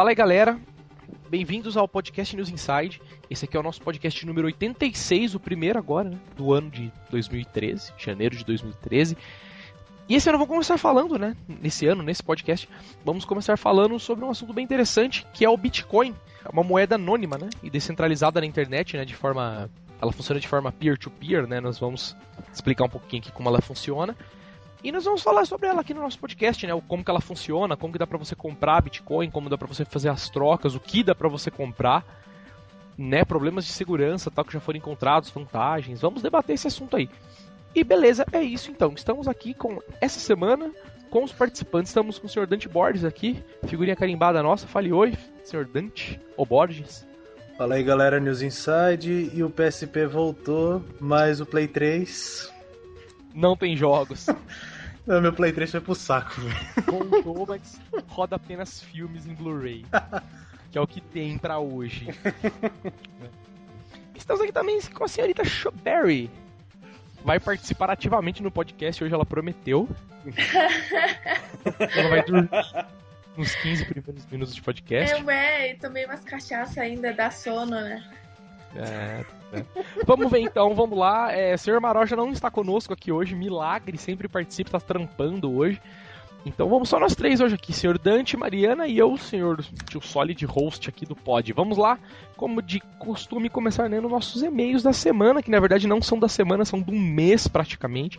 Fala aí, galera. Bem-vindos ao podcast News Inside. Esse aqui é o nosso podcast número 86, o primeiro agora, né, do ano de 2013, janeiro de 2013. E esse ano vamos começar falando, né? Nesse ano, nesse podcast, vamos começar falando sobre um assunto bem interessante, que é o Bitcoin. É uma moeda anônima, né? E descentralizada na internet, né? De forma. Ela funciona de forma peer-to-peer, -peer, né? Nós vamos explicar um pouquinho aqui como ela funciona. E nós vamos falar sobre ela aqui no nosso podcast, né? Como que ela funciona, como que dá para você comprar Bitcoin, como dá para você fazer as trocas, o que dá para você comprar, né? Problemas de segurança, tal que já foram encontrados, vantagens. Vamos debater esse assunto aí. E beleza, é isso então. Estamos aqui com essa semana com os participantes. Estamos com o Sr. Dante Borges aqui, figurinha carimbada nossa. Fale oi, Sr. Dante, ou Borges. Fala aí galera, News Inside. E o PSP voltou, mas o Play 3. Não tem jogos. Não, meu Play 3 foi pro saco, velho. Mas roda apenas filmes em Blu-ray. que é o que tem pra hoje. Estamos aqui também com a senhorita Showberry vai participar ativamente no podcast. Hoje ela prometeu. ela vai dormir uns 15 primeiros minutos de podcast. Eu, é, tomei umas cachaça ainda, dá sono, né? É, é. Vamos ver então, vamos lá. É, Senhor Maroja não está conosco aqui hoje, milagre, sempre participa, está trampando hoje. Então vamos só nós três hoje aqui, senhor Dante, Mariana e eu, senhor tio Solid Host aqui do Pod. Vamos lá, como de costume, começar lendo nossos e-mails da semana, que na verdade não são da semana, são do mês praticamente.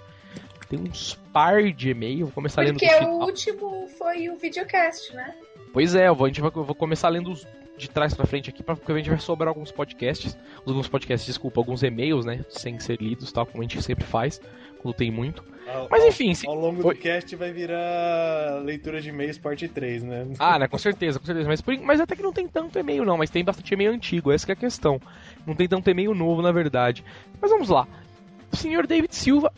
Tem uns par de e-mails, vou começar Porque lendo Porque o último foi o videocast, né? Pois é, eu vou, a gente vai, eu vou começar lendo os de trás para frente aqui, porque a gente vai sobrar alguns podcasts, alguns podcasts, desculpa, alguns e-mails, né, sem ser lidos, tal, como a gente sempre faz, quando tem muito. Ao, Mas enfim. Ao, ao longo do cast vai virar leitura de e-mails parte 3, né? Ah, né? Com certeza, com certeza. Mas, mas até que não tem tanto e-mail, não. Mas tem bastante e-mail antigo. Essa é a questão. Não tem tanto e-mail novo, na verdade. Mas vamos lá. O senhor David Silva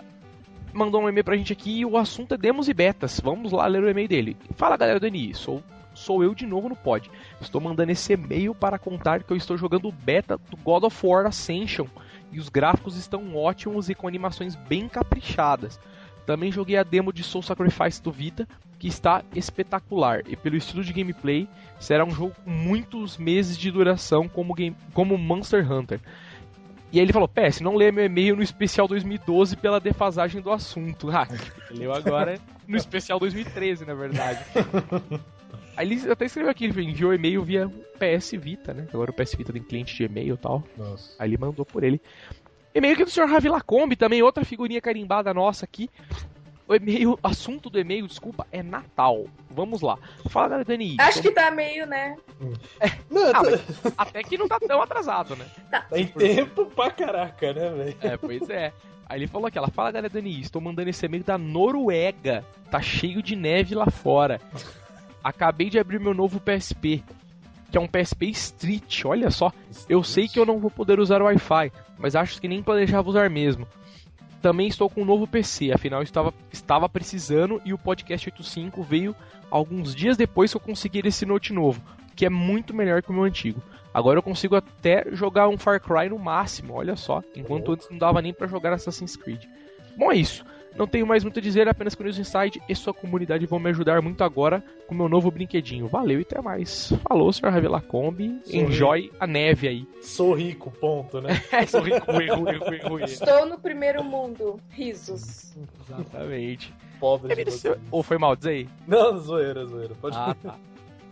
mandou um e-mail pra gente aqui e o assunto é demos e betas. Vamos lá ler o e-mail dele. Fala galera do NI, sou, sou eu de novo no pod. Estou mandando esse e-mail para contar que eu estou jogando beta do God of War Ascension e os gráficos estão ótimos e com animações bem caprichadas. Também joguei a demo de Soul Sacrifice do Vita, que está espetacular, e pelo estilo de gameplay, será um jogo com muitos meses de duração como, game, como Monster Hunter. E aí ele falou, PS, não leia meu e-mail no especial 2012 pela defasagem do assunto. Ah, leu agora no especial 2013, na verdade. Aí ele até escreveu aqui, ele enviou e-mail via PS Vita, né? Agora o PS Vita tem cliente de e-mail e tal. Nossa. Aí ele mandou por ele. E-mail aqui do Sr. Ravi Lacombe, também outra figurinha carimbada nossa aqui. O e-mail, assunto do e-mail, desculpa, é Natal. Vamos lá. Fala, galera, Dani. Acho que tá meio, né? É. Não, ah, tô... até que não tá tão atrasado, né? Tá. Tem tempo pra caraca, né, velho? É, pois é. Aí ele falou aqui, ela fala, galera, Dani, estou mandando esse e-mail da Noruega. Tá cheio de neve lá fora. Acabei de abrir meu novo PSP que é um PSP Street. Olha só, eu sei que eu não vou poder usar o Wi-Fi, mas acho que nem planejava usar mesmo. Também estou com um novo PC, afinal estava, estava precisando e o Podcast 85 veio alguns dias depois que eu consegui esse Note novo, que é muito melhor que o meu antigo. Agora eu consigo até jogar um Far Cry no máximo, olha só, enquanto antes não dava nem para jogar Assassin's Creed. Bom, é isso. Não tenho mais muito a dizer, apenas que o News Inside e sua comunidade vão me ajudar muito agora com meu novo brinquedinho. Valeu e até mais. Falou, Sr. Ravelacombi. Enjoy rico. a neve aí. Sou rico, ponto, né? é, sou rico, erro, erro, erro, erro. Estou no primeiro mundo. Risos. Exatamente. Pobre de seu... Ou foi mal, diz aí? Não, zoeira, zoeira. Pode ah, tá.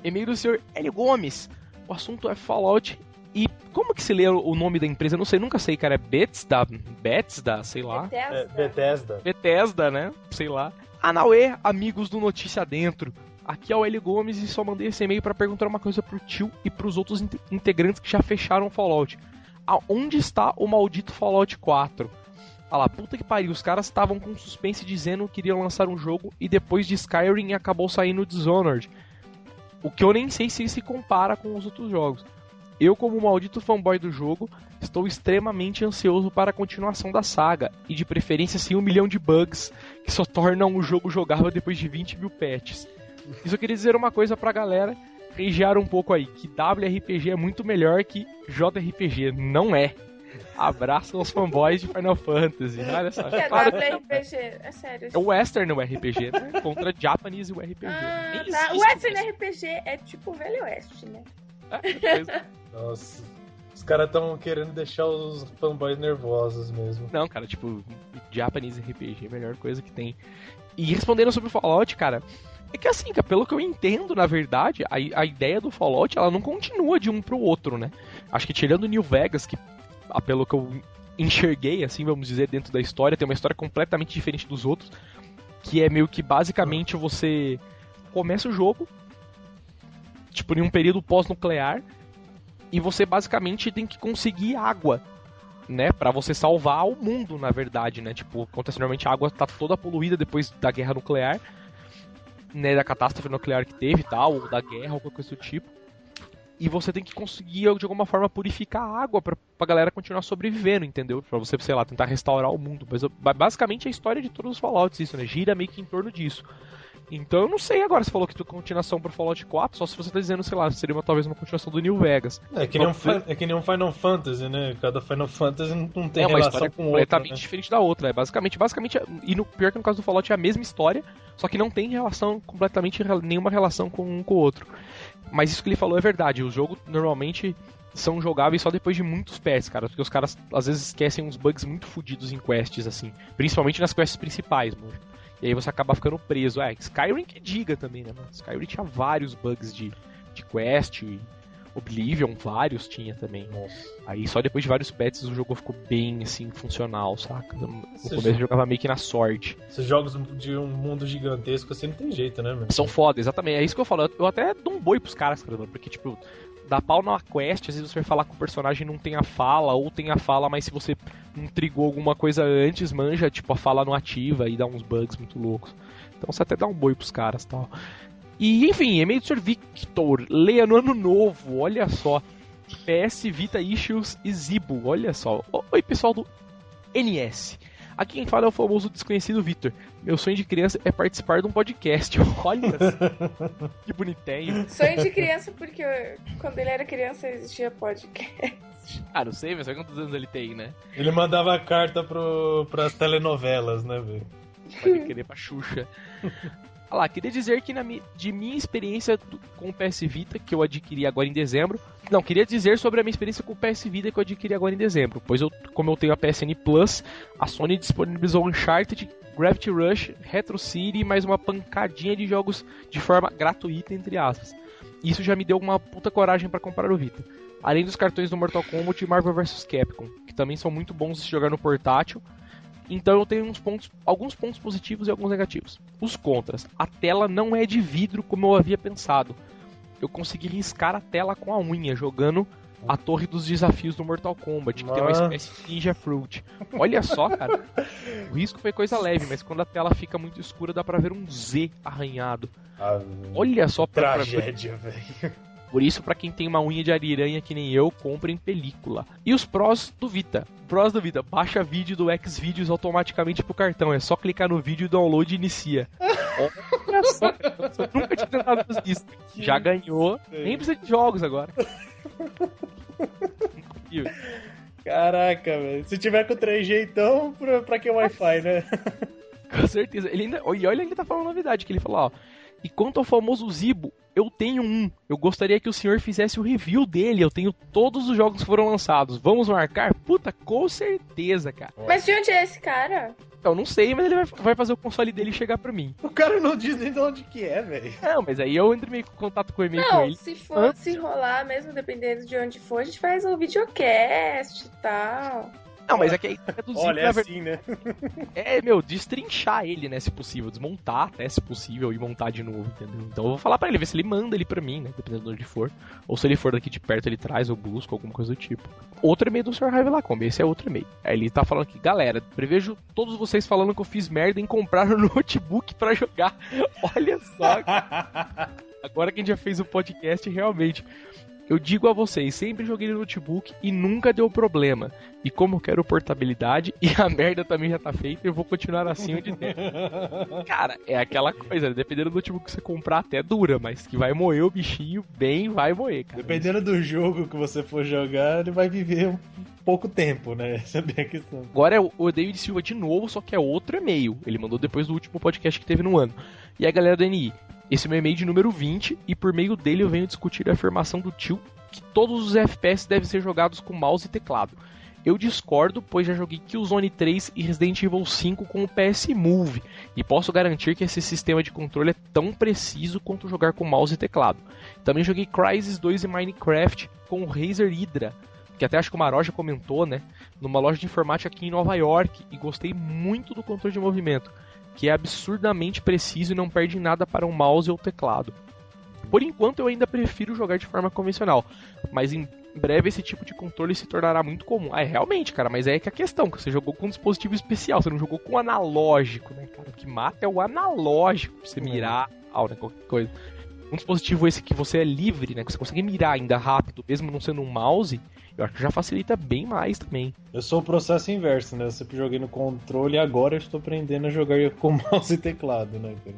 E-mail do Sr. Hélio Gomes. O assunto é Fallout e como que se lê o nome da empresa? Eu não sei, nunca sei, cara. É Bethesda? Bethesda, sei lá. Bethesda. É, Bethesda. Bethesda, né? Sei lá. Anauê, amigos do Notícia Dentro. Aqui é o L Gomes e só mandei esse e-mail para perguntar uma coisa pro tio e pros outros integrantes que já fecharam o Fallout. Aonde está o maldito Fallout 4? Ah lá, puta que pariu, os caras estavam com suspense dizendo que queriam lançar um jogo e depois de Skyrim acabou saindo Dishonored. O que eu nem sei se se compara com os outros jogos. Eu, como maldito fanboy do jogo, estou extremamente ansioso para a continuação da saga, e de preferência sem um milhão de bugs que só tornam o jogo jogável depois de 20 mil patches. Isso eu queria dizer uma coisa pra galera regiar um pouco aí, que WRPG é muito melhor que JRPG. Não é. Abraço aos fanboys de Final Fantasy. Olha só. Que é Claro, WRPG, é sério. é o Western o RPG, né? Contra Japanese o RPG. Ah, tá. Western RPG é tipo o Velho Oeste, né? Nossa. Os caras estão querendo deixar os fanboys nervosos mesmo. Não, cara, tipo, Japanese RPG é a melhor coisa que tem. E respondendo sobre o Fallout, cara, é que assim, cara, pelo que eu entendo, na verdade, a, a ideia do Fallout, ela não continua de um pro outro, né? Acho que tirando New Vegas, que ah, pelo que eu enxerguei, assim, vamos dizer, dentro da história, tem uma história completamente diferente dos outros, que é meio que basicamente você começa o jogo, tipo, em um período pós-nuclear, e você basicamente tem que conseguir água né, para você salvar o mundo, na verdade, né? Tipo, acontece a água tá toda poluída depois da guerra nuclear, né, da catástrofe nuclear que teve e tal, ou da guerra, ou qualquer coisa do tipo. E você tem que conseguir, de alguma forma, purificar a água pra, pra galera continuar sobrevivendo, entendeu? Pra você, sei lá, tentar restaurar o mundo. Mas ba- basicamente é a história de todos os Fallouts, isso, né? Gira meio que em torno disso. Então eu não sei agora, você falou que tu continuação pro Fallout 4, só se você tá dizendo, sei lá, seria uma, talvez uma continuação do New Vegas. É que, nem um, é que nem um Final Fantasy, né? Cada Final Fantasy não, tem é uma relação com o outro. completamente Né? diferente da outra. É basicamente, basicamente, e no pior que no caso do Fallout é a mesma história, só que não tem relação completamente nenhuma relação com um com o outro. Mas isso que ele falou é verdade. O jogo normalmente são jogáveis só depois de muitos patches, cara, porque os caras às vezes esquecem uns bugs muito fodidos em quests assim, principalmente nas quests principais, mano. E aí você acaba ficando preso. É, Skyrim que diga também, né, mano? Skyrim tinha vários bugs de, de quest, Oblivion, vários tinha também. Nossa. Aí só depois de vários patches o jogo ficou bem assim, funcional, saca? No Você começo eu jogava meio que na sorte. Esses jogos de um mundo gigantesco assim não tem jeito, né, meu? São foda, exatamente. É isso que eu falo. Eu até dou um boi pros caras, cara, porque, tipo, dá pau na quest, às vezes você vai falar com o personagem não tem a fala, ou tem a fala, mas se você não trigou alguma coisa antes, manja, tipo, a fala não ativa e dá uns bugs muito loucos. Então você até dá um boi pros caras tal. E enfim, do Sr. Victor, leia no ano novo, olha só. PS Vita Issues e Zibo, olha só. Oi, pessoal do NS. Aqui quem fala é o famoso desconhecido Victor. Meu sonho de criança é participar de um podcast. Olha que bonitinho. Sonho de criança, porque quando ele era criança existia podcast. Ah, não sei, mas sabe quantos anos ele tem, né? Ele mandava carta pro, pras telenovelas, né, velho? Pode querer pra Xuxa. Olha lá, queria dizer que na de minha experiência do- com o PS Vita, que eu adquiri agora em dezembro. Não, queria dizer sobre a minha experiência com o PS Vita que eu adquiri agora em dezembro. Pois eu, como eu tenho a PSN Plus, a Sony disponibilizou Uncharted, Gravity Rush, Retro City e mais uma pancadinha de jogos de forma gratuita, entre aspas. Isso já me deu uma puta coragem pra comprar o Vita. Além dos cartões do Mortal Kombat e Marvel vs Capcom, que também são muito bons de jogar no portátil. Então eu tenho uns pontos, alguns pontos positivos e alguns negativos. Os contras. A tela não é de vidro como eu havia pensado. Eu consegui riscar a tela com a unha, jogando a torre dos desafios do Mortal Kombat, que tem uma Nossa. espécie de Ninja Fruit. Olha só, cara. O risco foi coisa leve, mas quando a tela fica muito escura dá pra ver um Z arranhado. Ah, Olha só pra- tragédia, velho. Por isso, pra quem tem uma unha de ariranha que nem eu, compre em película. E os prós do Vita. Prós do Vita, baixa vídeo do Xvideos automaticamente pro cartão. É só clicar no vídeo, download e inicia. Olha só, eu nunca tinha tentado fazer isso. Já ganhou, nem precisa de jogos agora. Caraca, velho. Se tiver com 3G, então, pra, pra que Wi-Fi, né? Com certeza. Ele ainda, e olha, ele tá falando novidade, que ele falou, ó. E quanto ao famoso Zibo, eu tenho um. Eu gostaria que o senhor fizesse o review dele. Eu tenho todos os jogos que foram lançados. Vamos marcar? Puta, com certeza, cara. Mas de onde é esse cara? Eu não sei, mas ele vai, vai fazer o console dele chegar pra mim. O cara não diz nem de onde que é, velho. Não, mas aí eu entro meio em contato com o e-mail com Não, ele. se for, se rolar, mesmo dependendo de onde for, a gente faz um videocast e tal. Não, mas é que a ideia do Zibo, Olha, é assim, né? é, meu, destrinchar ele, né, se possível. Desmontar até, se possível, e montar de novo, entendeu? Então eu vou falar pra ele, ver se ele manda ele pra mim, né, dependendo de onde for. Ou se ele for daqui de perto, ele traz ou busca, alguma coisa do tipo. Outro e-mail do Sr. Raiva Lacombe, esse é outro e-mail. Aí ele tá falando aqui, galera, prevejo todos vocês falando que eu fiz merda em comprar um notebook pra jogar. Olha só, Agora que a gente já fez o podcast, realmente. Eu digo a vocês, sempre joguei no notebook e nunca deu problema. E como eu quero portabilidade e a merda também já tá feita, eu vou continuar assim onde der. Cara, é aquela coisa, né? dependendo do notebook que você comprar, até dura, mas que vai moer o bichinho bem, vai moer, cara. Dependendo do jogo que você for jogar, ele vai viver um pouco tempo, né? Essa é bem a questão. Agora é o David Silva de novo, só que é outro e-mail. Ele mandou depois do último podcast que teve no ano. E a galera do NI, esse é meu e-mail de número 20 e por meio dele eu venho discutir a afirmação do tio que todos os FPS devem ser jogados com mouse e teclado. Eu discordo, pois já joguei Killzone 3 e Resident Evil 5 com o PS Move, e posso garantir que esse sistema de controle é tão preciso quanto jogar com mouse e teclado. Também joguei Crysis 2 e Minecraft com o Razer Hydra, que até acho que o Maroja comentou, né, numa loja de informática aqui em Nova York, e gostei muito do controle de movimento que é absurdamente preciso e não perde nada para o mouse ou teclado. Por enquanto eu ainda prefiro jogar de forma convencional, mas em breve esse tipo de controle se tornará muito comum. Ah, é realmente, cara, mas é que a questão, que você jogou com um dispositivo especial, você não jogou com analógico, né, cara? O que mata é o analógico pra você é. mirar, ah, né, qualquer coisa. Um dispositivo esse que você é livre, né, que você consegue mirar ainda rápido, mesmo não sendo um mouse, eu acho que já facilita bem mais também. Eu sou o processo inverso, né? Eu sempre joguei no controle e agora eu estou aprendendo a jogar com mouse e teclado, né, cara?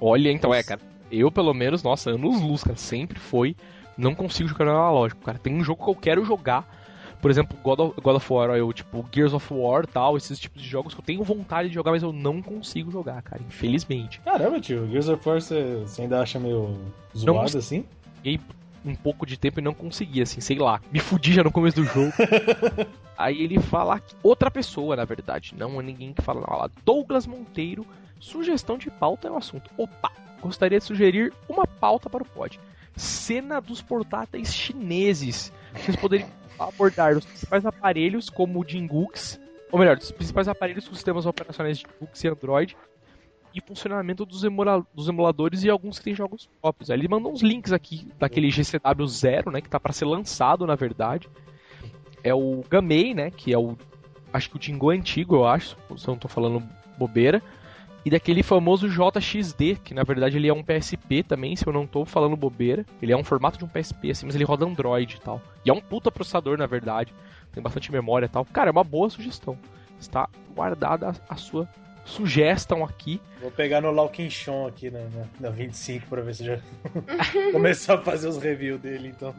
Olha, então é, cara. Eu, pelo menos, nossa, anos luz, cara, sempre foi. Não consigo jogar no analógico, cara. Tem um jogo que eu quero jogar. Por exemplo, God of, God of War, eu, tipo, Gears of War tal, esses tipos de jogos que eu tenho vontade de jogar, mas eu não consigo jogar, cara, infelizmente. Caramba, tio, Gears of War você ainda acha meio zoado não, assim? E um pouco de tempo e não consegui, assim, sei lá. Me fudi já no começo do jogo. Aí ele fala outra pessoa, na verdade, não é ninguém que fala lá. Douglas Monteiro, sugestão de pauta é o assunto. Opa, gostaria de sugerir uma pauta para o pod. Cena dos portáteis chineses. Vocês poderiam abordar os principais aparelhos como o Jingux, ou melhor, os principais aparelhos com sistemas operacionais de Jingux e Android, e funcionamento dos, emula dos emuladores e alguns que têm jogos próprios. Aí ele mandou uns links aqui daquele GCW 0, né, que tá para ser lançado, na verdade. É o Gamei, né, que é o acho que o Jingo é antigo, eu acho, se eu não tô falando bobeira. E daquele famoso JXD, que na verdade ele é um PSP também, se eu não tô falando bobeira. Ele é um formato de um PSP, assim, mas ele roda Android e tal. E é um puta processador, na verdade. Tem bastante memória e tal. Cara, é uma boa sugestão. Está guardada a sua sugestão aqui. Vou pegar no Laukinchon aqui na, na, na 25 pra ver se já começar a fazer os reviews dele, então.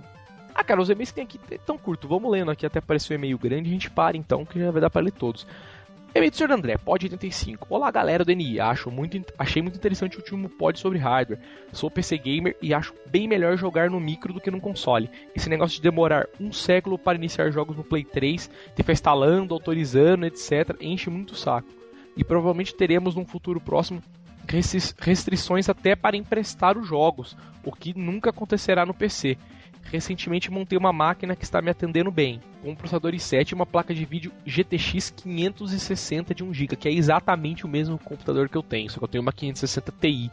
Ah, cara, os e-mails que tem aqui tão curto. Vamos lendo aqui até aparecer um e-mail grande a gente para então, que já vai dar pra ler todos. E-mail do Sr. André, pod 85. Olá, galera do NI. Acho muito, achei muito interessante o último pod sobre hardware. Sou PC gamer e acho bem melhor jogar no micro do que no console. Esse negócio de demorar um século para iniciar jogos no Play 3, ter que ficar instalando, autorizando, etc., enche muito o saco e provavelmente teremos num futuro próximo restrições até para emprestar os jogos, o que nunca acontecerá no PC. Recentemente montei uma máquina que está me atendendo bem, com um processador i7 e uma placa de vídeo GTX 560 de 1GB, que é exatamente o mesmo computador que eu tenho, só que eu tenho uma 560 Ti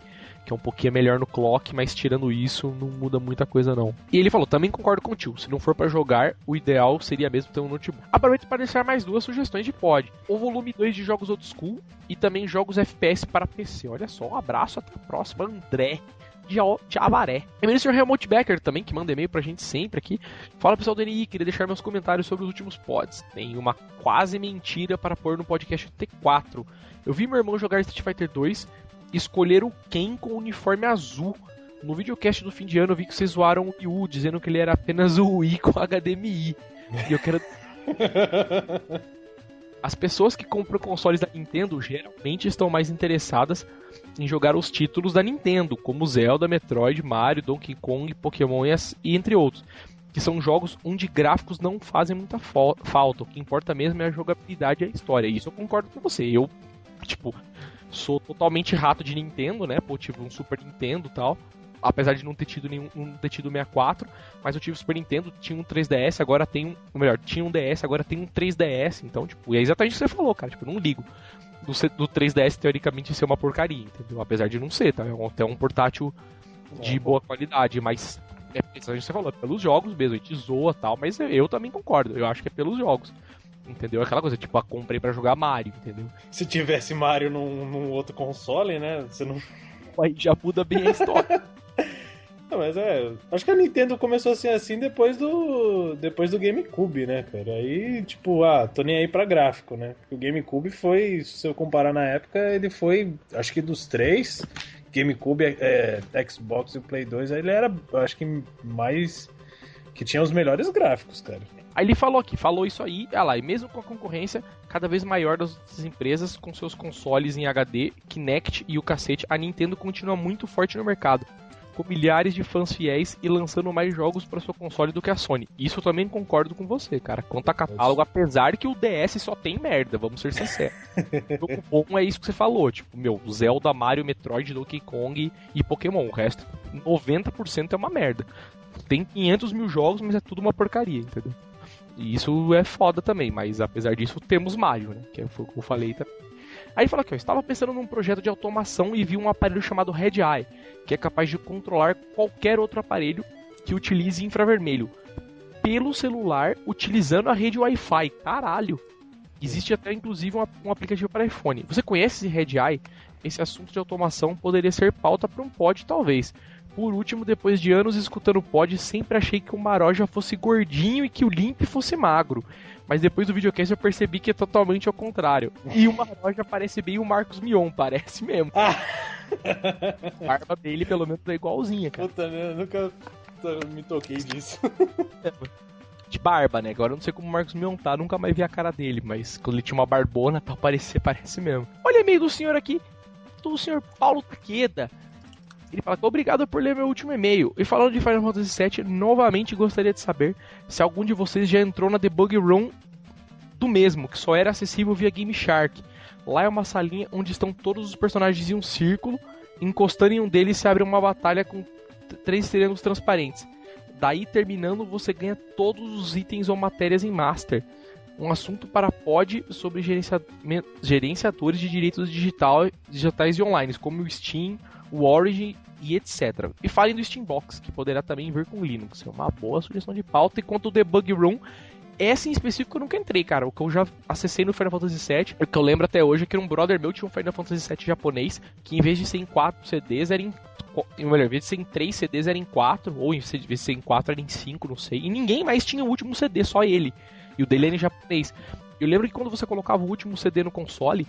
que é um pouquinho melhor no clock, mas tirando isso, não muda muita coisa não. E ele falou, também concordo com o tio, se não for para jogar, o ideal seria mesmo ter um notebook. Aproveito para deixar mais duas sugestões de pod. O volume 2 de jogos old school e também jogos FPS para PC. Olha só, um abraço, até a próxima, André de Avaré. E o Sr. Helmut Becker também, que manda e-mail pra gente sempre aqui. Fala pessoal do NI, queria deixar meus comentários sobre os últimos pods. Tem uma quase mentira para pôr no podcast T4. Eu vi meu irmão jogar Street Fighter 2 escolher o Ken com o uniforme azul. No videocast do fim de ano eu vi que vocês zoaram o Wii dizendo que ele era apenas o Wii com HDMI. E eu quero. As pessoas que compram consoles da Nintendo geralmente estão mais interessadas em jogar os títulos da Nintendo, como Zelda, Metroid, Mario, Donkey Kong, Pokémon e entre outros. Que são jogos onde gráficos não fazem muita falta. O que importa mesmo é a jogabilidade e a história. Isso eu concordo com você. Eu, tipo, sou totalmente rato de Nintendo, né? Pô, tive um Super Nintendo e tal. Apesar de não ter tido nenhum não ter tido 64, mas eu tive Super Nintendo, tinha um 3DS, agora tem um. Ou melhor, tinha um DS, agora tem um 3DS. Então, tipo, e é exatamente o que você falou, cara. Tipo, eu não ligo do, do 3DS teoricamente ser uma porcaria, entendeu? Apesar de não ser, tá? É até um portátil de é, boa qualidade, mas é exatamente o que você falou, é pelos jogos mesmo, a gente zoa tal, mas eu também concordo, eu acho que é pelos jogos. Entendeu? Aquela coisa, tipo, a comprei para jogar Mario, entendeu? Se tivesse Mario num, num, outro console, né? Você não. Aí já muda bem a história. Não, mas é. Acho que a Nintendo começou assim assim depois do. Depois do GameCube, né, cara? Aí, tipo, ah, tô nem aí pra gráfico, né? O GameCube foi, se eu comparar na época, ele foi. Acho que dos três. GameCube, é, Xbox e Play 2, ele era, acho que mais. Que tinha os melhores gráficos, cara. Aí ele falou aqui, falou isso aí, olha lá, e mesmo com a concorrência cada vez maior das empresas com seus consoles em HD, Kinect e o cacete, a Nintendo continua muito forte no mercado, com milhares de fãs fiéis e lançando mais jogos para seu console do que a Sony. Isso eu também concordo com você, cara. Quanto a catálogo, apesar que o DS só tem merda, vamos ser sinceros. o bom é isso que você falou, tipo, meu, Zelda, Mario, Metroid, Donkey Kong e Pokémon. O resto, 90% é uma merda. Tem 500 mil jogos, mas é tudo uma porcaria, entendeu? E isso é foda também, mas apesar disso temos Mario, né? Que foi o que eu falei também. Aí fala aqui, ó, estava pensando num projeto de automação e vi um aparelho chamado Red Eye, que é capaz de controlar qualquer outro aparelho que utilize infravermelho pelo celular utilizando a rede Wi-Fi. Caralho! Existe até inclusive um, um aplicativo para iPhone. Você conhece esse Red Eye? Esse assunto de automação poderia ser pauta para um pod, talvez. Por último, depois de anos escutando pod, sempre achei que o Maroja fosse gordinho e que o Limp fosse magro. Mas depois do videocast eu percebi que é totalmente ao contrário. E o Maroja parece bem o Marcos Mion, parece mesmo. Ah. A barba dele, pelo menos, é igualzinha, cara. Puta, eu nunca me toquei disso. De barba, né? Agora eu não sei como o Marcos Mion tá, nunca mais vi a cara dele, mas quando ele tinha uma barbona, pra parecer, parece mesmo. Olha e-mail do senhor aqui, do senhor Paulo Taqueda. Ele fala que obrigado por ler meu último e-mail. E falando de Final Fantasy VII, novamente gostaria de saber se algum de vocês já entrou na debug room do mesmo, que só era acessível via Game Shark. Lá é uma salinha onde estão todos os personagens em um círculo, encostando em um deles se abre uma batalha com três triângulos transparentes. Daí, terminando, você ganha todos os itens ou matérias em Master. Um assunto para pod sobre gerenciadores de direitos digital, digitais e online, como o Steam, o Origin e etc. E falem do Steambox, que poderá também vir com Linux. É uma boa sugestão de pauta. Enquanto o Debug Room, essa em específico eu nunca entrei, cara. O que eu já acessei no Final Fantasy VII, o que eu lembro até hoje é que um brother meu tinha um Final Fantasy VII japonês, que em vez de ser em 4 CDs, era em melhor, em vez de ser em 3 CDs era em 4, ou em vez de ser em 4 era em 5, não sei. E ninguém mais tinha o último CD, só ele. E o dele era em japonês. Eu lembro que quando você colocava o último CD no console,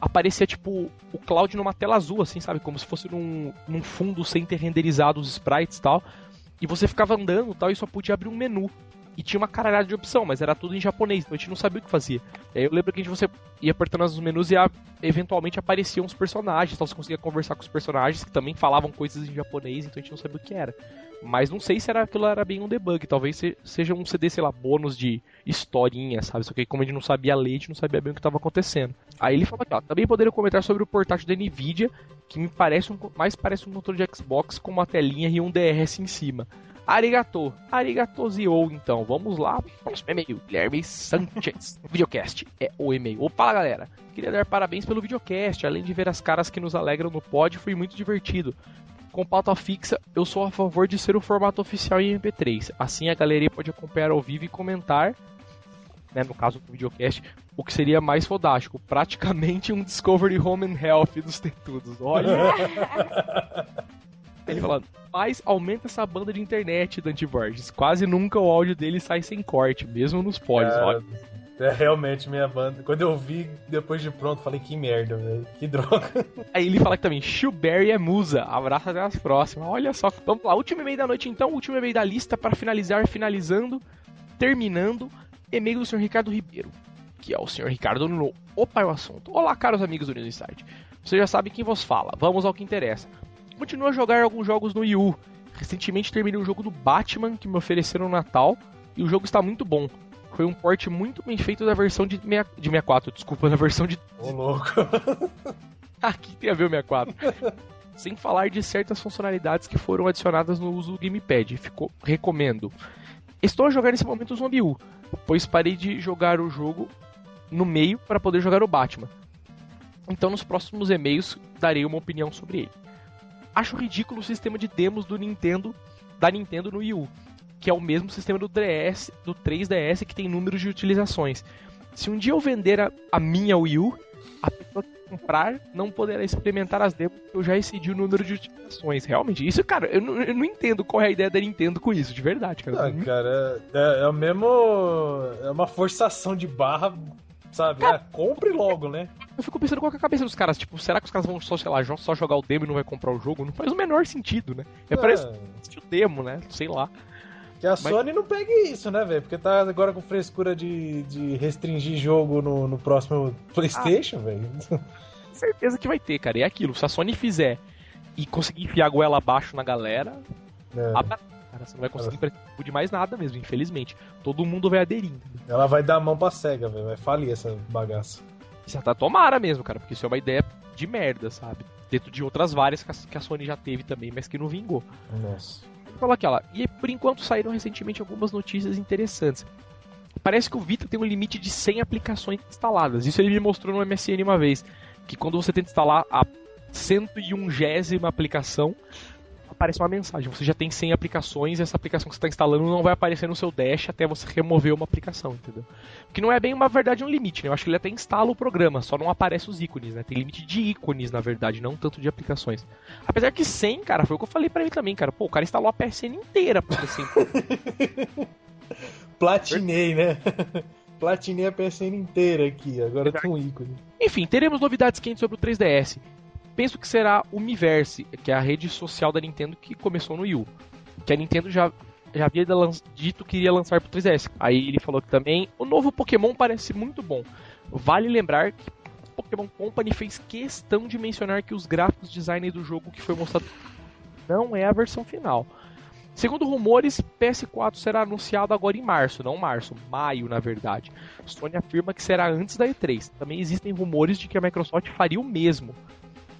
aparecia tipo o Cloud numa tela azul, assim, sabe? Como se fosse num, num fundo sem ter renderizado os sprites e tal. E você ficava andando tal, e só podia abrir um menu. E tinha uma caralhada de opção, mas era tudo em japonês, então a gente não sabia o que fazia. E aí eu lembro que a gente, você ia apertando os menus e eventualmente apareciam os personagens, então você conseguia conversar com os personagens que também falavam coisas em japonês, então a gente não sabia o que era. Mas não sei se era, aquilo era bem um debug. Talvez seja um CD, sei lá, bônus de historinha, sabe? Só que como a gente não sabia ler, a gente não sabia bem o que estava acontecendo. Aí ele fala aqui, ó, também poderia comentar sobre o portátil da Nvidia, que me parece um, mais parece um controle de Xbox com uma telinha e um DRS em cima. Arigato. Arigatozio, então. Vamos lá. Próximo e-mail. Guilherme Sanchez. videocast é o e-mail. Opa, galera. Queria dar parabéns pelo videocast. Além de ver as caras que nos alegram no pod, foi muito divertido com pauta fixa, eu sou a favor de ser o formato oficial em MP3. Assim a galeria pode acompanhar ao vivo e comentar, né, no caso do videocast, o que seria mais fodástico. Praticamente um Discovery Home and Health dos tetudos. Olha! Ele falando, mas aumenta essa banda de internet, Dante Borges. Quase nunca o áudio dele sai sem corte, mesmo nos pods. É, olha. É realmente minha banda. Quando eu vi depois de pronto, falei que merda, velho. Que droga. Aí ele fala que também, Shuberry é musa. Abraço até as próximas. Olha só. Vamos lá, último e-mail da noite então, último e-mail da lista para finalizar, finalizando, terminando. E-mail do senhor Ricardo Ribeiro, que é o senhor Ricardo no Opa é o assunto. Olá, caros amigos do News Insight. Você já sabe quem vos fala. Vamos ao que interessa. Continua a jogar alguns jogos no Wii U. Recentemente terminei um jogo do Batman que me ofereceram no Natal e o jogo está muito bom foi um port muito bem feito da versão de, meia, de 64, desculpa, da versão de. Ô, louco! Aqui tem a ver o 64. Sem falar de certas funcionalidades que foram adicionadas no uso do Gamepad. Ficou, recomendo. Estou a jogar nesse momento o Zombie U, pois parei de jogar o jogo no meio para poder jogar o Batman. Então nos próximos e-mails darei uma opinião sobre ele. Acho ridículo o sistema de demos do Nintendo da Nintendo no Wii U que é o mesmo sistema do DS, do 3DS que tem números de utilizações. Se um dia eu vender a, a minha Wii U, a pessoa comprar não poderá experimentar as demos, eu já excedi o número de utilizações. Realmente, isso, cara, eu não, eu não entendo qual é a ideia da Nintendo com isso, de verdade, cara. Ah, cara, é, é o mesmo. É uma forçação de barra, sabe? Ah, compre logo, né? Eu fico pensando qual é a cabeça dos caras. Tipo, será que os caras vão só, sei lá, só jogar o demo e não vai comprar o jogo? Não faz o menor sentido, né? É, parece o demo, né? Sei lá. Que a Mas... Sony não pegue isso, né, velho? Porque tá agora com frescura de, de restringir jogo no, no próximo PlayStation, ah, velho. Certeza que vai ter, cara. E é aquilo. Se a Sony fizer e conseguir enfiar a goela abaixo na galera, é. a... cara, você não vai conseguir Ela... de mais nada mesmo, infelizmente. Todo mundo vai aderindo. Ela vai dar a mão pra cega, velho. Vai falir essa bagaça. Isso tá tomara mesmo, cara, porque isso é uma ideia de merda, sabe? Dentro de outras várias que a Sony já teve também, mas que não vingou. Nossa falar aqui, ó. E por enquanto saíram recentemente algumas notícias interessantes. Parece que o Vita tem um limite de 100 aplicações instaladas. Isso ele me mostrou no MSN uma vez. Que quando você tenta instalar a 101 aplicação, aparece uma mensagem. Você já tem 100 aplicações e essa aplicação que você está instalando não vai aparecer no seu dash até você remover uma aplicação, entendeu? Que não é bem uma verdade um limite, né? Eu acho que ele até instala o programa, só não aparece os ícones, né? Tem limite de ícones, na verdade, não tanto de aplicações. Apesar que 100, cara, foi o que eu falei para ele também, cara. Pô, o cara instalou a PSN inteira, por assim. Platinei, né? Platinei a PSN inteira aqui, agora com ícone. Enfim, teremos novidades quentes sobre o 3DS penso que será o Miiverse, que é a rede social da Nintendo que começou no Wii U. Que a Nintendo já, já havia dito que iria lançar pro 3DS. Aí ele falou que também o novo Pokémon parece muito bom. Vale lembrar que Pokémon Company fez questão de mencionar que os gráficos design do jogo que foi mostrado não é a versão final. Segundo rumores, PS4 será anunciado agora em março, não março, maio na verdade. Sony afirma que será antes da E3. Também existem rumores de que a Microsoft faria o mesmo.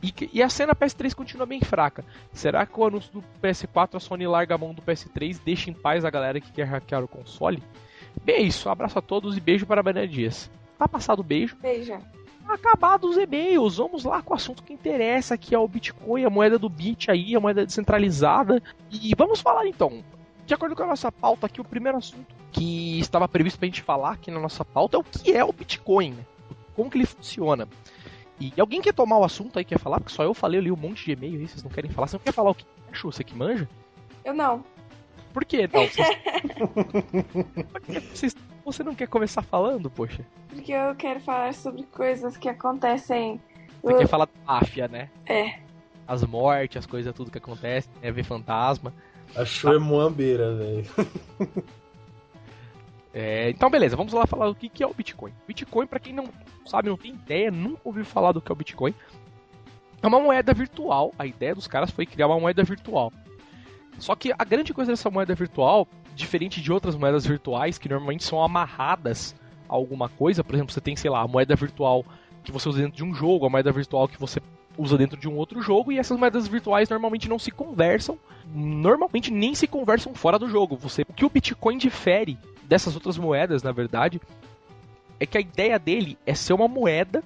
E, e, a cena PS3 continua bem fraca. Será que o anúncio do PS4 a Sony larga a mão do PS3 deixa em paz a galera que quer hackear o console? Bem, é isso. Abraço a todos e beijo para a Banana Dias. Tá passado o beijo. Beijo. Acabados os e-mails. Vamos lá com o assunto que interessa, que é o Bitcoin, a moeda do Bit aí, a moeda descentralizada. E vamos falar então. De acordo com a nossa pauta aqui, o primeiro assunto que estava previsto pra gente falar aqui na nossa pauta é o que é o Bitcoin. Como que ele funciona. E alguém quer tomar o assunto aí, quer falar? Porque só eu falei, eu li um monte de e-mail aí, vocês não querem falar. Você não quer falar o que achou? Você que manja? Eu não. Por que não? Vocês... Você não quer começar falando, poxa? Porque eu quero falar sobre coisas que acontecem. Você eu... quer falar da máfia, né? É. As mortes, as coisas, tudo que acontece, é ver fantasma. Achou tá. é moambeira, velho. É, então, beleza, vamos lá falar o que, que é o Bitcoin. Bitcoin, para quem não sabe, não tem ideia, nunca ouviu falar do que é o Bitcoin. É uma moeda virtual. A ideia dos caras foi criar uma moeda virtual. Só que a grande coisa dessa moeda virtual, diferente de outras moedas virtuais que normalmente são amarradas a alguma coisa, por exemplo, você tem, sei lá, a moeda virtual que você usa dentro de um jogo, a moeda virtual que você usa dentro de um outro jogo, e essas moedas virtuais normalmente não se conversam, normalmente nem se conversam fora do jogo. Você, o que o Bitcoin difere dessas outras moedas, na verdade, é que a ideia dele é ser uma moeda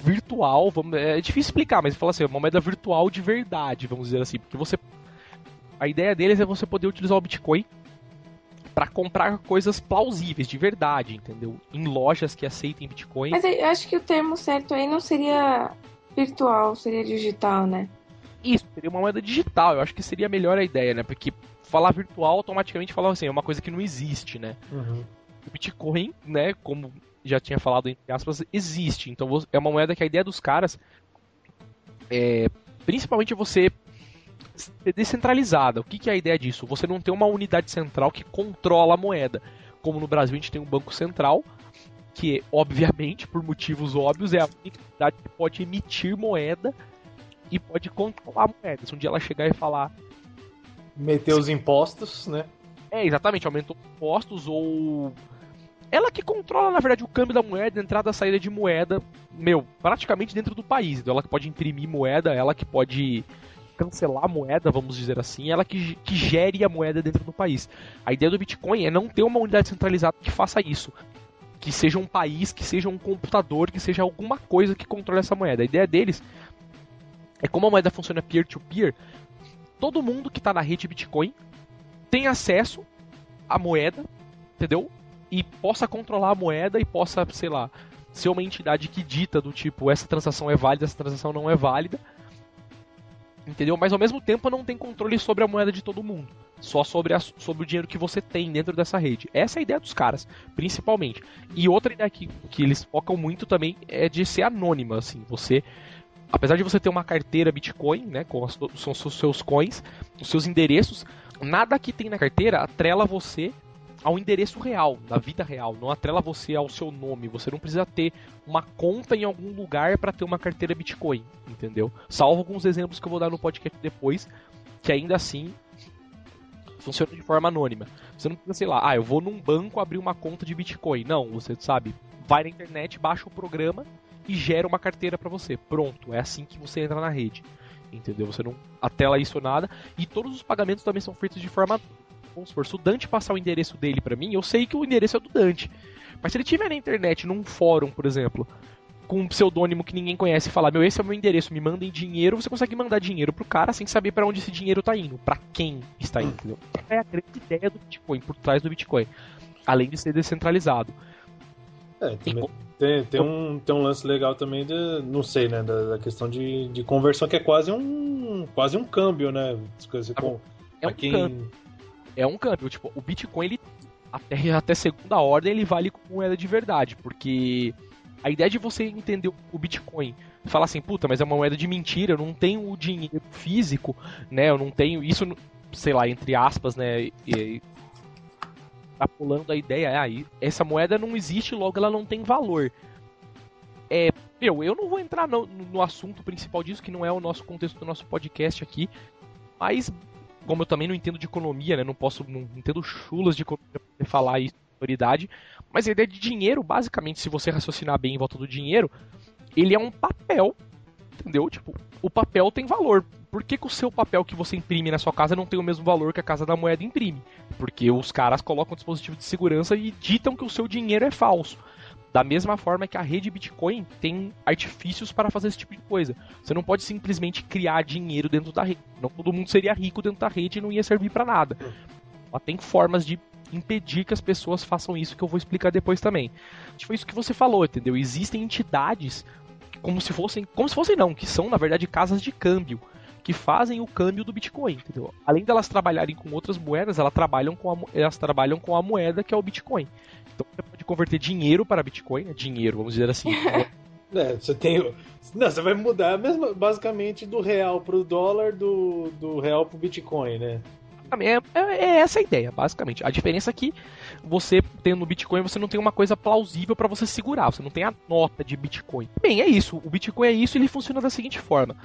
virtual, vamos, é difícil explicar, mas fala assim, uma moeda virtual de verdade, vamos dizer assim, porque você a ideia deles é você poder utilizar o Bitcoin para comprar coisas plausíveis, de verdade, entendeu? Em lojas que aceitem Bitcoin. Mas eu acho que o termo certo aí não seria virtual, seria digital, né? Isso, seria uma moeda digital. Eu acho que seria melhor a ideia, né? Porque falar virtual automaticamente fala assim, é uma coisa que não existe, né? Uhum. O Bitcoin, né, como já tinha falado entre aspas, existe. Então é uma moeda que a ideia dos caras é principalmente você ser descentralizada. O que, que é a ideia disso? Você não tem uma unidade central que controla a moeda. Como no Brasil a gente tem um banco central, que obviamente, por motivos óbvios, é a única unidade que pode emitir moeda e pode controlar a moeda. Se um dia ela chegar e falar Meter os impostos, né? É, exatamente, aumentou os impostos ou. Ela que controla, na verdade, o câmbio da moeda, entrada e saída de moeda, meu, praticamente dentro do país. Então ela que pode imprimir moeda, ela que pode cancelar a moeda, vamos dizer assim, ela que, que gere a moeda dentro do país. A ideia do Bitcoin é não ter uma unidade centralizada que faça isso. Que seja um país, que seja um computador, que seja alguma coisa que controle essa moeda. A ideia deles é como a moeda funciona peer-to-peer, -peer, todo mundo que está na rede Bitcoin tem acesso à moeda, entendeu? E possa controlar a moeda e possa, sei lá, ser uma entidade que dita do tipo essa transação é válida, essa transação não é válida. Entendeu? Mas ao mesmo tempo não tem controle sobre a moeda de todo mundo. Só sobre, a, sobre o dinheiro que você tem dentro dessa rede. Essa é a ideia dos caras, principalmente. E outra ideia que, que eles focam muito também é de ser anônima, assim. Você. Apesar de você ter uma carteira Bitcoin, né? Com as, são os seus coins, os seus endereços, nada que tem na carteira atrela você ao endereço real, da vida real, não atrela você ao seu nome. Você não precisa ter uma conta em algum lugar para ter uma carteira Bitcoin, entendeu? Salvo alguns exemplos que eu vou dar no podcast depois, que ainda assim funciona de forma anônima. Você não precisa, sei lá, ah, eu vou num banco abrir uma conta de Bitcoin. Não, você sabe, vai na internet, baixa o programa e gera uma carteira para você. Pronto, é assim que você entra na rede. Entendeu? Você não atela isso nada. E todos os pagamentos também são feitos de forma vamos supor, se o Dante passar o endereço dele para mim, eu sei que o endereço é do Dante. Mas se ele tiver na internet, num fórum, por exemplo, com um pseudônimo que ninguém conhece e falar, meu, esse é o meu endereço, me mandem dinheiro, você consegue mandar dinheiro pro cara sem saber para onde esse dinheiro tá indo, para quem está indo, entendeu? É a grande ideia do Bitcoin, por trás do Bitcoin. Além de ser descentralizado. É, também, tem, tem, um, tem um lance legal também de, não sei, né, da, da questão de, de conversão que é quase um quase um câmbio, né? Coisas, com, é um quem... câmbio é um câmbio. Tipo, o Bitcoin, ele, até, até segunda ordem, ele vale como moeda de verdade, porque a ideia de você entender o Bitcoin, falar assim, puta, mas é uma moeda de mentira, eu não tenho o dinheiro físico, né? Eu não tenho isso, sei lá, entre aspas, né? E, tá pulando a ideia, ah, essa moeda não existe, logo ela não tem valor. É, meu, eu não vou entrar no, no assunto principal disso, que não é o nosso contexto do nosso podcast aqui, mas como eu também não entendo de economia, né? Não posso, não entendo chulas de economia pra falar isso com autoridade. Mas a ideia de dinheiro, basicamente, se você raciocinar bem em volta do dinheiro, ele é um papel, entendeu? Tipo, o papel tem valor. Por que, que o seu papel que você imprime na sua casa não tem o mesmo valor que a casa da moeda imprime? Porque os caras colocam dispositivo de segurança e ditam que o seu dinheiro é falso. Da mesma forma que a rede Bitcoin tem artifícios para fazer esse tipo de coisa. Você não pode simplesmente criar dinheiro dentro da rede. Não todo mundo seria rico dentro da rede e não ia servir para nada. Ela tem formas de impedir que as pessoas façam isso que eu vou explicar depois também. Tipo isso que você falou, entendeu? Existem entidades como se fossem, como se fossem não, que são na verdade casas de câmbio que fazem o câmbio do Bitcoin, entendeu? Além delas trabalharem com outras moedas, elas trabalham com a, elas trabalham com a moeda que é o Bitcoin. Então você pode converter dinheiro para Bitcoin, né? dinheiro, vamos dizer assim. É, você tem. Não, você vai mudar mesmo, basicamente do real pro dólar, do, do real pro Bitcoin, né? É, é, é essa a ideia, basicamente. A diferença é que você tendo Bitcoin, você não tem uma coisa plausível para você segurar, você não tem a nota de Bitcoin. Bem, é isso. O Bitcoin é isso e ele funciona da seguinte forma.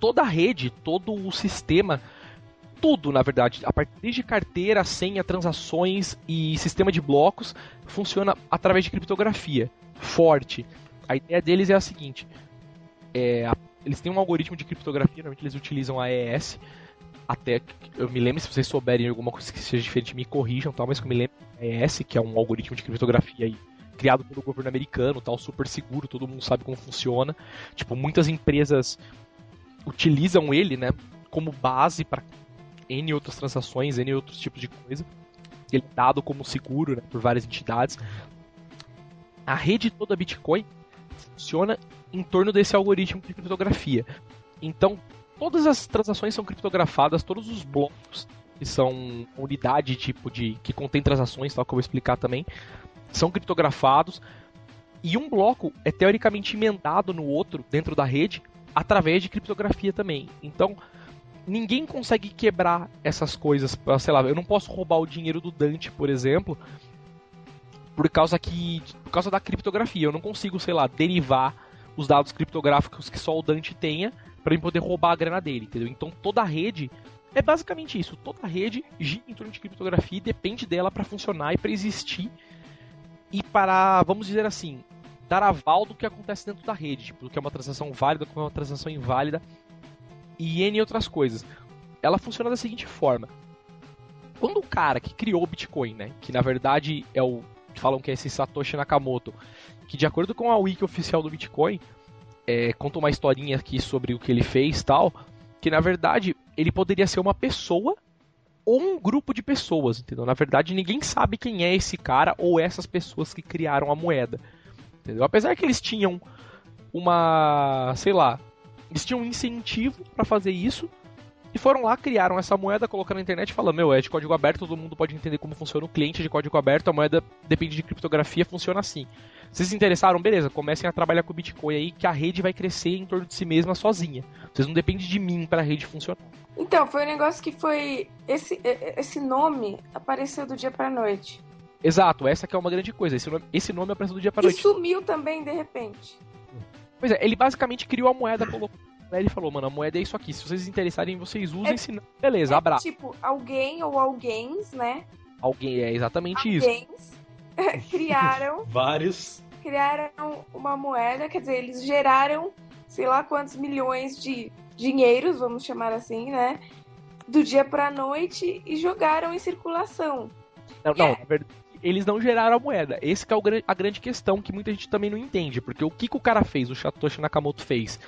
Toda a rede, todo o sistema tudo, na verdade. A partir de carteira, senha, transações e sistema de blocos funciona através de criptografia forte. A ideia deles é a seguinte: é, eles têm um algoritmo de criptografia, normalmente eles utilizam a ES. Até eu me lembro, se vocês souberem alguma coisa que seja diferente, me corrijam, tal, mas que eu me lembro a ES, que é um algoritmo de criptografia aí, criado pelo governo americano, tal, super seguro, todo mundo sabe como funciona. Tipo, muitas empresas utilizam ele, né, como base para N outras transações, N outros tipos de coisa. Ele é dado como seguro né, por várias entidades. A rede toda Bitcoin funciona em torno desse algoritmo de criptografia. Então, todas as transações são criptografadas, todos os blocos que são unidade tipo de que contém transações, tal que eu vou explicar também, são criptografados. E um bloco é teoricamente emendado no outro dentro da rede através de criptografia também. Então, ninguém consegue quebrar essas coisas. Sei lá, eu não posso roubar o dinheiro do Dante, por exemplo, por causa que por causa da criptografia. Eu não consigo, sei lá, derivar os dados criptográficos que só o Dante tenha para eu poder roubar a grana dele, entendeu? Então toda a rede é basicamente isso. Toda a rede gira em torno de criptografia e depende dela para funcionar e para existir e para, vamos dizer assim, dar aval do que acontece dentro da rede, tipo, do que é uma transação válida, do que é uma transação inválida e N outras coisas. Ela funciona da seguinte forma: quando o cara que criou o Bitcoin, né, que na verdade é o falam que é esse Satoshi Nakamoto, que de acordo com a wiki oficial do Bitcoin, é, conta uma historinha aqui sobre o que ele fez, tal, que na verdade ele poderia ser uma pessoa ou um grupo de pessoas, entendeu? Na verdade, ninguém sabe quem é esse cara ou essas pessoas que criaram a moeda. entendeu? Apesar que eles tinham uma, sei lá, eles tinham um incentivo para fazer isso e foram lá, criaram essa moeda, colocaram na internet e falaram: Meu, é de código aberto, todo mundo pode entender como funciona o cliente de código aberto, a moeda depende de criptografia, funciona assim. Vocês se interessaram? Beleza, comecem a trabalhar com o Bitcoin aí, que a rede vai crescer em torno de si mesma sozinha. Vocês não dependem de mim para a rede funcionar. Então, foi um negócio que foi. Esse, esse nome apareceu do dia pra noite. Exato, essa que é uma grande coisa. Esse nome, esse nome apareceu do dia pra noite. E sumiu também de repente. Pois é, ele basicamente criou a moeda, colocou Aí ele falou, mano, a moeda é isso aqui. Se vocês se interessarem, vocês usem, é, senão... beleza, é, abraço. Tipo, alguém ou alguém, né? Alguém, é exatamente alguém isso. criaram... Vários. Criaram uma moeda, quer dizer, eles geraram sei lá quantos milhões de dinheiros, vamos chamar assim, né? Do dia pra noite e jogaram em circulação. Não, não, é... na verdade, eles não geraram a moeda. Esse é a grande questão que muita gente também não entende. Porque o que, que o cara fez, o Satoshi Nakamoto fez?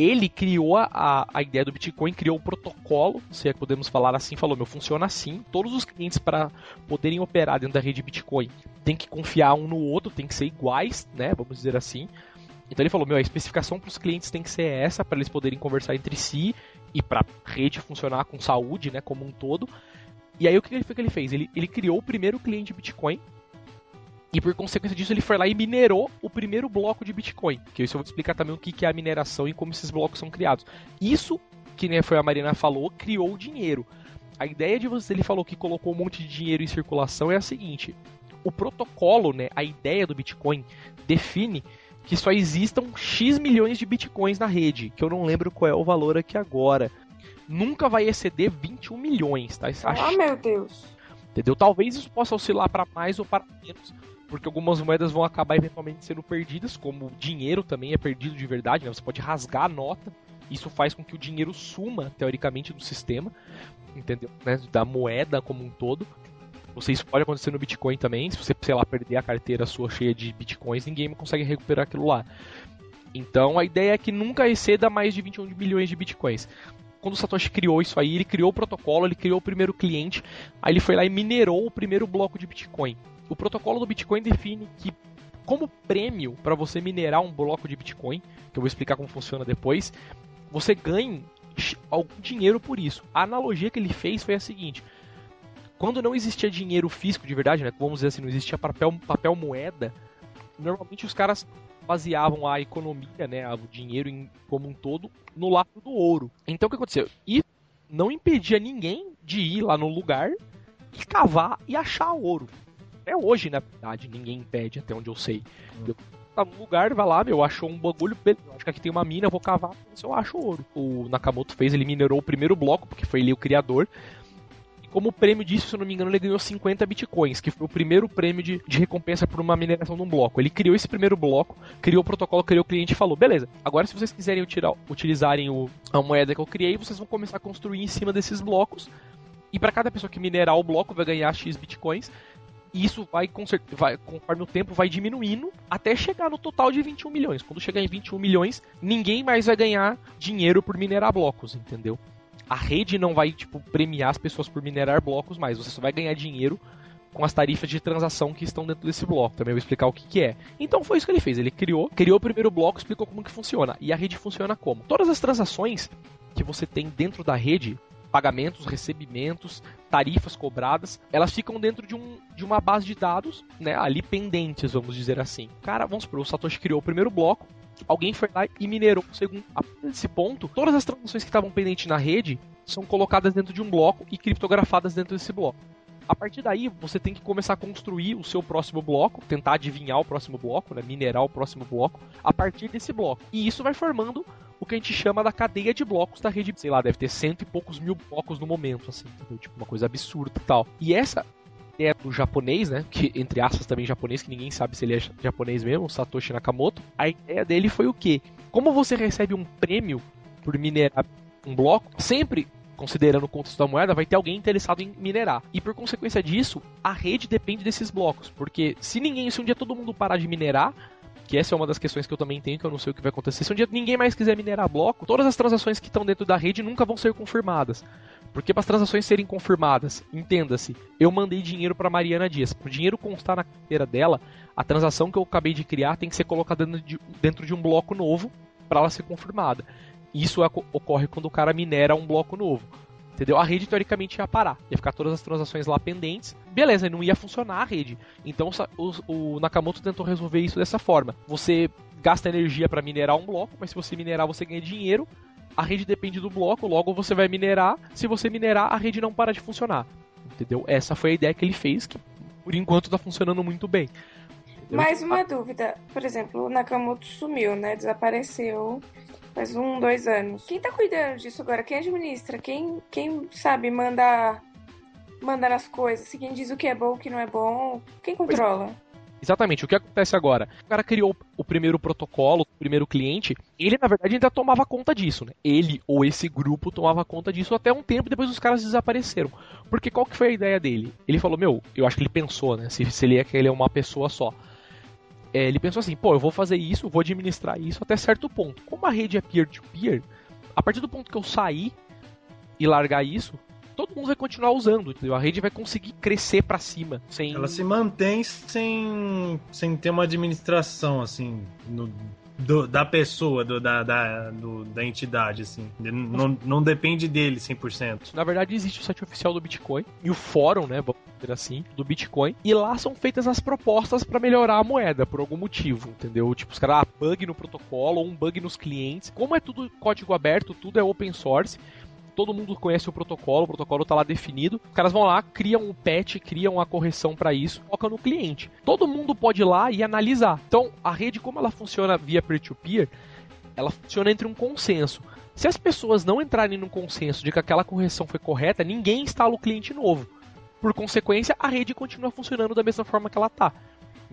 Ele criou a, a ideia do Bitcoin, criou o protocolo, se é que podemos falar assim, falou, meu, funciona assim, todos os clientes para poderem operar dentro da rede Bitcoin tem que confiar um no outro, tem que ser iguais, né, vamos dizer assim. Então ele falou, meu, a especificação para os clientes tem que ser essa, para eles poderem conversar entre si e para a rede funcionar com saúde, né, como um todo. E aí o que ele, ele fez? Ele, ele criou o primeiro cliente Bitcoin, e por consequência disso, ele foi lá e minerou o primeiro bloco de Bitcoin. Que isso eu vou explicar também o que é a mineração e como esses blocos são criados. Isso, que né, foi a Marina falou, criou o dinheiro. A ideia de você, ele falou que colocou um monte de dinheiro em circulação é a seguinte: o protocolo, né, a ideia do Bitcoin, define que só existam X milhões de Bitcoins na rede, que eu não lembro qual é o valor aqui agora. Nunca vai exceder 21 milhões, tá? Ah, meu Deus. Entendeu? Talvez isso possa oscilar para mais ou para menos, porque algumas moedas vão acabar eventualmente sendo perdidas, como dinheiro também é perdido de verdade, né? Você pode rasgar a nota, isso faz com que o dinheiro suma, teoricamente, do sistema, entendeu? Né? Da moeda como um todo. Você isso pode acontecer no Bitcoin também, se você, sei lá, perder a carteira sua cheia de Bitcoins, ninguém consegue recuperar aquilo lá. Então a ideia é que nunca exceda mais de 21 milhões de Bitcoins quando o Satoshi criou isso aí, ele criou o protocolo, ele criou o primeiro cliente, aí ele foi lá e minerou o primeiro bloco de Bitcoin o protocolo do Bitcoin define que como prêmio para você minerar um bloco de Bitcoin, que eu vou explicar como funciona depois, você ganhe algum dinheiro por isso. A analogia que ele fez foi a seguinte: quando não existia dinheiro físico de verdade, né, vamos dizer assim, não existia papel, papel moeda, normalmente os caras baseavam a economia, né, o dinheiro em, como um todo, no lado do ouro. Então o que aconteceu? E não impedia ninguém de ir lá no lugar e cavar e achar ouro. Até hoje, na verdade, ninguém impede, até onde eu sei. Eu tá num lugar, vai lá, meu, achou um bagulho, acho que aqui tem uma mina, vou cavar, se eu acho ouro. O Nakamoto fez, ele minerou o primeiro bloco, porque foi ele o criador. E como prêmio disso, se eu não me engano, ele ganhou 50 bitcoins, que foi o primeiro prêmio de, de recompensa por uma mineração de um bloco. Ele criou esse primeiro bloco, criou o protocolo, criou o cliente e falou: beleza, agora se vocês quiserem utilizarem o, a moeda que eu criei, vocês vão começar a construir em cima desses blocos. E para cada pessoa que minerar o bloco vai ganhar X bitcoins. E isso vai, vai, conforme o tempo vai diminuindo até chegar no total de 21 milhões. Quando chegar em 21 milhões, ninguém mais vai ganhar dinheiro por minerar blocos, entendeu? A rede não vai tipo premiar as pessoas por minerar blocos mais, você só vai ganhar dinheiro com as tarifas de transação que estão dentro desse bloco. Também vou explicar o que, que é. Então foi isso que ele fez. Ele criou, criou o primeiro bloco, explicou como que funciona. E a rede funciona como? Todas as transações que você tem dentro da rede, pagamentos, recebimentos, tarifas cobradas, elas ficam dentro de, um, de uma base de dados, né, ali pendentes, vamos dizer assim. Cara, vamos supor, o Satoshi criou o primeiro bloco, alguém foi lá e minerou o segundo. A desse ponto, todas as transações que estavam pendentes na rede são colocadas dentro de um bloco e criptografadas dentro desse bloco. A partir daí, você tem que começar a construir o seu próximo bloco, tentar adivinhar o próximo bloco, né, minerar o próximo bloco, a partir desse bloco. E isso vai formando o que a gente chama da cadeia de blocos da rede. Sei lá, deve ter cento e poucos mil blocos no momento, assim, entendeu? Tipo, uma coisa absurda e tal. E essa é do japonês, né? Que, entre aspas, também japonês, que ninguém sabe se ele é japonês mesmo, Satoshi Nakamoto. A ideia dele foi o quê? Como você recebe um prêmio por minerar um bloco, sempre considerando o contexto da moeda, vai ter alguém interessado em minerar. E por consequência disso, a rede depende desses blocos. Porque se ninguém, se um dia todo mundo parar de minerar, que essa é uma das questões que eu também tenho, que eu não sei o que vai acontecer. Se um dia ninguém mais quiser minerar bloco, todas as transações que estão dentro da rede nunca vão ser confirmadas. Porque para as transações serem confirmadas, entenda-se, eu mandei dinheiro para Mariana Dias. Para o dinheiro constar na carteira dela, a transação que eu acabei de criar tem que ser colocada dentro de, dentro de um bloco novo para ela ser confirmada. Isso ocorre quando o cara minera um bloco novo. Entendeu? A rede teoricamente ia parar, ia ficar todas as transações lá pendentes. Beleza, não ia funcionar a rede. Então o, o Nakamoto tentou resolver isso dessa forma. Você gasta energia para minerar um bloco, mas se você minerar você ganha dinheiro. A rede depende do bloco, logo você vai minerar. Se você minerar, a rede não para de funcionar. Entendeu? Essa foi a ideia que ele fez, que por enquanto está funcionando muito bem. Entendeu? Mais uma dúvida, por exemplo, o Nakamoto sumiu, né? Desapareceu Faz um, dois anos. Quem tá cuidando disso agora? Quem administra? Quem, quem sabe mandar mandar as coisas? Se quem diz o que é bom, o que não é bom? Quem controla? Exatamente, o que acontece agora? O cara criou o primeiro protocolo, o primeiro cliente, ele na verdade ainda tomava conta disso, né? Ele ou esse grupo tomava conta disso até um tempo depois os caras desapareceram. Porque qual que foi a ideia dele? Ele falou, meu, eu acho que ele pensou, né? Se, se ele é que ele é uma pessoa só é, ele pensou assim, pô, eu vou fazer isso, vou administrar isso até certo ponto. Como a rede é peer-to-peer, -peer, a partir do ponto que eu sair e largar isso, todo mundo vai continuar usando, entendeu? A rede vai conseguir crescer para cima. Sem... Ela se mantém sem, sem ter uma administração, assim, no, do, da pessoa, do, da, da, do, da entidade, assim. Não, não depende dele 100%. Na verdade, existe o site oficial do Bitcoin e o fórum, né, assim, do Bitcoin. E lá são feitas as propostas para melhorar a moeda, por algum motivo, entendeu? Tipo, os caras, ah, bug no protocolo ou um bug nos clientes. Como é tudo código aberto, tudo é open source, todo mundo conhece o protocolo, o protocolo está lá definido. Os caras vão lá, criam um patch, criam a correção para isso, coloca no cliente. Todo mundo pode ir lá e analisar. Então, a rede, como ela funciona via peer-to-peer, -peer, ela funciona entre um consenso. Se as pessoas não entrarem no consenso de que aquela correção foi correta, ninguém instala o cliente novo. Por consequência, a rede continua funcionando da mesma forma que ela está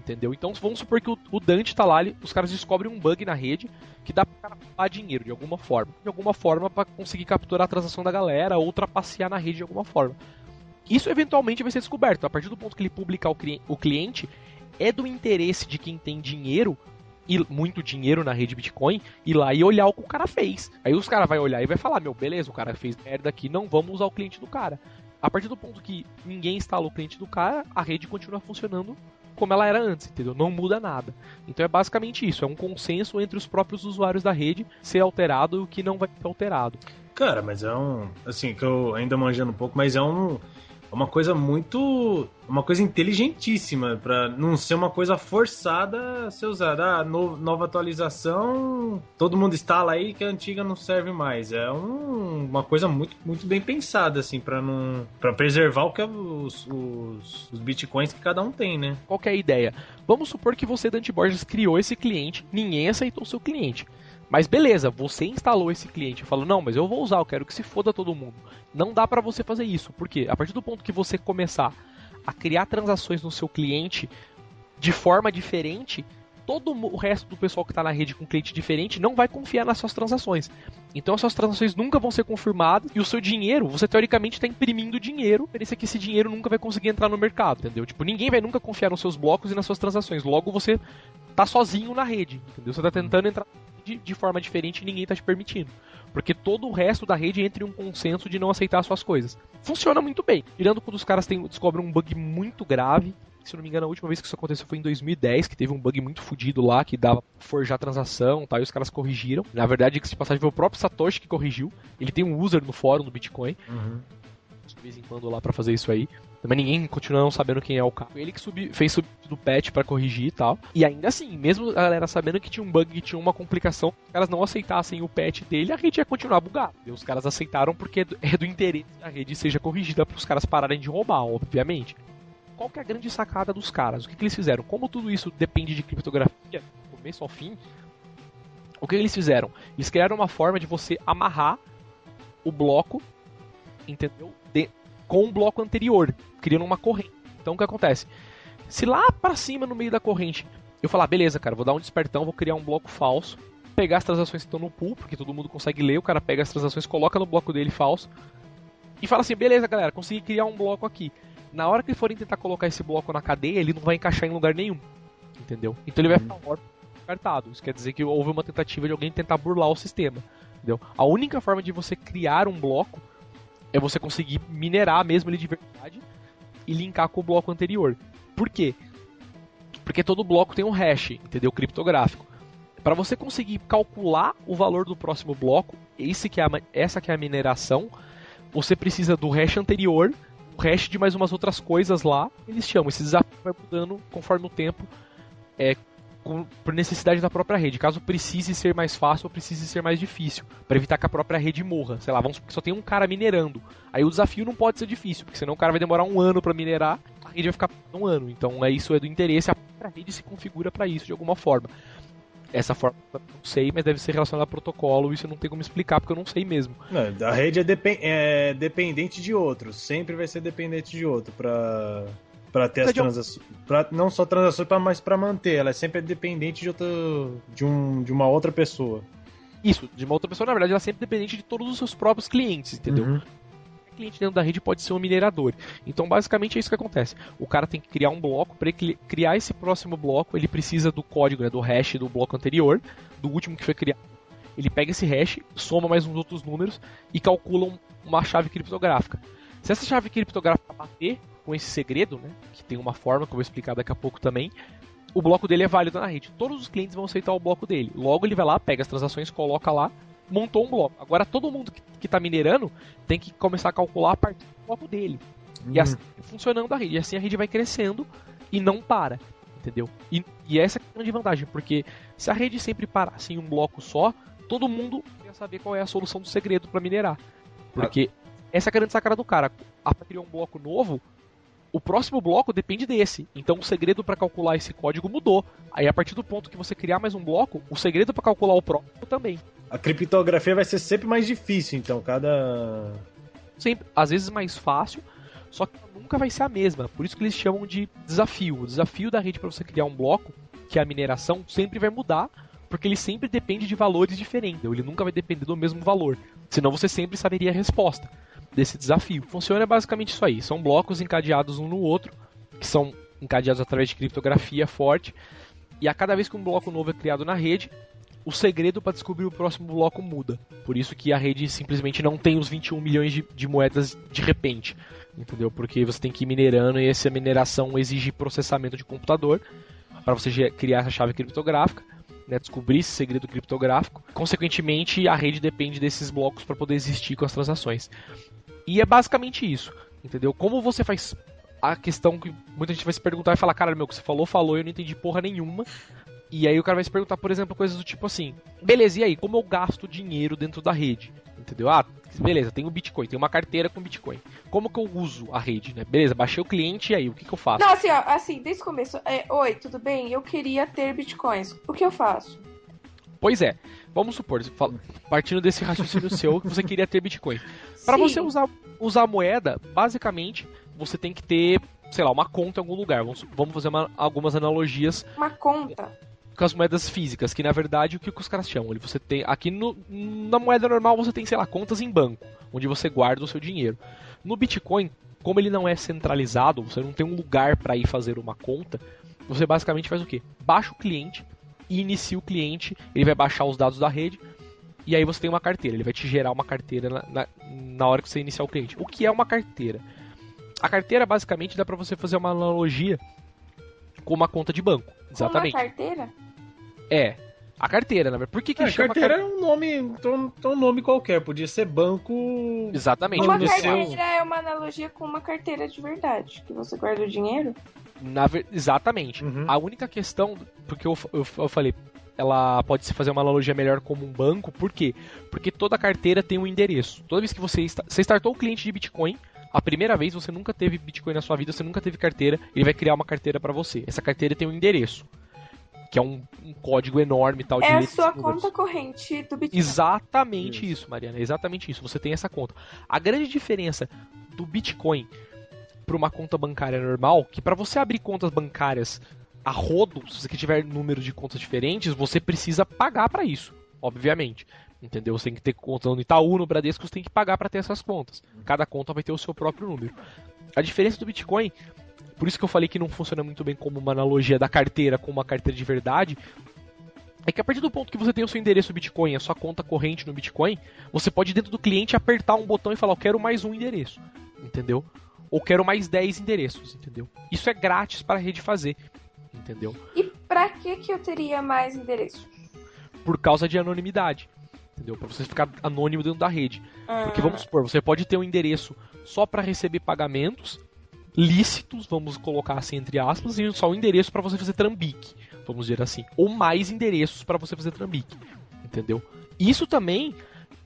entendeu? Então vamos supor que o, o Dante tá lá, os caras descobrem um bug na rede que dá pra capturar dinheiro de alguma forma. De alguma forma para conseguir capturar a transação da galera ou trapacear na rede de alguma forma. Isso eventualmente vai ser descoberto. A partir do ponto que ele publicar o cliente, é do interesse de quem tem dinheiro e muito dinheiro na rede Bitcoin ir lá e olhar o que o cara fez. Aí os caras vai olhar e vai falar: "Meu, beleza, o cara fez merda aqui, não vamos usar o cliente do cara". A partir do ponto que ninguém instala o cliente do cara, a rede continua funcionando como ela era antes, entendeu? Não muda nada. Então é basicamente isso, é um consenso entre os próprios usuários da rede ser alterado e o que não vai ser alterado. Cara, mas é um. Assim, que eu ainda manjando um pouco, mas é um uma coisa muito. Uma coisa inteligentíssima, para não ser uma coisa forçada a ser usada. Ah, no, nova atualização, todo mundo instala aí que a antiga não serve mais. É um, uma coisa muito, muito bem pensada, assim, para não. para preservar o que é os, os, os, bitcoins que cada um tem, né? Qual é a ideia? Vamos supor que você, Dante Borges, criou esse cliente, ninguém aceitou o seu cliente. Mas beleza, você instalou esse cliente e falou: "Não, mas eu vou usar, eu quero que se foda todo mundo". Não dá para você fazer isso, porque a partir do ponto que você começar a criar transações no seu cliente de forma diferente, todo o resto do pessoal que está na rede com cliente diferente não vai confiar nas suas transações. Então as suas transações nunca vão ser confirmadas e o seu dinheiro, você teoricamente está imprimindo dinheiro, parece que esse dinheiro nunca vai conseguir entrar no mercado, entendeu? Tipo, ninguém vai nunca confiar nos seus blocos e nas suas transações. Logo você tá sozinho na rede, entendeu? Você está tentando entrar de, de forma diferente e ninguém está te permitindo. Porque todo o resto da rede entra em um consenso de não aceitar suas coisas. Funciona muito bem. Tirando quando os caras têm, descobrem um bug muito grave. Se não me engano, a última vez que isso aconteceu foi em 2010, que teve um bug muito fodido lá, que dava pra forjar transação tá, e os caras corrigiram. Na verdade, que se passagem foi o próprio Satoshi que corrigiu. Ele tem um user no fórum do Bitcoin. Uhum. De vez em quando lá para fazer isso aí. Mas ninguém continua não sabendo quem é o cara. Ele que subi, fez sub do patch para corrigir e tal. E ainda assim, mesmo a galera sabendo que tinha um bug, que tinha uma complicação, os caras não aceitassem o patch dele, a rede ia continuar bugada. Os caras aceitaram porque é do interesse que a rede seja corrigida para os caras pararem de roubar, obviamente. Qual que é a grande sacada dos caras? O que, que eles fizeram? Como tudo isso depende de criptografia, do começo ao fim, o que eles fizeram? Eles criaram uma forma de você amarrar o bloco, entendeu? De, com o bloco anterior, criando uma corrente. Então o que acontece? Se lá para cima no meio da corrente eu falar, beleza, cara, vou dar um despertão, vou criar um bloco falso, pegar as transações que estão no pool, porque todo mundo consegue ler, o cara pega as transações, coloca no bloco dele falso e fala assim, beleza, galera, consegui criar um bloco aqui. Na hora que forem tentar colocar esse bloco na cadeia, ele não vai encaixar em lugar nenhum. Entendeu? Então ele vai ficar morto descartado. Isso quer dizer que houve uma tentativa de alguém tentar burlar o sistema. Entendeu? A única forma de você criar um bloco é você conseguir minerar mesmo ele de verdade e linkar com o bloco anterior. Por quê? Porque todo bloco tem um hash, entendeu? Criptográfico. Para você conseguir calcular o valor do próximo bloco, esse que é a, essa que é a mineração, você precisa do hash anterior, o hash de mais umas outras coisas lá. Eles chamam. Esse desafio vai mudando conforme o tempo, é, com, por necessidade da própria rede. Caso precise ser mais fácil ou precise ser mais difícil, para evitar que a própria rede morra. Sei lá, vamos supor que só tem um cara minerando. Aí o desafio não pode ser difícil, porque senão o cara vai demorar um ano para minerar, a rede vai ficar um ano. Então é isso é do interesse, a própria rede se configura para isso de alguma forma. Essa forma não sei, mas deve ser relacionada a protocolo, isso eu não tenho como explicar, porque eu não sei mesmo. Não, a rede é, é dependente de outro, sempre vai ser dependente de outro para para ter as transações, para não só transações, mas para manter, ela é sempre dependente de outro, de um de uma outra pessoa. Isso, de uma outra pessoa, na verdade, ela é sempre dependente de todos os seus próprios clientes, entendeu? Uhum. O cliente dentro da rede pode ser um minerador. Então, basicamente, é isso que acontece. O cara tem que criar um bloco, para criar esse próximo bloco, ele precisa do código, né, do hash do bloco anterior, do último que foi criado. Ele pega esse hash, soma mais uns outros números e calcula uma chave criptográfica. Se essa chave criptográfica bater com esse segredo, né, que tem uma forma que eu vou explicar daqui a pouco também, o bloco dele é válido na rede. Todos os clientes vão aceitar o bloco dele. Logo ele vai lá, pega as transações, coloca lá, montou um bloco. Agora todo mundo que está minerando tem que começar a calcular a partir do bloco dele. Uhum. E assim funcionando a rede. E assim a rede vai crescendo e não para. Entendeu? E, e essa é a grande vantagem, porque se a rede sempre parasse em um bloco só, todo mundo ia saber qual é a solução do segredo para minerar. Porque ah. essa é a grande sacada do cara. A criar um bloco novo, o próximo bloco depende desse. Então o segredo para calcular esse código mudou. Aí a partir do ponto que você criar mais um bloco, o segredo para calcular o próximo também. A criptografia vai ser sempre mais difícil, então cada sempre, às vezes mais fácil, só que nunca vai ser a mesma. Por isso que eles chamam de desafio. O desafio da rede para você criar um bloco, que é a mineração, sempre vai mudar, porque ele sempre depende de valores diferentes. Ele nunca vai depender do mesmo valor. Senão você sempre saberia a resposta desse desafio. Funciona basicamente isso aí. São blocos encadeados um no outro, que são encadeados através de criptografia forte. E a cada vez que um bloco novo é criado na rede, o segredo para descobrir o próximo bloco muda. Por isso que a rede simplesmente não tem os 21 milhões de, de moedas de repente. Entendeu? Porque você tem que ir minerando e essa mineração exige processamento de computador para você criar essa chave criptográfica. Né, descobrir esse segredo criptográfico. Consequentemente, a rede depende desses blocos para poder existir com as transações. E é basicamente isso, entendeu? Como você faz a questão que muita gente vai se perguntar e falar, cara, meu, o que você falou, falou, eu não entendi porra nenhuma. E aí o cara vai se perguntar, por exemplo, coisas do tipo assim: beleza, e aí, como eu gasto dinheiro dentro da rede? Entendeu? Ah, beleza, tem o Bitcoin, tem uma carteira com Bitcoin. Como que eu uso a rede, né? Beleza, baixei o cliente e aí, o que, que eu faço? Não, assim, ó, assim, desde o começo, é, oi, tudo bem? Eu queria ter Bitcoins. O que eu faço? Pois é, vamos supor, partindo desse raciocínio seu, que você queria ter Bitcoin. Para você usar, usar a moeda, basicamente, você tem que ter, sei lá, uma conta em algum lugar. Vamos, vamos fazer uma, algumas analogias. Uma conta? Com as moedas físicas, que na verdade o que, que os caras chamam? Você tem. Aqui no, na moeda normal você tem, sei lá, contas em banco, onde você guarda o seu dinheiro. No Bitcoin, como ele não é centralizado, você não tem um lugar para ir fazer uma conta, você basicamente faz o quê? Baixa o cliente, e inicia o cliente, ele vai baixar os dados da rede, e aí você tem uma carteira, ele vai te gerar uma carteira na, na, na hora que você iniciar o cliente. O que é uma carteira? A carteira basicamente dá para você fazer uma analogia com uma conta de banco. Exatamente. Uma carteira? É. A carteira, na verdade. Por que, que é, chama carteira? é um nome, um, um nome qualquer, podia ser banco. Exatamente. Uma carteira seu... é uma analogia com uma carteira de verdade, que você guarda o dinheiro. Na, exatamente. Uhum. A única questão, porque eu, eu, eu falei, ela pode se fazer uma analogia melhor como um banco, por quê? Porque toda carteira tem um endereço. Toda vez que você, você startou o cliente de Bitcoin, a primeira vez você nunca teve Bitcoin na sua vida, você nunca teve carteira, ele vai criar uma carteira para você. Essa carteira tem um endereço, que é um, um código enorme tal de É a sua conta corrente do Bitcoin. Exatamente isso. isso, Mariana, exatamente isso. Você tem essa conta. A grande diferença do Bitcoin para uma conta bancária normal, que para você abrir contas bancárias a rodo, se você tiver número de contas diferentes, você precisa pagar para isso, obviamente. Entendeu? Você tem que ter conta no Itaú, no Bradesco, você tem que pagar para ter essas contas. Cada conta vai ter o seu próprio número. A diferença do Bitcoin, por isso que eu falei que não funciona muito bem como uma analogia da carteira com uma carteira de verdade, é que a partir do ponto que você tem o seu endereço Bitcoin, a sua conta corrente no Bitcoin, você pode dentro do cliente apertar um botão e falar, eu quero mais um endereço, entendeu? Ou quero mais 10 endereços, entendeu? Isso é grátis para a rede fazer, entendeu? E para que que eu teria mais endereços? Por causa de anonimidade, entendeu? Para você ficar anônimo dentro da rede. Porque vamos supor, você pode ter um endereço só para receber pagamentos lícitos, vamos colocar assim entre aspas, e só um endereço para você fazer trambique vamos dizer assim, ou mais endereços para você fazer trambique, entendeu? Isso também,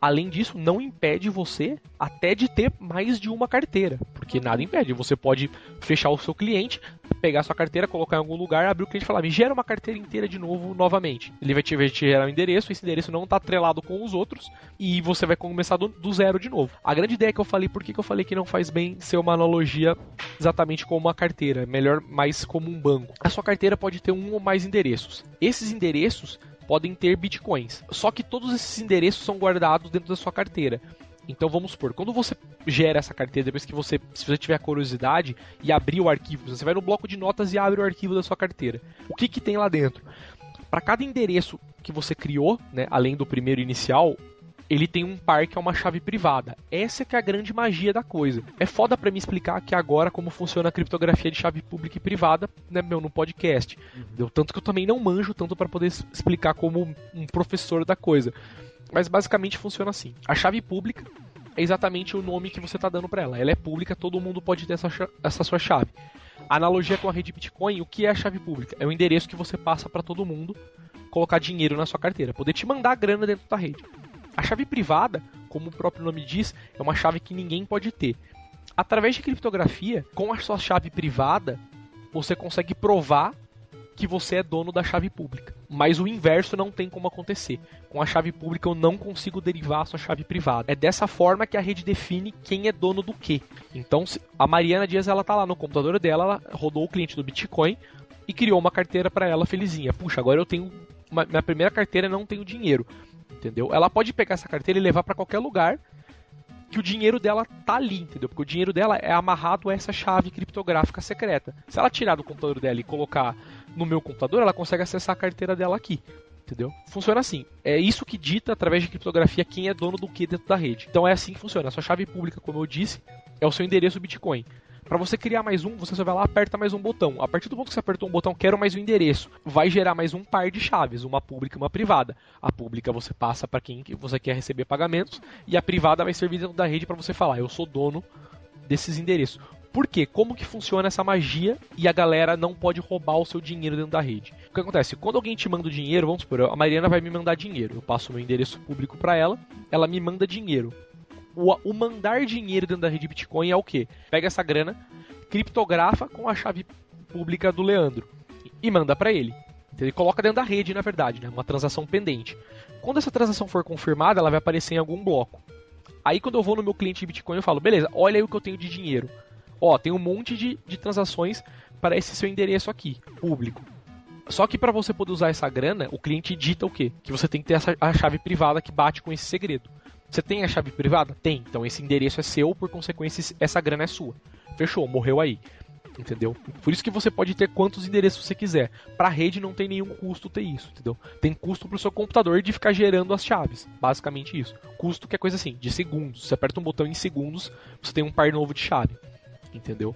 além disso, não impede você até de ter mais de uma carteira, porque nada impede. Você pode fechar o seu cliente, pegar sua carteira, colocar em algum lugar, abrir o cliente e falar: me gera uma carteira inteira de novo, novamente. Ele vai te, vai te gerar um endereço, esse endereço não está atrelado com os outros, e você vai começar do, do, zero de novo. A grande ideia que eu falei, por que, que eu falei que não faz bem ser uma analogia exatamente como uma carteira, melhor mais como um banco. A sua carteira pode ter um ou mais endereços. Esses endereços podem ter bitcoins. Só que todos esses endereços são guardados dentro da sua carteira. Então vamos supor, quando você gera essa carteira, depois que você, se você tiver curiosidade e abrir o arquivo, você vai no bloco de notas e abre o arquivo da sua carteira. O que, que tem lá dentro? Para cada endereço que você criou, né, além do primeiro inicial, ele tem um par que é uma chave privada. Essa é que é a grande magia da coisa. É foda para me explicar aqui agora como funciona a criptografia de chave pública e privada, né, meu, no podcast. Deu tanto que eu também não manjo tanto para poder explicar como um professor da coisa. Mas basicamente funciona assim. A chave pública é exatamente o nome que você está dando para ela. Ela é pública, todo mundo pode ter essa, essa sua chave. A analogia com a rede Bitcoin, o que é a chave pública? É o endereço que você passa para todo mundo colocar dinheiro na sua carteira, poder te mandar grana dentro da rede. A chave privada, como o próprio nome diz, é uma chave que ninguém pode ter. Através de criptografia, com a sua chave privada, você consegue provar que você é dono da chave pública. Mas o inverso não tem como acontecer. Com a chave pública eu não consigo derivar a sua chave privada. É dessa forma que a rede define quem é dono do que. Então a Mariana Dias ela tá lá no computador dela, ela rodou o cliente do Bitcoin e criou uma carteira para ela felizinha. Puxa, agora eu tenho uma, minha primeira carteira não tenho dinheiro, entendeu? Ela pode pegar essa carteira e levar para qualquer lugar que o dinheiro dela tá ali, entendeu? Porque o dinheiro dela é amarrado a essa chave criptográfica secreta. Se ela tirar do computador dela e colocar no meu computador, ela consegue acessar a carteira dela aqui. Entendeu? Funciona assim. É isso que dita, através de criptografia, quem é dono do que dentro da rede. Então é assim que funciona. A sua chave pública, como eu disse, é o seu endereço Bitcoin. Para você criar mais um, você só vai lá aperta mais um botão. A partir do ponto que você apertou um botão, quero mais um endereço, vai gerar mais um par de chaves, uma pública e uma privada. A pública você passa para quem você quer receber pagamentos e a privada vai servir dentro da rede para você falar, eu sou dono desses endereços. Por quê? Como que funciona essa magia e a galera não pode roubar o seu dinheiro dentro da rede? O que acontece? Quando alguém te manda o dinheiro, vamos supor, a Mariana vai me mandar dinheiro. Eu passo meu endereço público para ela, ela me manda dinheiro. O, o, mandar dinheiro dentro da rede Bitcoin é o quê? Pega essa grana, criptografa com a chave pública do Leandro e manda para ele. Então, ele coloca dentro da rede, na verdade, né? uma transação pendente. Quando essa transação for confirmada, ela vai aparecer em algum bloco. Aí quando eu vou no meu cliente Bitcoin, eu falo, beleza, olha aí o que eu tenho de dinheiro. Ó, tem um monte de, de transações para esse seu endereço aqui, público. Só que para você poder usar essa grana, o cliente dita o quê? Que você tem que ter essa, a chave privada que bate com esse segredo. Você tem a chave privada? Tem. Então esse endereço é seu, por consequência, essa grana é sua. Fechou, morreu aí. Entendeu? Por isso que você pode ter quantos endereços você quiser. Para a rede não tem nenhum custo ter isso, entendeu? Tem custo para o seu computador de ficar gerando as chaves. Basicamente isso. Custo que é coisa assim, de segundos. Você aperta um botão em segundos, você tem um par novo de chave entendeu?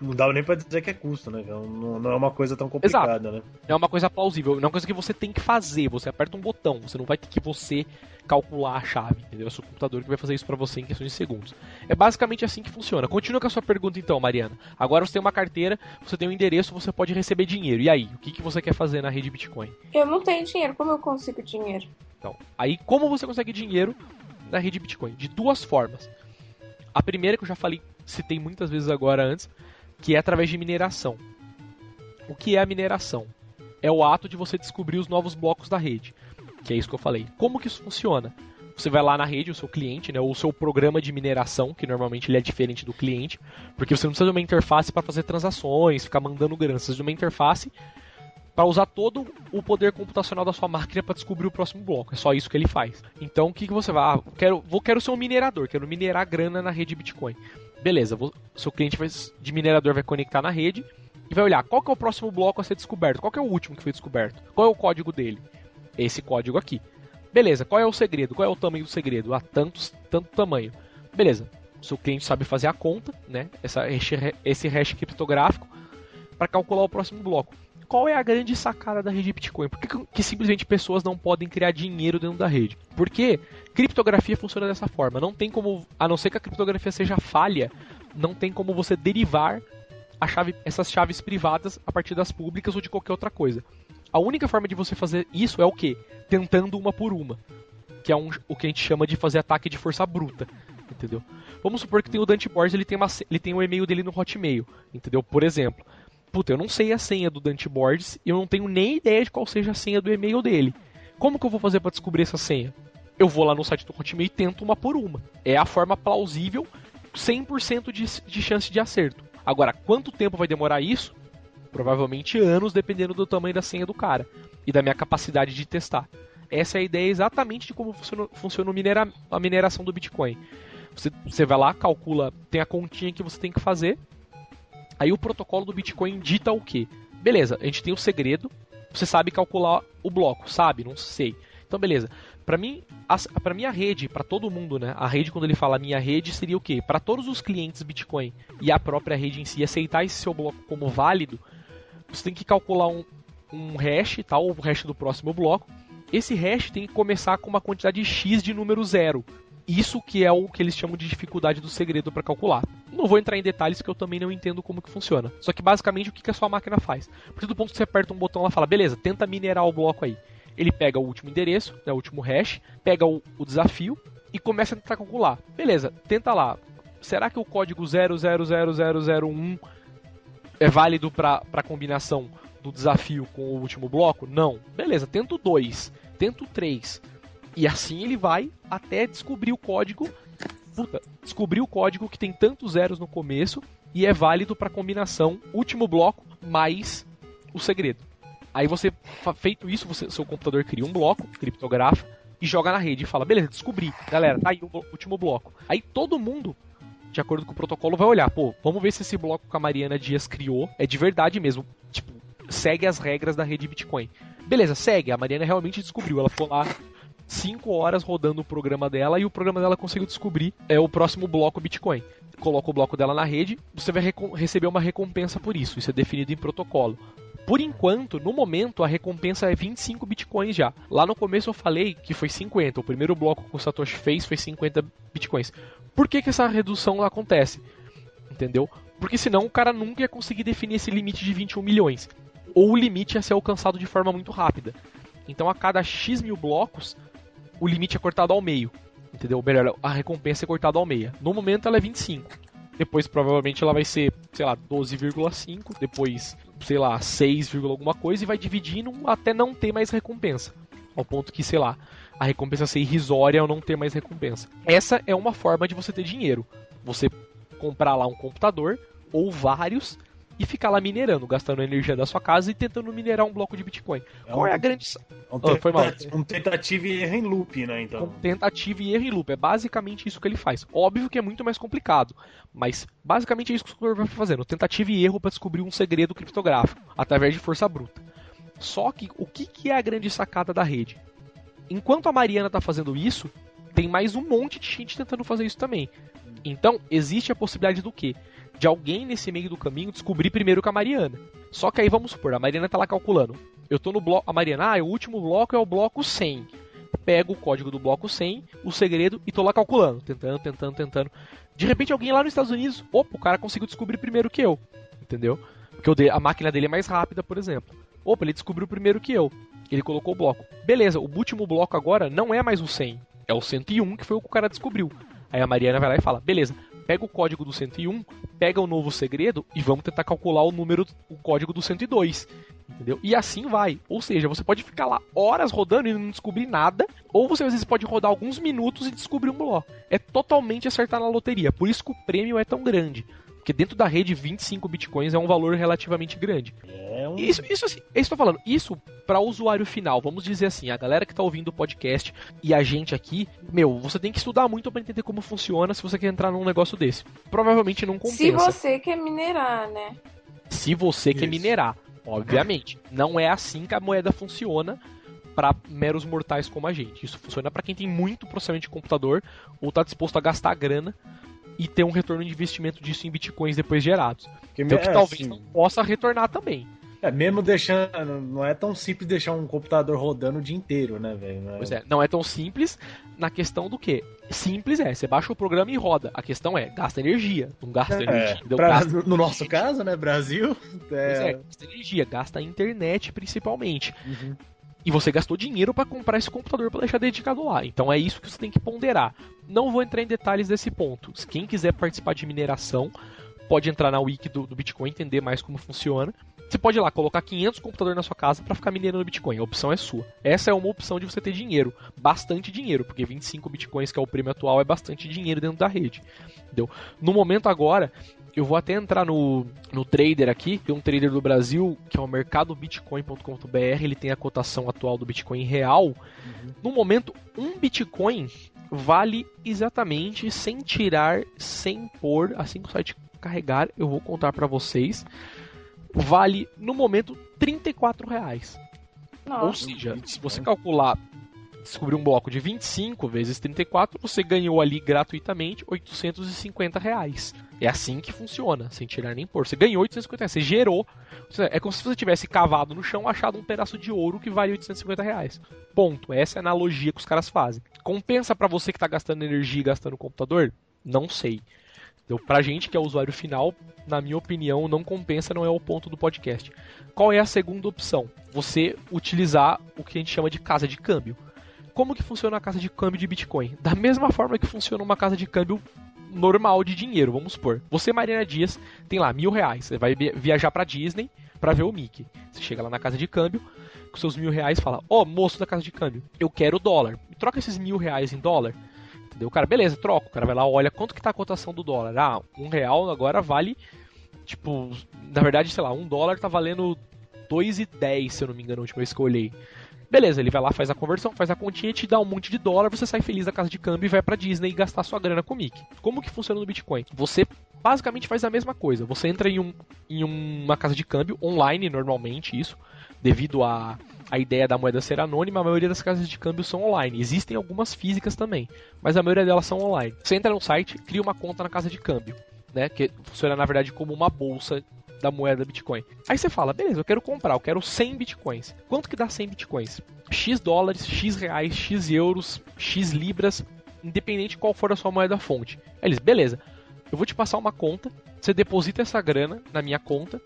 Não dá nem pra dizer que é custo, né? Não, não é uma coisa tão complicada, Exato. né? É uma coisa plausível, não é uma coisa que você tem que fazer. Você aperta um botão, você não vai ter que você calcular a chave, entendeu? É o seu computador que vai fazer isso para você em questões de segundos. É basicamente assim que funciona. Continua com a sua pergunta então, Mariana. Agora você tem uma carteira, você tem um endereço, você pode receber dinheiro. E aí, o que, que você quer fazer na rede Bitcoin? Eu não tenho dinheiro, como eu consigo dinheiro? Então, aí como você consegue dinheiro na rede Bitcoin? De duas formas. A primeira que eu já falei citei muitas vezes agora antes, que é através de mineração. O que é a mineração? É o ato de você descobrir os novos blocos da rede, que é isso que eu falei. Como que isso funciona? Você vai lá na rede, o seu cliente, né, ou o seu programa de mineração, que normalmente ele é diferente do cliente, porque você não precisa de uma interface para fazer transações, ficar mandando grana, você precisa de uma interface para usar todo o poder computacional da sua máquina para descobrir o próximo bloco. É só isso que ele faz. Então, o que, que você vai? Ah, quero, vou, quero ser um minerador, quero minerar grana na rede Bitcoin. Beleza, seu cliente vai, de minerador vai conectar na rede e vai olhar qual que é o próximo bloco a ser descoberto, qual que é o último que foi descoberto, qual é o código dele. esse código aqui. Beleza, qual é o segredo? Qual é o tamanho do segredo? Ah, tantos, tanto tamanho. Beleza, seu cliente sabe fazer a conta, né? Essa, esse hash criptográfico, para calcular o próximo bloco. Qual é a grande sacada da rede Bitcoin? Por que, que, simplesmente pessoas não podem criar dinheiro dentro da rede? Porque criptografia funciona dessa forma. Não tem como, a não ser que a criptografia seja falha, não tem como você derivar chave, essas chaves privadas a partir das públicas ou de qualquer outra coisa. A única forma de você fazer isso é o quê? Tentando uma por uma. Que é um, o que a gente chama de fazer ataque de força bruta. Entendeu? Vamos supor que tem o Dante Borges, ele tem, uma, ele tem um e-mail dele no Hotmail. Entendeu? Por exemplo. Puta, eu não sei a senha do Dante Borges e eu não tenho nem ideia de qual seja a senha do e-mail dele. Como que eu vou fazer para descobrir essa senha? Eu vou lá no site do Hotmail e tento uma por uma. É a forma plausível, 100% de, de chance de acerto. Agora, quanto tempo vai demorar isso? Provavelmente anos, dependendo do tamanho da senha do cara e da minha capacidade de testar. Essa é a ideia exatamente de como funciona, funciona minera, a mineração do Bitcoin. Você, você vai lá, calcula, tem a continha que você tem que fazer. Aí o protocolo do Bitcoin dita o quê? Beleza, a gente tem o segredo. Você sabe calcular o bloco, sabe? Não sei. Então, beleza. Para mim, para minha rede, para todo mundo, né? A rede quando ele fala minha rede seria o quê? Para todos os clientes Bitcoin e a própria rede em si aceitar esse seu bloco como válido, você tem que calcular um, um hash, tal, o hash do próximo bloco. Esse hash tem que começar com uma quantidade x de número zero. Isso que é o que eles chamam de dificuldade do segredo para calcular. Não vou entrar em detalhes que eu também não entendo como que funciona. Só que basicamente o que, que a sua máquina faz? A partir do ponto que você aperta um botão, ela fala, beleza, tenta minerar o bloco aí ele pega o último endereço, né, o último hash, pega o, o desafio e começa a tentar calcular. Beleza, tenta lá. Será que o código 000001 é válido para a combinação do desafio com o último bloco? Não. Beleza, tenta o 2, tenta o 3. E assim ele vai até descobrir o código. Puta, descobrir o código que tem tantos zeros no começo e é válido para combinação último bloco mais o segredo. Aí você, feito isso, você, seu computador cria um bloco, criptografa, e joga na rede e fala, beleza, descobri, galera, tá aí o último bloco. Aí todo mundo, de acordo com o protocolo, vai olhar, pô, vamos ver se esse bloco que a Mariana Dias criou é de verdade mesmo. Tipo, segue as regras da rede Bitcoin. Beleza, segue, a Mariana realmente descobriu, ela ficou lá 5 horas rodando o programa dela e o programa dela conseguiu descobrir é o próximo bloco Bitcoin. Coloca o bloco dela na rede, você vai receber uma recompensa por isso. Isso é definido em protocolo. Por enquanto, no momento, a recompensa é 25 bitcoins já. Lá no começo eu falei que foi 50. O primeiro bloco que o Satoshi fez foi 50 bitcoins. Por que, que essa redução acontece? Entendeu? Porque senão o cara nunca ia conseguir definir esse limite de 21 milhões. Ou o limite ia ser alcançado de forma muito rápida. Então a cada X mil blocos, o limite é cortado ao meio. Entendeu? Melhor, a recompensa é cortada ao meio. No momento ela é 25. Depois provavelmente ela vai ser, sei lá, 12,5. Depois sei lá, 6, alguma coisa e vai dividindo até não ter mais recompensa. Ao ponto que, sei lá, a recompensa ser irrisória ou não ter mais recompensa. Essa é uma forma de você ter dinheiro. Você comprar lá um computador ou vários e ficar lá minerando, gastando a energia da sua casa e tentando minerar um bloco de Bitcoin. É Qual é a grande. Um, oh, foi mal. um tentativa e erro em loop, né? Então. Um tentativa e erro em loop. É basicamente isso que ele faz. Óbvio que é muito mais complicado, mas basicamente é isso que o senhor vai fazendo: tentativa e erro para descobrir um segredo criptográfico através de força bruta. Só que o que, que é a grande sacada da rede? Enquanto a Mariana está fazendo isso, tem mais um monte de gente tentando fazer isso também. Então, existe a possibilidade do quê? de alguém nesse meio do caminho descobrir primeiro que a Mariana. Só que aí vamos supor, a Mariana tá lá calculando. Eu tô no bloco. A Mariana, ah, o último bloco é o bloco 100. Pego o código do bloco 100, o segredo e tô lá calculando, tentando, tentando, tentando. De repente alguém lá nos Estados Unidos, opa, o cara conseguiu descobrir primeiro que eu. Entendeu? Porque a máquina dele é mais rápida, por exemplo. Opa, ele descobriu primeiro que eu. Ele colocou o bloco. Beleza, o último bloco agora não é mais o 100, é o 101 que foi o que o cara descobriu. Aí a Mariana vai lá e fala: beleza, pega o código do 101, pega o novo segredo e vamos tentar calcular o número, o código do 102. Entendeu? E assim vai. Ou seja, você pode ficar lá horas rodando e não descobrir nada, ou você às vezes pode rodar alguns minutos e descobrir um bloco. É totalmente acertar na loteria. Por isso que o prêmio é tão grande. Porque dentro da rede, 25 bitcoins é um valor relativamente grande. É um... Isso, isso assim, é isso que eu tô falando. Isso para o usuário final, vamos dizer assim, a galera que tá ouvindo o podcast e a gente aqui, meu, você tem que estudar muito para entender como funciona se você quer entrar num negócio desse. Provavelmente não compensa. Se você quer minerar, né? Se você isso. quer minerar, obviamente. Não é assim que a moeda funciona para meros mortais como a gente. Isso funciona para quem tem muito processamento de computador ou está disposto a gastar grana e ter um retorno de investimento disso em bitcoins depois gerados. Que então, que é, talvez não possa retornar também. É, mesmo deixando. Não é tão simples deixar um computador rodando o dia inteiro, né, velho? É... Pois é, não é tão simples na questão do que? Simples é, você baixa o programa e roda. A questão é, gasta energia. Não gasta é, energia. Pra, gasta no nosso caso, né, Brasil? É... Pois é, gasta energia, gasta internet principalmente. Uhum. E você gastou dinheiro para comprar esse computador para deixar dedicado lá. Então é isso que você tem que ponderar. Não vou entrar em detalhes desse ponto. Quem quiser participar de mineração, pode entrar na wiki do, do Bitcoin, entender mais como funciona. Você pode ir lá colocar 500 computadores na sua casa para ficar minerando Bitcoin. A opção é sua. Essa é uma opção de você ter dinheiro, bastante dinheiro, porque 25 Bitcoins, que é o prêmio atual, é bastante dinheiro dentro da rede. Entendeu? No momento agora, eu vou até entrar no, no trader aqui, tem um trader do Brasil, que é o mercadobitcoin.com.br, ele tem a cotação atual do Bitcoin real. Uhum. No momento, um Bitcoin vale exatamente sem tirar, sem pôr, assim que o site carregar, eu vou contar para vocês vale, no momento, 34 reais. Nossa. Ou seja, se você calcular, descobrir um bloco de 25 vezes 34, você ganhou ali gratuitamente 850 reais. É assim que funciona, sem tirar nem pôr. Você ganhou 850 reais, você gerou. É como se você tivesse cavado no chão, achado um pedaço de ouro que vale 850 reais. Ponto. Essa é a analogia que os caras fazem. Compensa para você que está gastando energia e gastando computador? Não sei. Então, pra gente que é usuário final, na minha opinião, não compensa, não é o ponto do podcast. Qual é a segunda opção? Você utilizar o que a gente chama de casa de câmbio. Como que funciona a casa de câmbio de Bitcoin? Da mesma forma que funciona uma casa de câmbio normal de dinheiro, vamos supor. Você, Mariana Dias, tem lá mil reais. Você vai viajar pra Disney para ver o Mickey. Você chega lá na casa de câmbio, com seus mil reais fala: Ó, oh, moço da casa de câmbio, eu quero dólar. Troca esses mil reais em dólar. Entendeu? O cara, beleza, troca. O cara vai lá, olha quanto que tá a cotação do dólar. Ah, um real agora vale, tipo, na verdade, sei lá, um dólar tá valendo 2,10, se eu não me engano, a última vez que eu olhei. Beleza, ele vai lá, faz a conversão, faz a continha, te dá um monte de dólar, você sai feliz da casa de câmbio e vai pra Disney e gastar sua grana com o Mickey. Como que funciona no Bitcoin? Você basicamente faz a mesma coisa. Você entra em, um, em uma casa de câmbio, online normalmente, isso, devido a a ideia da moeda ser anônima, a maioria das casas de câmbio são online. Existem algumas físicas também, mas a maioria delas são online. Você entra no site, cria uma conta na casa de câmbio, né, que funciona na verdade como uma bolsa da moeda Bitcoin. Aí você fala, beleza, eu quero comprar, eu quero 100 Bitcoins. Quanto que dá 100 Bitcoins? X dólares, X reais, X euros, X libras, independente qual for a sua moeda fonte. Aí eles, beleza, eu vou te passar uma conta, você deposita essa grana na minha conta,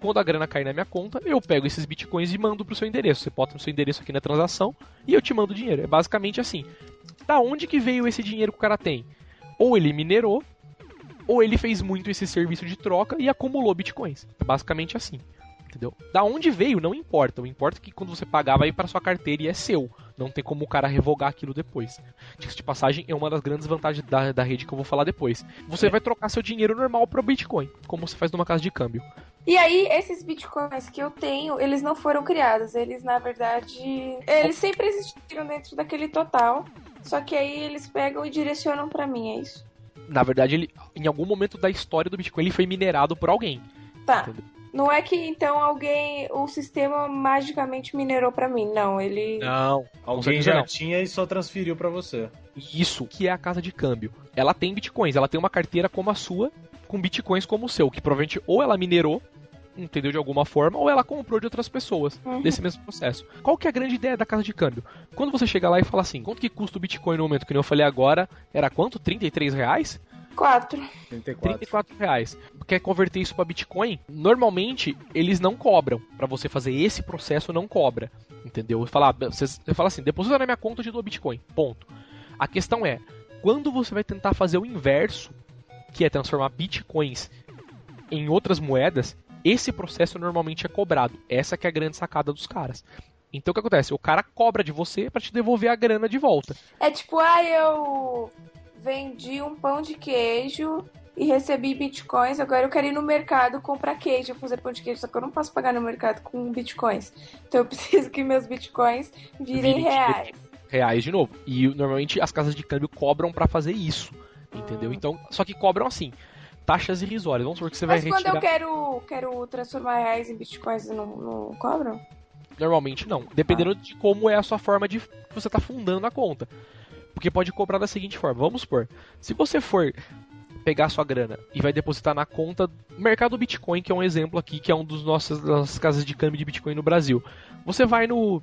quando a grana cair na minha conta, eu pego esses bitcoins e mando pro seu endereço. Você bota no seu endereço aqui na transação e eu te mando o dinheiro. É basicamente assim. Da onde que veio esse dinheiro que o cara tem? Ou ele minerou, ou ele fez muito esse serviço de troca e acumulou bitcoins. É basicamente assim. Entendeu? Da onde veio, não importa. O importa é que quando você pagar, vai para sua carteira e é seu. Não tem como o cara revogar aquilo depois. Diga de passagem, é uma das grandes vantagens da, da rede que eu vou falar depois. Você é. vai trocar seu dinheiro normal para Bitcoin, como você faz numa casa de câmbio. E aí, esses bitcoins que eu tenho, eles não foram criados. Eles, na verdade, eles sempre existiram dentro daquele total. Só que aí eles pegam e direcionam para mim, é isso? Na verdade, ele, em algum momento da história do Bitcoin, ele foi minerado por alguém. Tá. Entendeu? Não é que então alguém, o sistema magicamente minerou para mim, não, ele Não, alguém já não. tinha e só transferiu para você. Isso, que é a casa de câmbio. Ela tem bitcoins, ela tem uma carteira como a sua, com bitcoins como o seu, que provavelmente ou ela minerou entendeu de alguma forma, ou ela comprou de outras pessoas uhum. desse mesmo processo. Qual que é a grande ideia da casa de câmbio? Quando você chega lá e fala assim, quanto que custa o Bitcoin no momento que eu falei agora, era quanto? 33 reais? 4. 34. 34 reais. Quer converter isso para Bitcoin? Normalmente, eles não cobram. Para você fazer esse processo, não cobra. Entendeu? Falar, você, você fala assim, deposita na minha conta de do Bitcoin. Ponto. A questão é, quando você vai tentar fazer o inverso, que é transformar Bitcoins em outras moedas, esse processo normalmente é cobrado. Essa que é a grande sacada dos caras. Então o que acontece? O cara cobra de você para te devolver a grana de volta. É tipo, ah, eu vendi um pão de queijo e recebi bitcoins, agora eu quero ir no mercado comprar queijo, fazer pão de queijo, só que eu não posso pagar no mercado com bitcoins. Então eu preciso que meus bitcoins virem Vire reais. Reais de novo. E normalmente as casas de câmbio cobram para fazer isso. Entendeu? Hum. Então, só que cobram assim taxas irrisórias. Vamos supor que você Mas vai retirar... Mas quando eu quero, quero transformar reais em bitcoins, não, não cobram? Normalmente não. Dependendo de como é a sua forma de que você tá fundando a conta. Porque pode cobrar da seguinte forma. Vamos supor, se você for pegar a sua grana e vai depositar na conta mercado Bitcoin, que é um exemplo aqui, que é um dos nossos das casas de câmbio de Bitcoin no Brasil. Você vai no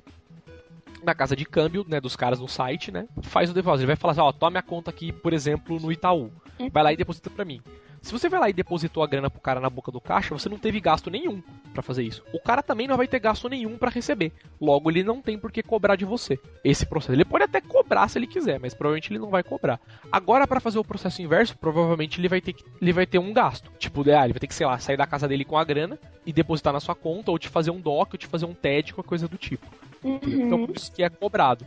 na casa de câmbio, né, dos caras no site, né? Faz o depósito. Ele vai falar assim, ó, toma a conta aqui, por exemplo, no Itaú. Vai lá e deposita para mim. Se você vai lá e depositou a grana pro cara na boca do caixa, você não teve gasto nenhum para fazer isso. O cara também não vai ter gasto nenhum para receber. Logo, ele não tem por que cobrar de você esse processo. Ele pode até cobrar se ele quiser, mas provavelmente ele não vai cobrar. Agora, para fazer o processo inverso, provavelmente ele vai ter que, ele vai ter um gasto. Tipo, ah, ele vai ter que, sei lá, sair da casa dele com a grana e depositar na sua conta, ou te fazer um DOC, ou te fazer um TED, qualquer coisa do tipo. Uhum. Então, por isso que é cobrado.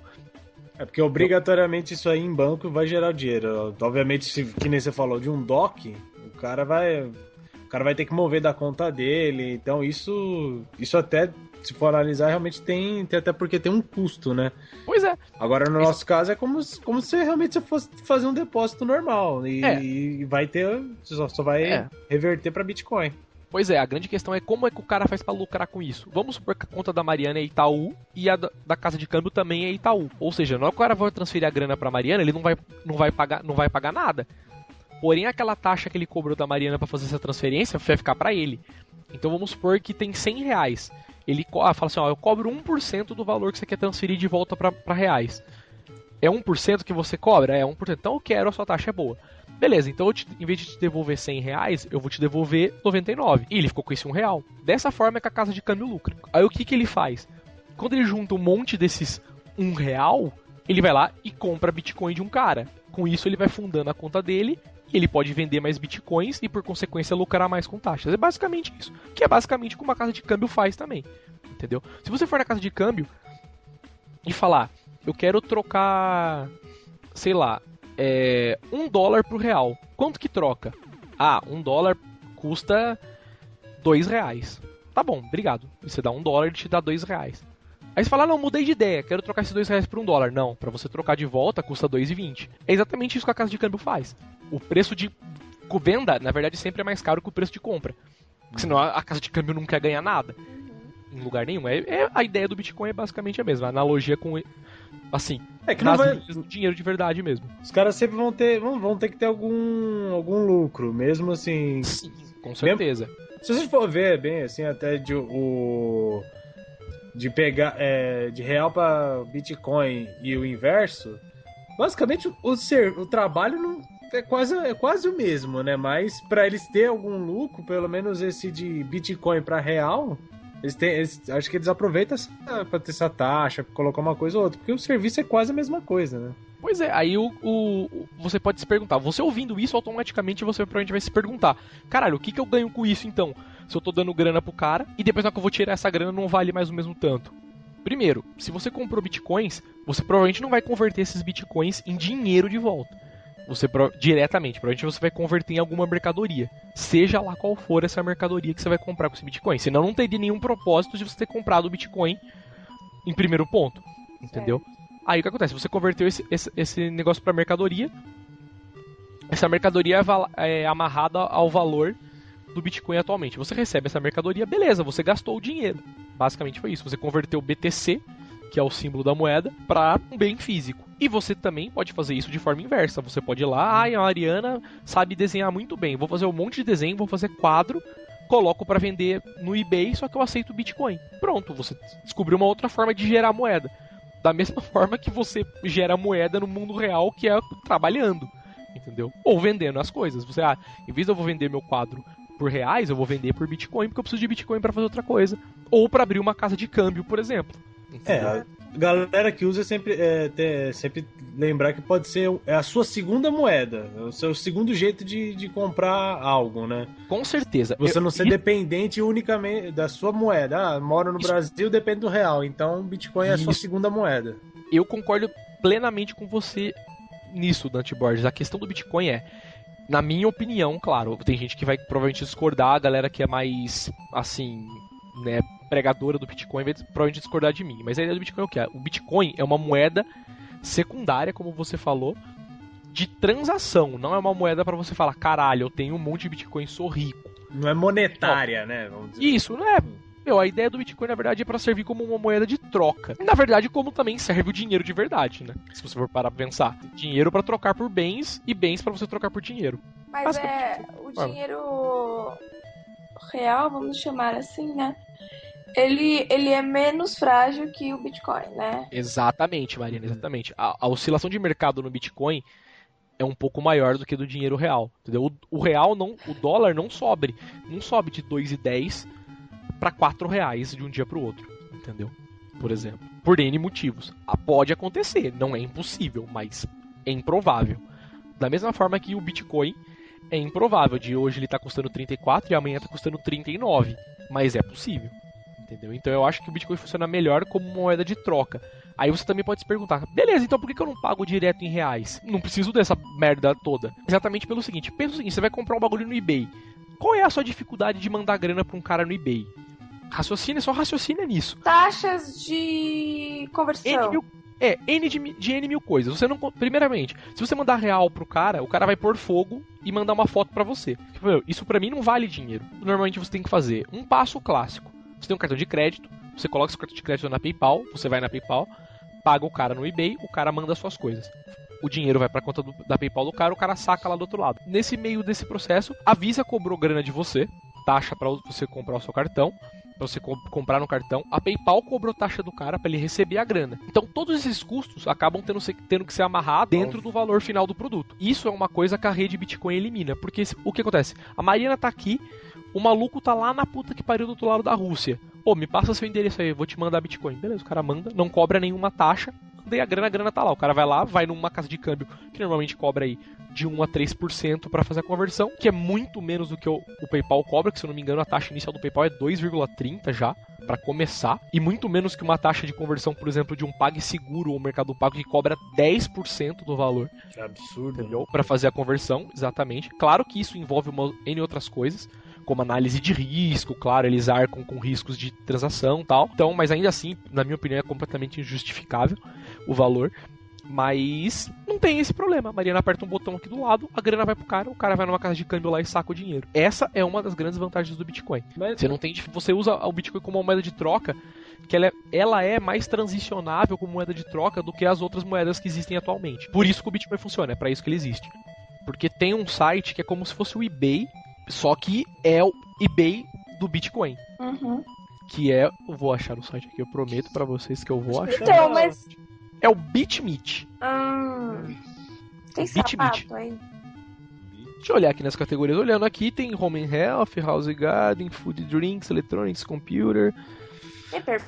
É porque obrigatoriamente isso aí em banco vai gerar dinheiro. Obviamente, se, que nem você falou de um DOC, o cara vai. O cara vai ter que mover da conta dele. Então isso. Isso até, se for analisar, realmente tem. tem até porque tem um custo, né? Pois é. Agora, no nosso caso, é como, como se realmente você fosse fazer um depósito normal. E, É. e vai ter. Só, só vai É. reverter pra Bitcoin. Pois é, a grande questão é como é que o cara faz pra lucrar com isso. Vamos supor que a conta da Mariana é Itaú e a da, casa de câmbio também é Itaú. Ou seja, na hora que o cara vai transferir a grana pra Mariana, ele não vai, não vai, pagar, não vai pagar nada. Porém, aquela taxa que ele cobrou da Mariana pra fazer essa transferência vai ficar pra ele. Então vamos supor que tem 100 reais. Ele ah, fala assim, ó, eu cobro 1% do valor que você quer transferir de volta pra reais. É 1% que você cobra? É 1%. Então eu quero, a sua taxa é boa. Beleza, então te- em vez de te devolver 100 reais, eu vou te devolver 99. E ele ficou com esse 1 real. Dessa forma é que a casa de câmbio lucra. Aí o que, que ele faz? Quando ele junta um monte desses 1 real, ele vai lá e compra Bitcoin de um cara. Com isso ele vai fundando a conta dele e ele pode vender mais Bitcoins e por consequência lucrar mais com taxas. É basicamente isso. Que é basicamente o que uma casa de câmbio faz também. Entendeu? Se você for na casa de câmbio e falar, eu quero trocar, sei lá, é, um dólar pro real. Quanto que troca? Ah, um dólar custa dois reais. Tá bom, obrigado. Você dá um dólar, ele te dá dois reais. Aí você fala, ah, não, mudei de ideia, quero trocar esses dois reais por um dólar. Não, pra você trocar de volta custa dois e vinte. É exatamente isso que a casa de câmbio faz. O preço de venda, na verdade, sempre é mais caro que o preço de compra. Porque senão a a casa de câmbio não quer ganhar nada. Em lugar nenhum. É, é- a ideia do Bitcoin é basicamente a mesma. A analogia com. Assim, É que não vai. dinheiro de verdade mesmo. Os caras sempre vão ter, vão, vão ter que ter algum, algum lucro, mesmo assim. Sim, com certeza. Se você for ver bem assim, até de o de pegar é, de real para Bitcoin e o inverso, basicamente o, ser, o trabalho não é quase é quase o mesmo, né? Mas para eles ter algum lucro, pelo menos esse de Bitcoin para real, eles têm, eles- acho que eles aproveitam para ter essa taxa, pra colocar uma coisa ou outra, porque o serviço é quase a mesma coisa, né? Pois é, aí o, o- você pode se perguntar, você ouvindo isso, automaticamente você provavelmente vai se perguntar, caralho, o que, que eu ganho com isso então? Se eu tô dando grana pro cara e depois na que eu vou tirar essa grana não vale mais o mesmo tanto. Primeiro, se você comprou bitcoins, você provavelmente não vai converter esses bitcoins em dinheiro de volta. Você pro- diretamente, provavelmente você vai converter em alguma mercadoria. Seja lá qual for essa mercadoria que você vai comprar com esse bitcoin. Senão não teria nenhum propósito de você ter comprado o bitcoin em primeiro ponto. Entendeu? Aí o que acontece? Você converteu esse, esse, esse negócio para mercadoria. Essa mercadoria é, é amarrada ao valor do Bitcoin atualmente. Você recebe essa mercadoria, beleza, você gastou o dinheiro. Basicamente foi isso. Você converteu o BTC, que é o símbolo da moeda, para um bem físico. E você também pode fazer isso de forma inversa. Você pode ir lá, ai, a Ariana sabe desenhar muito bem. Vou fazer um monte de desenho, vou fazer quadro, coloco para vender no eBay, só que eu aceito Bitcoin. Pronto, você descobriu uma outra forma de gerar moeda. Da mesma forma que você gera moeda no mundo real, que é trabalhando. Entendeu? Ou vendendo as coisas. Você, ah, em vez de eu vou vender meu quadro por reais, eu vou vender por Bitcoin, porque eu preciso de Bitcoin para fazer outra coisa. Ou para abrir uma casa de câmbio, por exemplo. É, Entendeu? a galera que usa sempre, é, ter- sempre lembrar que pode ser é a sua segunda moeda, é o seu segundo jeito de, de comprar algo, né? Com certeza. Você Eu- não ser e- dependente unicamente da sua moeda. Ah, moro no Isso. Brasil, depende do real. Então, Bitcoin é a sua Isso. segunda moeda. eu concordo plenamente com você nisso, Dante Borges. A questão do Bitcoin é, na minha opinião, claro, tem gente que vai provavelmente discordar, a galera que é mais, assim, né, pregadora do Bitcoin vai provavelmente discordar de mim. Mas a ideia do Bitcoin é o que? O Bitcoin é uma moeda secundária, como você falou, de transação. Não é uma moeda para você falar, caralho, eu tenho um monte de Bitcoin, sou rico. Não é monetária, né? Vamos dizer. Isso, não é. meu, a ideia do Bitcoin, na verdade, é para servir como uma moeda de troca. E, na verdade, como também serve o dinheiro de verdade, né? Se você for parar pra pensar. Dinheiro para trocar por bens e bens para você trocar por dinheiro. Mas é o dinheiro real, vamos chamar assim, né? Ele, ele é menos frágil que o Bitcoin, né? Exatamente, Marina, exatamente. A, a oscilação de mercado no Bitcoin é um pouco maior do que do dinheiro real, entendeu? O, o real não, o dólar não sobe, não sobe de 2,10 para 4 reais de um dia para o outro, entendeu? Por exemplo, por N motivos. Ah, pode acontecer, não é impossível, mas é improvável. Da mesma forma que o Bitcoin é improvável, de hoje ele está custando 34 e amanhã está custando 39, mas é possível. Entendeu? Então eu acho que o Bitcoin funciona melhor como moeda de troca. Aí você também pode se perguntar, beleza, então por que eu não pago direto em reais? Não preciso dessa merda toda. Exatamente pelo seguinte, pensa o seguinte, você vai comprar um bagulho no eBay. Qual é a sua dificuldade de mandar grana pra um cara no eBay? Raciocina, só raciocina nisso. Taxas de conversão. N é, N de, de N mil coisas. Você não. Primeiramente, se você mandar real pro cara, o cara vai pôr fogo e mandar uma foto para você. Tipo, isso para mim não vale dinheiro. Normalmente você tem que fazer um passo clássico. Você tem um cartão de crédito, você coloca seu cartão de crédito na PayPal, você vai na PayPal, paga o cara no eBay, o cara manda suas coisas. O dinheiro vai para conta do, da PayPal do cara, o cara saca lá do outro lado. Nesse meio desse processo, a Visa cobrou grana de você, taxa para você comprar o seu cartão, para você comp comprar no cartão. A PayPal cobrou taxa do cara para ele receber a grana. Então todos esses custos acabam tendo, tendo que ser amarrados dentro do valor final do produto. Isso é uma coisa que a rede Bitcoin elimina, porque o que acontece? A Mariana tá aqui, o maluco tá lá na puta que pariu do outro lado da Rússia. Pô, me passa seu endereço aí, vou te mandar Bitcoin. Beleza, o cara manda, não cobra nenhuma taxa. Daí a grana, a grana tá lá. O cara vai lá, vai numa casa de câmbio que normalmente cobra aí de 1 a 3% para fazer a conversão, que é muito menos do que o, o, PayPal cobra, que se eu não me engano a taxa inicial do PayPal é 2,30 já para começar, e muito menos que uma taxa de conversão, por exemplo, de um PagSeguro ou Mercado Pago que cobra 10% do valor. Que absurdo. Para fazer a conversão, exatamente. Claro que isso envolve uma N outras coisas como análise de risco, claro, eles arcam com riscos de transação tal. Então, mas ainda assim, na minha opinião, é completamente injustificável o valor. Mas não tem esse problema. A Mariana aperta um botão aqui do lado, a grana vai pro cara, o cara vai numa casa de câmbio lá e saca o dinheiro. Essa é uma das grandes vantagens do Bitcoin. Mas... Você não tem, você usa o Bitcoin como uma moeda de troca, que ela é, ela é mais transicionável como moeda de troca do que as outras moedas que existem atualmente. Por isso que o Bitcoin funciona, é para isso que ele existe. Porque tem um site que é como se fosse o eBay só que é o eBay do Bitcoin. Uhum. Que é. Eu vou achar o site aqui, eu prometo para vocês que eu vou achar. Então, mas. É o BitMeet. Hum, tem BitMeet. aí. Deixa eu olhar aqui nas categorias. Olhando aqui, tem Home and Health, House Garden, Food Drinks, Electronics, Computer,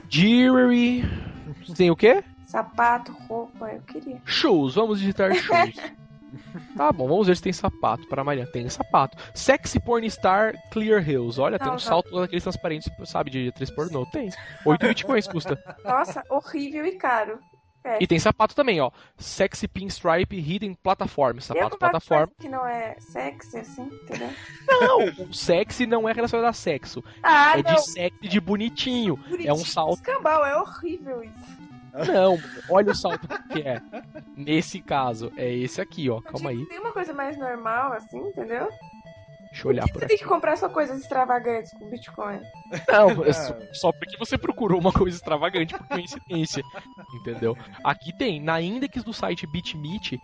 Jewelry. Tem o quê? Sapato, roupa, eu queria. Shoes, vamos digitar shoes. Tá bom, vamos ver se tem sapato para Maria. Tem sapato. Sexy Pornstar Clear Hills. Olha, não, tem um não. salto daqueles transparentes, sabe, de atriz pornô. Tem. 8 bitcoins custa. Nossa, horrível e caro. É. E tem sapato também, ó. Sexy Pinstripe Hidden Platform. Sapato plataforma. Que não é sexy, assim, entendeu? Não, sexy não é relacionado a sexo. Ah, é não. de sexy de bonitinho. bonitinho. É um salto. Escambau, é horrível isso. Não, olha o salto que é. Nesse caso, é esse aqui, ó. Calma aí. Tem uma coisa mais normal, assim, entendeu? Deixa eu olhar por, por aqui. Você tem que comprar só coisas extravagantes com Bitcoin. Não, é só, só porque você procurou uma coisa extravagante por coincidência. entendeu? Aqui tem, na index do site BitMeet,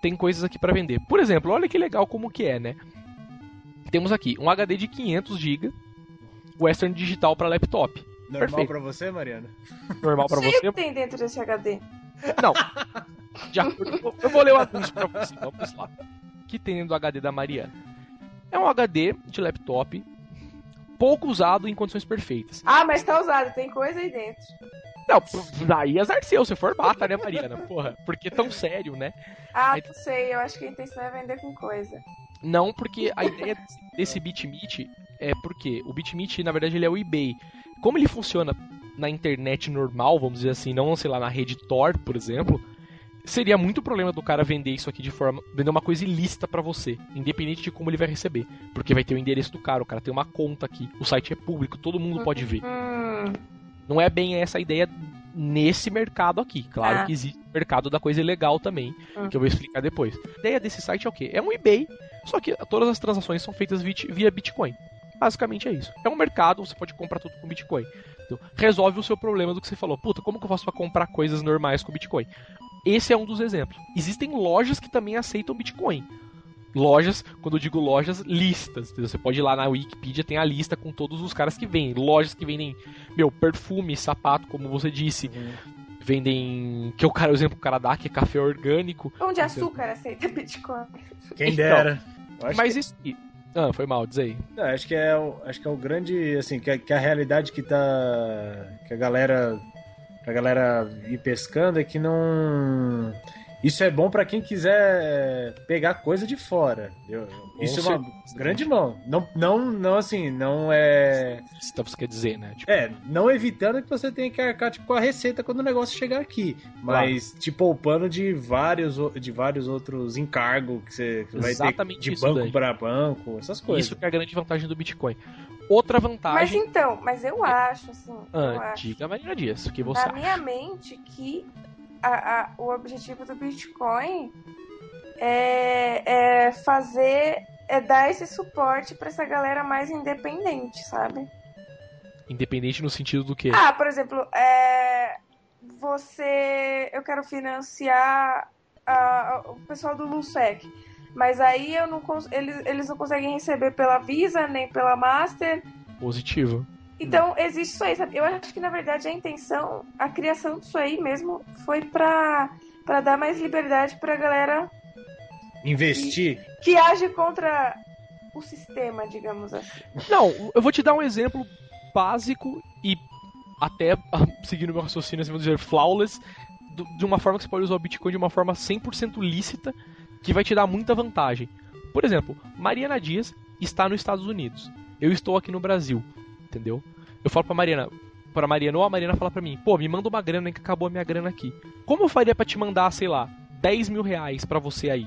tem coisas aqui para vender. Por exemplo, olha que legal como que é, né? Temos aqui um HD de 500 GB, Western Digital para laptop. Normal Perfeito. pra você, Mariana? Normal pra você? O que tem dentro desse HD? Não. De acordo, eu vou ler o anúncio pra você. Vamos lá. O que tem dentro do HD da Mariana? É um HD de laptop pouco usado em condições perfeitas. Ah, mas tá usado, tem coisa aí dentro. Não, daí azar seu, você formata, né, Mariana? Porra, porque tão sério, né? Ah, aí... não sei, eu acho que a intenção é vender com coisa. Não, porque a ideia desse BitMeet é porque o BitMeet, na verdade, ele é o eBay. Como ele funciona na internet normal, vamos dizer assim, não, sei lá, na rede Tor, por exemplo, seria muito problema do cara vender isso aqui de forma. vender uma coisa ilícita para você, independente de como ele vai receber. Porque vai ter o endereço do cara, o cara tem uma conta aqui, o site é público, todo mundo pode ver. Hum. Não é bem essa a ideia nesse mercado aqui. Claro ah. que existe o mercado da coisa ilegal também, hum. que eu vou explicar depois. A ideia desse site é o quê? É um eBay, só que todas as transações são feitas via Bitcoin Basicamente é isso. É um mercado, você pode comprar tudo com Bitcoin. Então, resolve o seu problema do que você falou. Puta, como que eu faço para comprar coisas normais com Bitcoin? Esse é um dos exemplos. Existem lojas que também aceitam Bitcoin. Lojas, quando eu digo lojas, listas. Entendeu? Você pode ir lá na Wikipedia, tem a lista com todos os caras que vendem. Lojas que vendem, meu, perfume, sapato, como você disse. Uhum. Vendem. Que é o cara, o exemplo que o cara dá, que é café orgânico. Pão de açúcar aceita Bitcoin. Quem dera. Então, mas que... isso. Ah, foi mal, diz aí. Não, acho que é acho que é o grande, assim, que a, que a realidade que tá que a galera a galera ir pescando é que não isso é bom para quem quiser pegar coisa de fora. Eu, isso é uma grande mão. Não, não, não assim, não é. Então você quer dizer, né? Tipo... É, não evitando que você tenha que arcar tipo, com a receita quando o negócio chegar aqui. Mas claro. te poupando de vários, de vários outros encargos que você vai Exatamente ter de banco para banco, essas coisas. Isso que é a grande vantagem do Bitcoin. Outra vantagem. Mas então, mas eu acho, assim. Ah, eu acho, diga, Marina Dias, o que você Na acha? minha mente, que a, a, o objetivo do Bitcoin é, é fazer, é dar esse suporte para essa galera mais independente, sabe? Independente no sentido do quê? Ah, por exemplo, é, você, eu quero financiar a, o pessoal do LUSEC, mas aí eu não eles, eles não conseguem receber pela Visa nem pela Master. Positivo. Então, existe isso aí, sabe? Eu acho que, na verdade, a intenção, a criação disso aí mesmo foi pra, pra dar mais liberdade pra galera... Investir? Que, que age contra o sistema, digamos assim. Não, eu vou te dar um exemplo básico e até seguindo meu raciocínio, assim, vamos dizer, flawless, de uma forma que você pode usar o Bitcoin de uma forma 100% lícita, que vai te dar muita vantagem. Por exemplo, Mariana Dias está nos Estados Unidos. Eu estou aqui no Brasil entendeu? Eu falo pra Mariana, pra Mariana, ou a Mariana fala pra mim, pô, me manda uma grana que acabou a minha grana aqui. Como eu faria para te mandar, sei lá, 10 mil reais pra você aí?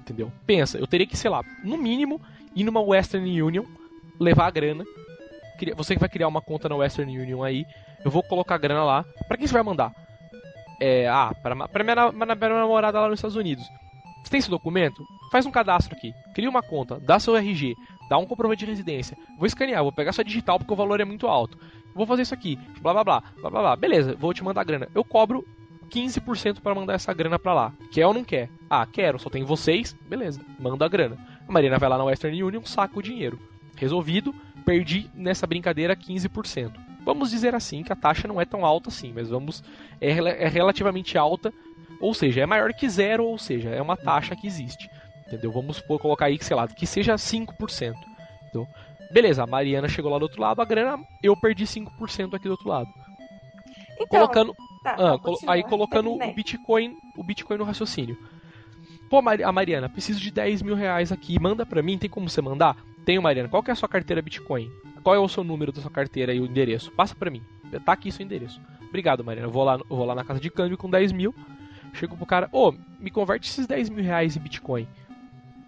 Entendeu? Pensa, eu teria que, sei lá, no mínimo, ir numa Western Union, levar a grana. Você que vai criar uma conta na Western Union aí, eu vou colocar a grana lá. Pra quem você vai mandar? É, ah, pra, pra, minha, pra minha namorada lá nos Estados Unidos. Você tem esse documento? Faz um cadastro aqui. Cria uma conta, dá seu RG, dá um comprovante de residência. Vou escanear, vou pegar sua digital porque o valor é muito alto. Vou fazer isso aqui, blá blá blá, blá blá blá. Beleza, vou te mandar a grana. Eu cobro 15% para mandar essa grana para lá. Quer ou não quer? Ah, quero, só tem vocês. Beleza, manda a grana. A Marina vai lá na Western Union, saca o dinheiro. Resolvido, perdi nessa brincadeira 15%. Vamos dizer assim que a taxa não é tão alta assim, mas vamos é, é relativamente alta, ou seja, é maior que zero, ou seja, é uma taxa que existe. Entendeu? Vamos colocar aí que, sei lá, que seja 5%. Então, beleza, a Mariana chegou lá do outro lado, a grana, eu perdi 5% aqui do outro lado. Então, colocando, tá, ah, colo aí colocando o Bitcoin, o Bitcoin no raciocínio. Pô, a Mariana, preciso de 10 mil reais aqui, manda pra mim, tem como você mandar? Tenho, Mariana. Qual que é a sua carteira Bitcoin? Qual é o seu número da sua carteira e o endereço? Passa pra mim. Tá aqui seu endereço. Obrigado, Mariana. Eu vou lá, eu vou lá na casa de câmbio com 10 mil. Chego pro cara, ô, oh, me converte esses 10 mil reais em Bitcoin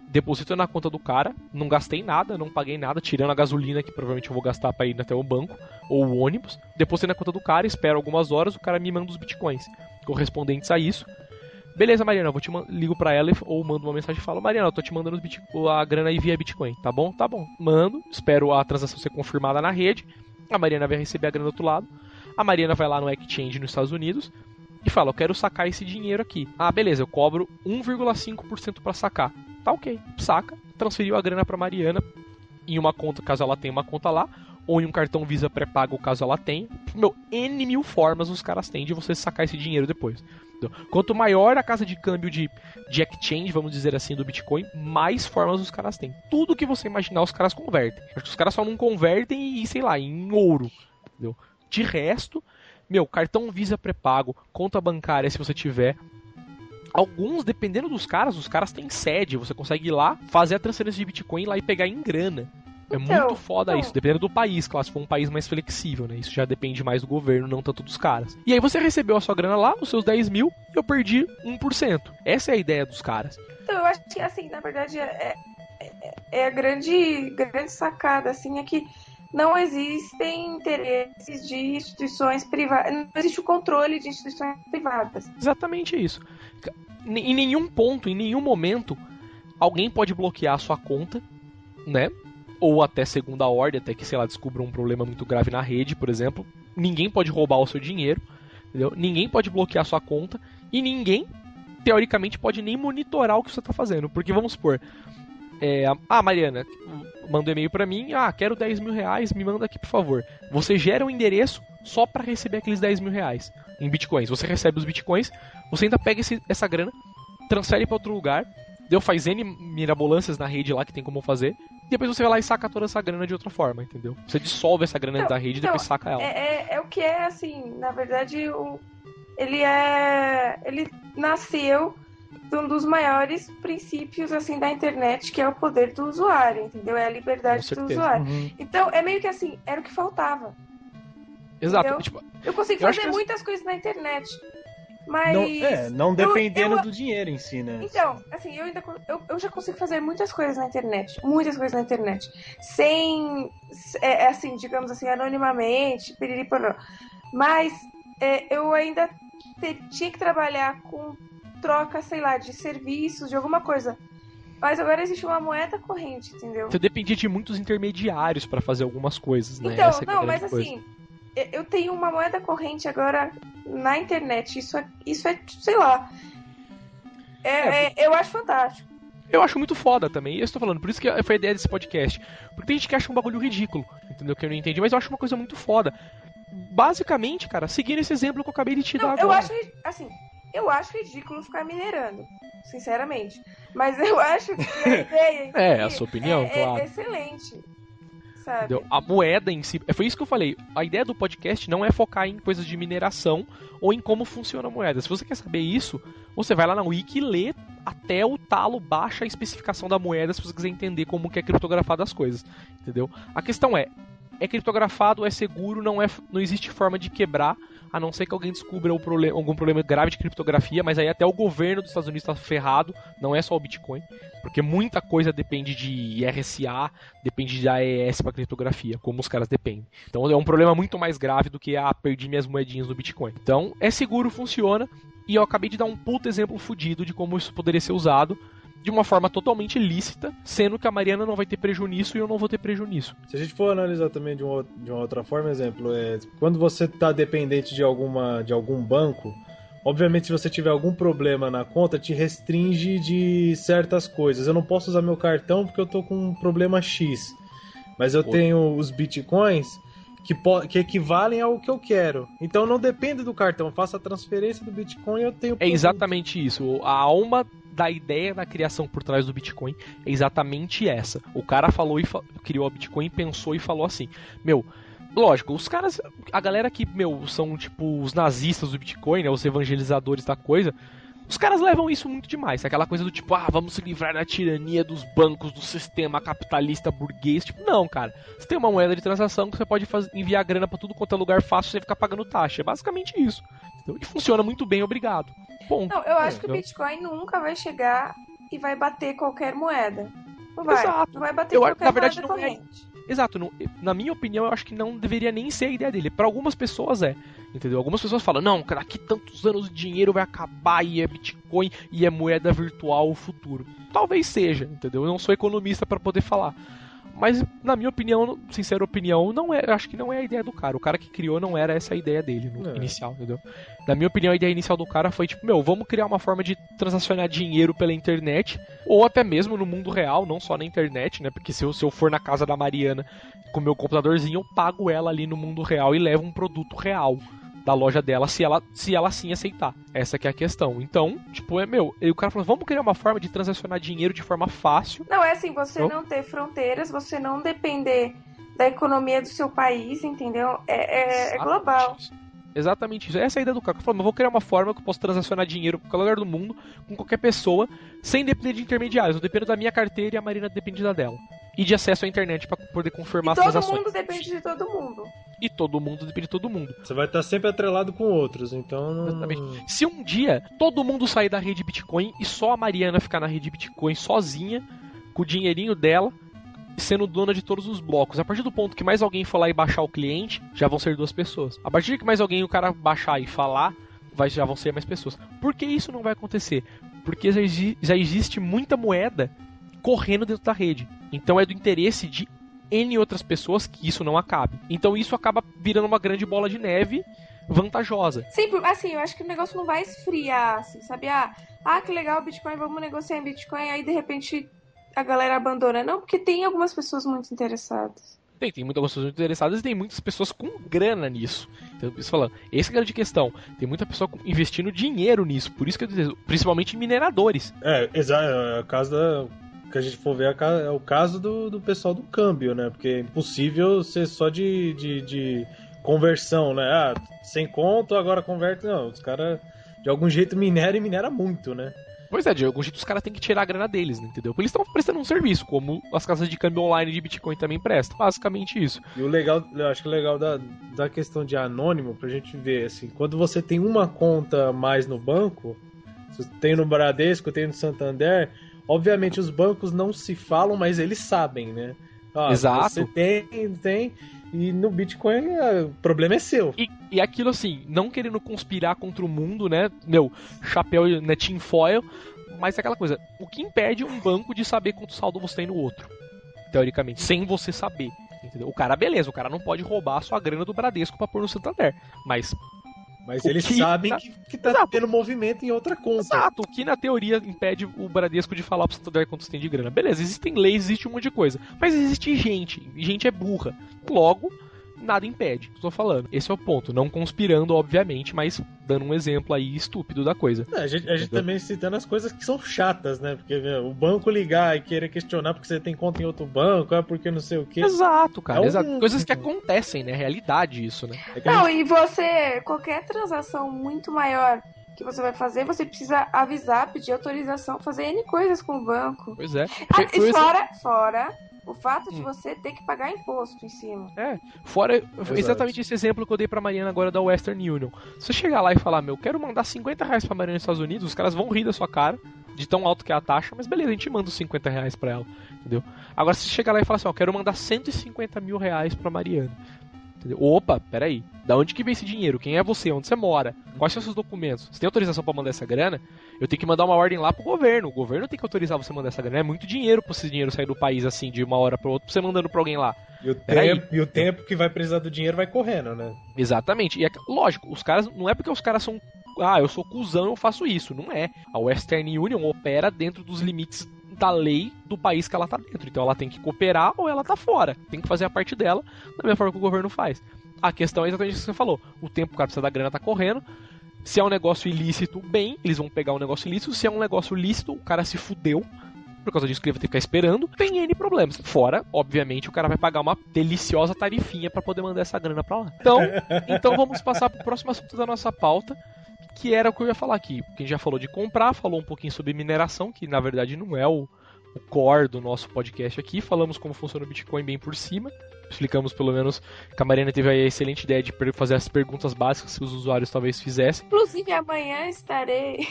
deposito na conta do cara, não gastei nada, não paguei nada, tirando a gasolina que provavelmente eu vou gastar para ir até o banco ou o ônibus. Depositei na conta do cara, espero algumas horas, o cara me manda os bitcoins correspondentes a isso. Beleza, Mariana, eu vou te ligo para ela ou mando uma mensagem e falo: "Mariana, eu tô te mandando a grana aí via Bitcoin, tá bom? Tá bom. Mando, espero a transação ser confirmada na rede. A Mariana vai receber a grana do outro lado. A Mariana vai lá no exchange nos Estados Unidos e fala: "Eu quero sacar esse dinheiro aqui". Ah, beleza, eu cobro 1,5% para sacar tá ok, saca, transferiu a grana para Mariana em uma conta, caso ela tenha uma conta lá, ou em um cartão Visa pré-pago, caso ela tenha. Meu, N mil formas os caras têm de você sacar esse dinheiro depois. Quanto maior a casa de câmbio de, de exchange, vamos dizer assim, do Bitcoin, mais formas os caras têm. Tudo que você imaginar, os caras convertem. Acho que os caras só não convertem, e, sei lá, em ouro. Entendeu? De resto, meu, cartão Visa pré-pago, conta bancária se você tiver, Alguns, dependendo dos caras, os caras têm sede. Você consegue ir lá, fazer a transferência de Bitcoin lá e pegar em grana. É então, muito foda então... isso, dependendo do país, claro, se for um país mais flexível, né? Isso já depende mais do governo, não tanto dos caras. E aí você recebeu a sua grana lá, os seus 10 mil, e eu perdi 1%. Essa é a ideia dos caras. Então, eu acho que, assim, na verdade, é, é, é a grande, grande sacada, assim, é que não existem interesses de instituições privadas, não existe o controle de instituições privadas. Exatamente isso em nenhum ponto, em nenhum momento, alguém pode bloquear a sua conta, né? ou até segunda ordem, até que, sei lá, descubra um problema muito grave na rede, por exemplo. Ninguém pode roubar o seu dinheiro, entendeu? Ninguém pode bloquear a sua conta e ninguém, teoricamente, pode nem monitorar o que você está fazendo. Porque, vamos supor, é, ah, Mariana, manda um e-mail para mim, ah, quero 10 mil reais, me manda aqui, por favor. Você gera um endereço só para receber aqueles 10 mil reais em bitcoins. Você recebe os bitcoins, você ainda pega esse, essa grana, transfere para outro lugar, deu faz N mirabolâncias na rede lá que tem como fazer, e depois você vai lá e saca toda essa grana de outra forma, entendeu? Você dissolve essa grana então, da rede e então, depois saca ela. É, é, é, o que é assim, na verdade, o, ele é. ele nasceu um dos maiores princípios assim da internet, que é o poder do usuário, entendeu? É a liberdade do usuário. Uhum. Então, é meio que assim, era o que faltava. Exato. Tipo, eu consigo eu fazer muitas coisas na internet. Mas. Não, é, não dependendo eu, do dinheiro em si, né? Então, assim, eu ainda eu, eu já consigo fazer muitas coisas na internet. Muitas coisas na internet. Sem. É, é assim, digamos assim, anonimamente, piriri Mas é, eu ainda te, tinha que trabalhar com troca, sei lá, de serviços, de alguma coisa. Mas agora existe uma moeda corrente, entendeu? Você dependia de muitos intermediários para fazer algumas coisas, né? Então, Essa é não, mas coisa. assim, eu tenho uma moeda corrente agora na internet. Isso é, isso é sei lá. É, é, é, eu acho fantástico. Eu acho muito foda também. Eu estou falando, por isso que foi a ideia desse podcast. Porque tem gente que acha um bagulho ridículo, entendeu? Que eu não entendi, mas eu acho uma coisa muito foda. Basicamente, cara, seguindo esse exemplo que eu acabei de te não, dar eu agora. acho, assim, eu acho ridículo ficar minerando, sinceramente. Mas eu acho que a ideia. é, a sua opinião, é, claro. É excelente sabe? A moeda em si. Foi isso que eu falei. A ideia do podcast não é focar em coisas de mineração ou em como funciona a moeda. Se você quer saber isso, você vai lá na Wiki e lê até o talo, baixa a especificação da moeda se você quiser entender como que é criptografado as coisas. Entendeu? A questão é. É criptografado, é seguro, não, é, não existe forma de quebrar a não ser que alguém descubra problema, algum problema grave de criptografia, mas aí até o governo dos Estados Unidos está ferrado, não é só o Bitcoin, porque muita coisa depende de RSA, depende de AES para criptografia, como os caras dependem. Então é um problema muito mais grave do que ah, perdi minhas moedinhas no Bitcoin. Então é seguro, funciona, e eu acabei de dar um puto exemplo fodido de como isso poderia ser usado de uma forma totalmente lícita, sendo que a Mariana não vai ter prejuízo nisso e eu não vou ter prejuízo nisso. Se a gente for analisar também de uma, de uma outra forma, exemplo, é quando você está dependente de, alguma, de algum banco, obviamente se você tiver algum problema na conta, te restringe de certas coisas. Eu não posso usar meu cartão porque eu estou com um problema X. Mas eu tenho os bitcoins que, que, equivalem ao que eu quero. Então não depende do cartão, faça a transferência do Bitcoin eu tenho. É exatamente isso. A alma da ideia da criação por trás do Bitcoin é exatamente essa. O cara falou e fa criou a Bitcoin, pensou e falou assim: Meu, lógico, os caras, a galera que, meu, são tipo os nazistas do Bitcoin, né, os evangelizadores da coisa, os caras levam isso muito demais. Aquela coisa do tipo, ah, vamos se livrar da tirania dos bancos, do sistema capitalista burguês. Tipo, não, cara. Você tem uma moeda de transação que você pode enviar grana para tudo quanto é lugar fácil sem ficar pagando taxa. É basicamente isso. E funciona muito bem, obrigado. Ponto. Não, eu acho é, que o Bitcoin nunca vai chegar e vai bater qualquer moeda. Não vai. Exato. Não vai bater eu, qualquer na verdade, moeda não é. corrente. É. Exato, não, na minha opinião, eu acho que não deveria nem ser a ideia dele. Para algumas pessoas é, entendeu? Algumas pessoas falam, não, cara, daqui tantos anos o dinheiro vai acabar e é Bitcoin e é moeda virtual o futuro. Talvez seja, entendeu? Eu não sou economista para poder falar. Mas, na minha opinião, sincera opinião, não é, acho que não é a ideia do cara. O cara que criou não era essa a ideia dele no é. inicial, entendeu? Na minha opinião, a ideia inicial do cara foi tipo, meu, vamos criar uma forma de transacionar dinheiro pela internet, ou até mesmo no mundo real, não só na internet, né? Porque se eu, se eu for na casa da Mariana com meu computadorzinho, eu pago ela ali no mundo real e levo um produto real da loja dela se ela, se ela sim aceitar. Essa que é a questão. Então, tipo, é meu. E o cara falou: vamos criar uma forma de transacionar dinheiro de forma fácil. Não, é assim, você então, não ter fronteiras, você não depender da economia do seu país, entendeu? É, é, é global. Exatamente isso. Essa é a ideia do cara. Falou, vou criar uma forma que eu possa transacionar dinheiro para qualquer lugar do mundo, com qualquer pessoa, sem depender de intermediários. Eu dependo da minha carteira e a Marina depende da dela. E de acesso à internet para poder confirmar e as transações. Todo mundo depende de todo mundo e todo mundo depende de todo mundo. Você vai estar sempre atrelado com outros, então não... Exatamente. Se um dia todo mundo sair da rede Bitcoin e só a Mariana ficar na rede Bitcoin sozinha, com o dinheirinho dela, sendo dona de todos os blocos. A partir do ponto que mais alguém for lá e baixar o cliente, já vão ser duas pessoas. A partir de que mais alguém o cara baixar e falar, vai, já vão ser mais pessoas. Por que isso não vai acontecer? Porque já, já existe muita moeda correndo dentro da rede. Então é do interesse de N outras pessoas que isso não acabe. Então isso acaba virando uma grande bola de neve vantajosa. Sim, assim, eu acho que o negócio não vai esfriar, assim, sabe? Ah, ah, que legal, Bitcoin, vamos negociar em Bitcoin, aí de repente a galera abandona. Não, porque tem algumas pessoas muito interessadas. Tem, tem muitas pessoas interessadas e tem muitas pessoas com grana nisso. Então, isso falando, essa é a grande questão. Tem muita pessoa investindo dinheiro nisso, por isso que eu digo, principalmente mineradores. É, exato. É o caso da. Que a gente for ver é o caso do, do pessoal do câmbio, né? Porque é impossível ser só de, de, de conversão, né? Ah, sem conto, agora converte. Não, os caras de algum jeito mineram e minera muito, né? Pois é, de algum jeito os caras têm que tirar a grana deles, né, entendeu? Porque eles estão prestando um serviço, como as casas de câmbio online de Bitcoin também prestam. Basicamente isso. E o legal, eu acho que o legal da, da questão de anônimo, pra gente ver, assim, quando você tem uma conta mais no banco, tem no Bradesco, tem no Santander, obviamente os bancos não se falam, mas eles sabem, né? Ah, Exato. Você tem, tem. E no Bitcoin é, o problema é seu. E, e aquilo assim, não querendo conspirar contra o mundo, né? Meu, chapéu, né, tinfoil. Mas é aquela coisa, o que impede um banco de saber quanto saldo você tem no outro? Teoricamente, sem você saber. Entendeu? O cara, beleza, o cara não pode roubar a sua grana do Bradesco pra pôr no Santander. Mas mas o eles que sabem na... que, que tá Exato. tendo movimento em outra conta. Exato, o que na teoria impede o Bradesco de falar pro Santander quanto tem de grana. Beleza, existem leis, existe um monte de coisa. Mas existe gente, e gente é burra. Logo, nada impede. Estou falando. Esse é o ponto. Não conspirando, obviamente, mas dando um exemplo aí estúpido da coisa. É, a gente, a gente também citando as coisas que são chatas, né? Porque meu, o banco ligar e querer questionar porque você tem conta em outro banco, é porque não sei o quê. Exato, cara. É um... exato. Coisas que acontecem, né? Realidade isso, né? É não, gente... e você, qualquer transação muito maior que você vai fazer, você precisa avisar, pedir autorização, fazer N coisas com o banco. Pois é. Ah, e fora, fora o fato de hum. você ter que pagar imposto em cima. É, fora Exato. exatamente esse exemplo que eu dei pra Mariana agora da Western Union. Se você chegar lá e falar, meu, quero mandar 50 reais pra Mariana nos Estados Unidos, os caras vão rir da sua cara, de tão alto que é a taxa, mas beleza, a gente manda os 50 reais pra ela, entendeu? Agora, se você chegar lá e falar assim, ó, quero mandar 150 mil reais pra Mariana. Entendeu? Opa, peraí. Da onde que vem esse dinheiro? Quem é você? Onde você mora? Quais são seus documentos? Você tem autorização para mandar essa grana? Eu tenho que mandar uma ordem lá pro governo. O governo tem que autorizar você mandar essa grana. É muito dinheiro pra esse dinheiro sair do país assim, de uma hora para outra, você mandando pra alguém lá. E o, tempo, e o tempo que vai precisar do dinheiro vai correndo, né? Exatamente. E é, lógico, os caras. Não é porque os caras são. Ah, eu sou cuzão, eu faço isso. Não é. A Western Union opera dentro dos limites da lei do país que ela tá dentro. Então ela tem que cooperar ou ela tá fora. Tem que fazer a parte dela da mesma forma que o governo faz. A questão é exatamente o que você falou. O tempo que o cara precisa da grana tá correndo. Se é um negócio ilícito, bem, eles vão pegar um negócio ilícito. Se é um negócio lícito, o cara se fudeu. Por causa disso que ele vai ter que ficar esperando. Tem N problemas. Fora, obviamente, o cara vai pagar uma deliciosa tarifinha para poder mandar essa grana pra lá. Então, então vamos passar pro próximo assunto da nossa pauta que era o que eu ia falar aqui. Quem já falou de comprar, falou um pouquinho sobre mineração, que na verdade não é o, o core do nosso podcast aqui. Falamos como funciona o Bitcoin bem por cima. Explicamos pelo menos que a Mariana teve a excelente ideia de fazer as perguntas básicas que os usuários talvez fizessem. Inclusive, amanhã estarei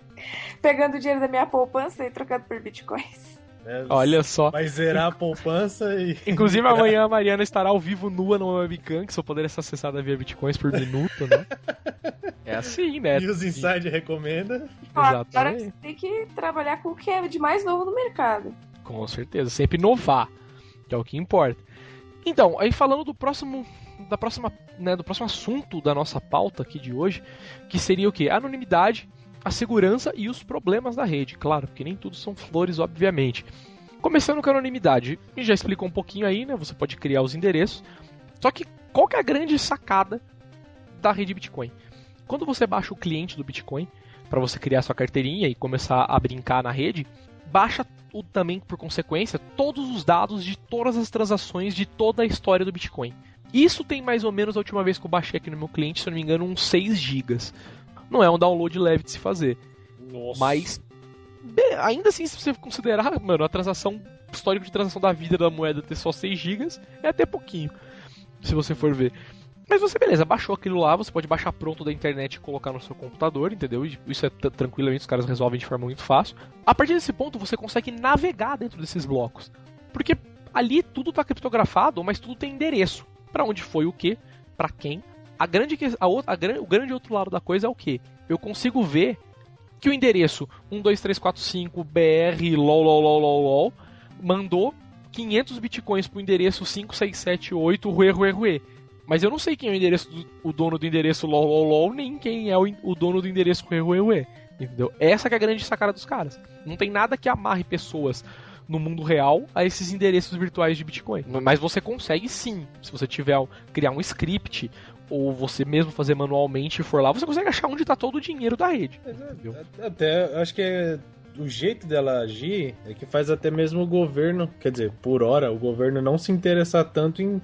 pegando o dinheiro da minha poupança e trocando por bitcoins. É, Olha só. Vai zerar a poupança e. Inclusive amanhã a Mariana estará ao vivo nua no webcam, que só poderia ser acessada via bitcoins por minuto, né? É assim, né? E os Inside recomenda. Exatamente. Agora você tem que trabalhar com o que é de mais novo no mercado. Com certeza, sempre inovar, que é o que importa. Então, aí falando do próximo da próxima, né, do próximo assunto da nossa pauta aqui de hoje, que seria o que? Anonimidade a segurança e os problemas da rede. Claro, porque nem tudo são flores, obviamente. Começando com a anonimidade, e já explicou um pouquinho aí, né? Você pode criar os endereços. Só que qual que é a grande sacada da rede Bitcoin? Quando você baixa o cliente do Bitcoin para você criar sua carteirinha e começar a brincar na rede, baixa o, também por consequência todos os dados de todas as transações de toda a história do Bitcoin. Isso tem mais ou menos a última vez que eu baixei aqui no meu cliente, se eu não me engano, uns 6 GB não é um download leve de se fazer. Nossa. Mas, ainda assim, se você considerar, mano, a transação, histórico de transação da vida da moeda ter só 6 GB, é até pouquinho, se você for ver. Mas você, beleza, baixou aquilo lá, você pode baixar pronto da internet e colocar no seu computador, entendeu? Isso é tranquilamente, os caras resolvem de forma muito fácil. A partir desse ponto, você consegue navegar dentro desses blocos. Porque ali tudo está criptografado, mas tudo tem endereço. para onde foi o que, para quem, a grande, a, a, o grande outro lado da coisa é o que? Eu consigo ver que o endereço 12345 BR lol, lol, lol, lol, lol mandou 500 bitcoins pro endereço 5678 rue rue rue. Mas eu não sei quem é o endereço do, o dono do endereço lol, lol, lol nem quem é o, o dono do endereço rue rue. Entendeu? Essa é a grande sacada dos caras. Não tem nada que amarre pessoas no mundo real a esses endereços virtuais de Bitcoin. Mas você consegue sim, se você tiver criar um script ou você mesmo fazer manualmente e for lá, você consegue achar onde está todo o dinheiro da rede. Entendeu? Até acho que é o jeito dela agir é que faz até mesmo o governo, quer dizer, por hora, o governo não se interessar tanto em,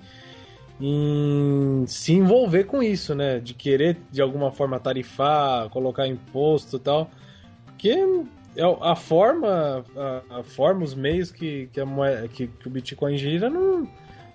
em se envolver com isso, né? De querer de alguma forma tarifar, colocar imposto e tal. Porque é a forma, a, a forma, os meios que, que, a moeda, que, que o Bitcoin gira não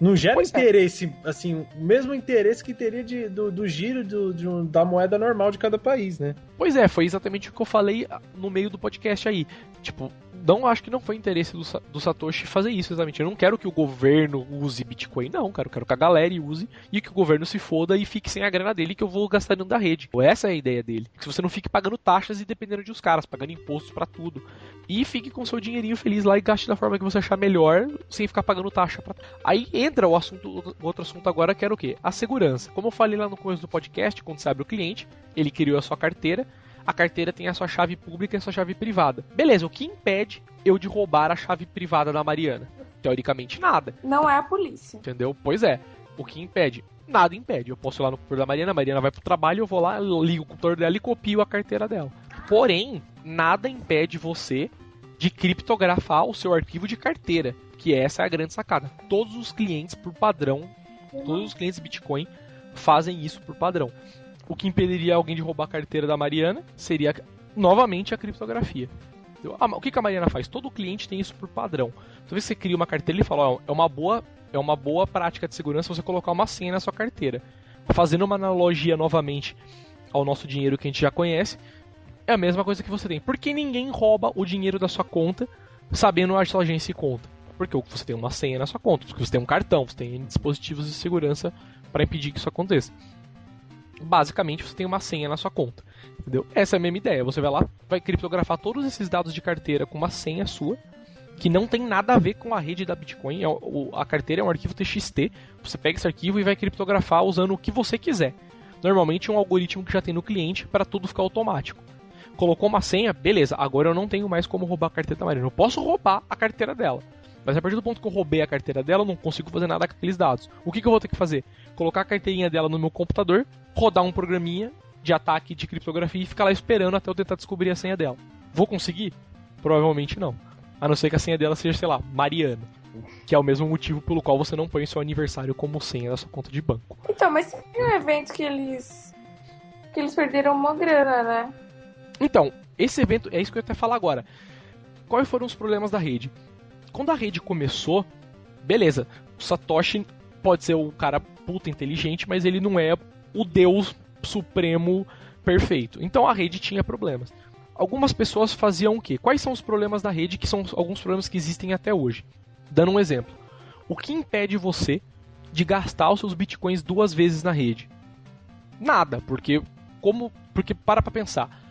não gera pois interesse, é. assim, o mesmo interesse que teria de, do, do giro do, de, da moeda normal de cada país, né? Pois é, foi exatamente o que eu falei no meio do podcast aí. Tipo, não acho que não foi interesse do, do, Satoshi fazer isso exatamente. Eu não quero que o governo use Bitcoin, não, cara. Eu quero que a galera use e que o governo se foda e fique sem a grana dele que eu vou gastar dentro da rede. Essa é a ideia dele. Que você não fique pagando taxas e dependendo de os caras, pagando impostos para tudo. E fique com seu dinheirinho feliz lá e gaste da forma que você achar melhor, sem ficar pagando taxa. Pra... Aí entra o assunto, outro assunto agora que era o quê? A segurança. Como eu falei lá no começo do podcast, quando você abre o cliente, ele criou a sua carteira a carteira tem a sua chave pública e a sua chave privada. Beleza, o que impede eu de roubar a chave privada da Mariana? Teoricamente, nada. Não é a polícia. Entendeu? Pois é. O que impede? Nada impede. Eu posso ir lá no computador da Mariana, a Mariana vai pro trabalho, eu vou lá, ligo o computador dela e copio a carteira dela. Porém, nada impede você de criptografar o seu arquivo de carteira, que essa é a grande sacada. Todos os clientes, por padrão, todos os clientes Bitcoin fazem isso por padrão o que impediria alguém de roubar a carteira da Mariana seria novamente a criptografia. O que a Mariana faz? Todo cliente tem isso por padrão. Então você cria uma carteira e fala, ó, é uma boa é uma boa prática de segurança você colocar uma senha na sua carteira. Fazendo uma analogia novamente ao nosso dinheiro que a gente já conhece, é a mesma coisa que você tem. Por que ninguém rouba o dinheiro da sua conta sabendo a sua agência e conta? Porque você tem uma senha na sua conta, porque você tem um cartão, você tem dispositivos de segurança para impedir que isso aconteça basicamente você tem uma senha na sua conta. Entendeu? Essa é a mesma ideia. Você vai lá, vai criptografar todos esses dados de carteira com uma senha sua, que não tem nada a ver com a rede da Bitcoin. É a carteira é um arquivo TXT. Você pega esse arquivo e vai criptografar usando o que você quiser. Normalmente um algoritmo que já tem no cliente para tudo ficar automático. Colocou uma senha, beleza, agora eu não tenho mais como roubar a carteira da Marina. Eu posso roubar a carteira dela. Mas a partir do ponto que eu roubei a carteira dela, eu não consigo fazer nada com aqueles dados. O que, que eu vou ter que fazer? Colocar a carteirinha dela no meu computador, rodar um programinha de ataque de criptografia e ficar lá esperando até eu tentar descobrir a senha dela. Vou conseguir? Provavelmente não. A não ser que a senha dela seja, sei lá, Mariana. Que é o mesmo motivo pelo qual você não põe seu aniversário como senha da sua conta de banco. Então, mas tem um evento que eles. que eles perderam uma grana, né? Então, esse evento, é isso que eu ia até falar agora. Quais foram os problemas da rede? Quando a rede começou, beleza, o Satoshi pode ser o cara puta inteligente, mas ele não é o deus supremo perfeito. Então a rede tinha problemas. Algumas pessoas faziam o quê? Quais são os problemas da rede que são alguns problemas que existem até hoje? Dando um exemplo. O que impede você de gastar os seus bitcoins duas vezes na rede? Nada, porque como porque para para pensar.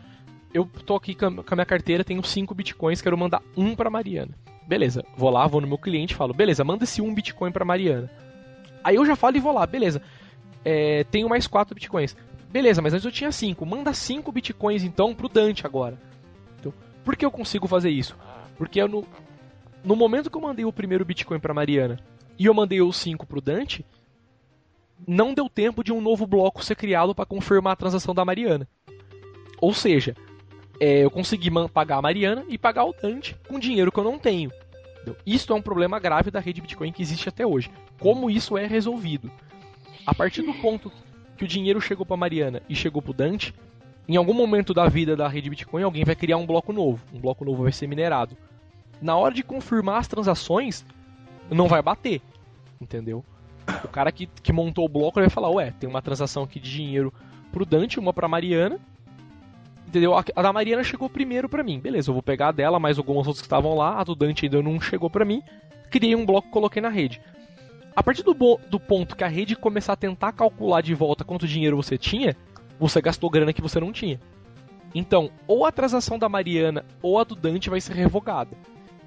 Eu tô aqui com a minha carteira, tenho 5 bitcoins, quero mandar um para Mariana. Beleza, vou lá, vou no meu cliente falo, beleza, manda esse um Bitcoin pra Mariana. Aí eu já falo e vou lá, beleza, é, tenho mais quatro Bitcoins. Beleza, mas antes eu tinha cinco. Manda cinco Bitcoins então pro Dante agora. Então, por que eu consigo fazer isso? Porque eu no, no momento que eu mandei o primeiro Bitcoin pra Mariana e eu mandei os cinco pro Dante, não deu tempo de um novo bloco ser criado para confirmar a transação da Mariana. Ou seja, é, eu consegui pagar a Mariana e pagar o Dante com dinheiro que eu não tenho. Isso é um problema grave da rede Bitcoin que existe até hoje. Como isso é resolvido? A partir do ponto que o dinheiro chegou para Mariana e chegou para Dante, em algum momento da vida da rede Bitcoin alguém vai criar um bloco novo. Um bloco novo vai ser minerado. Na hora de confirmar as transações, não vai bater, entendeu? O cara que, que montou o bloco vai falar, ué, tem uma transação aqui de dinheiro pro Dante, uma pra Mariana, Entendeu? A, da Mariana chegou primeiro para mim. Beleza, eu vou pegar a dela, mais algumas outras que estavam lá. A do Dante ainda não chegou para mim. Criei um bloco coloquei na rede. A partir do, do ponto que a rede começar a tentar calcular de volta quanto dinheiro você tinha, você gastou grana que você não tinha. Então, ou a transação da Mariana ou a do Dante vai ser revogada.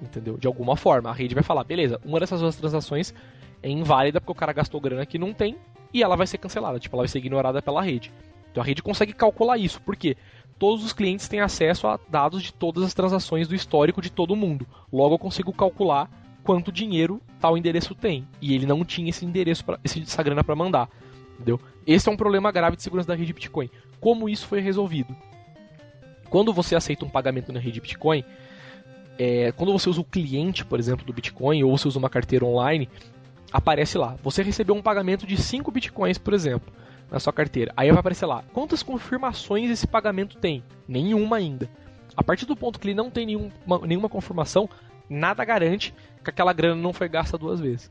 entendeu? De alguma forma. A rede vai falar, beleza, uma dessas duas transações é inválida porque o cara gastou grana que não tem e ela vai ser cancelada, tipo, ela vai ser ignorada pela rede. Então a rede consegue calcular isso, porque todos os clientes têm acesso a dados de todas as transações do histórico de todo mundo. Logo eu consigo calcular quanto dinheiro tal endereço tem. E ele não tinha esse endereço, pra, essa grana para mandar. Entendeu? Esse é um problema grave de segurança da rede Bitcoin. Como isso foi resolvido? Quando você aceita um pagamento na rede Bitcoin, é, quando você usa o cliente, por exemplo, do Bitcoin, ou você usa uma carteira online, aparece lá. Você recebeu um pagamento de 5 Bitcoins, por exemplo, na sua carteira. Aí vai aparecer lá. Quantas confirmações esse pagamento tem? Nenhuma ainda. A partir do ponto que ele não tem nenhuma, nenhuma confirmação, nada garante que aquela grana não foi gasta duas vezes.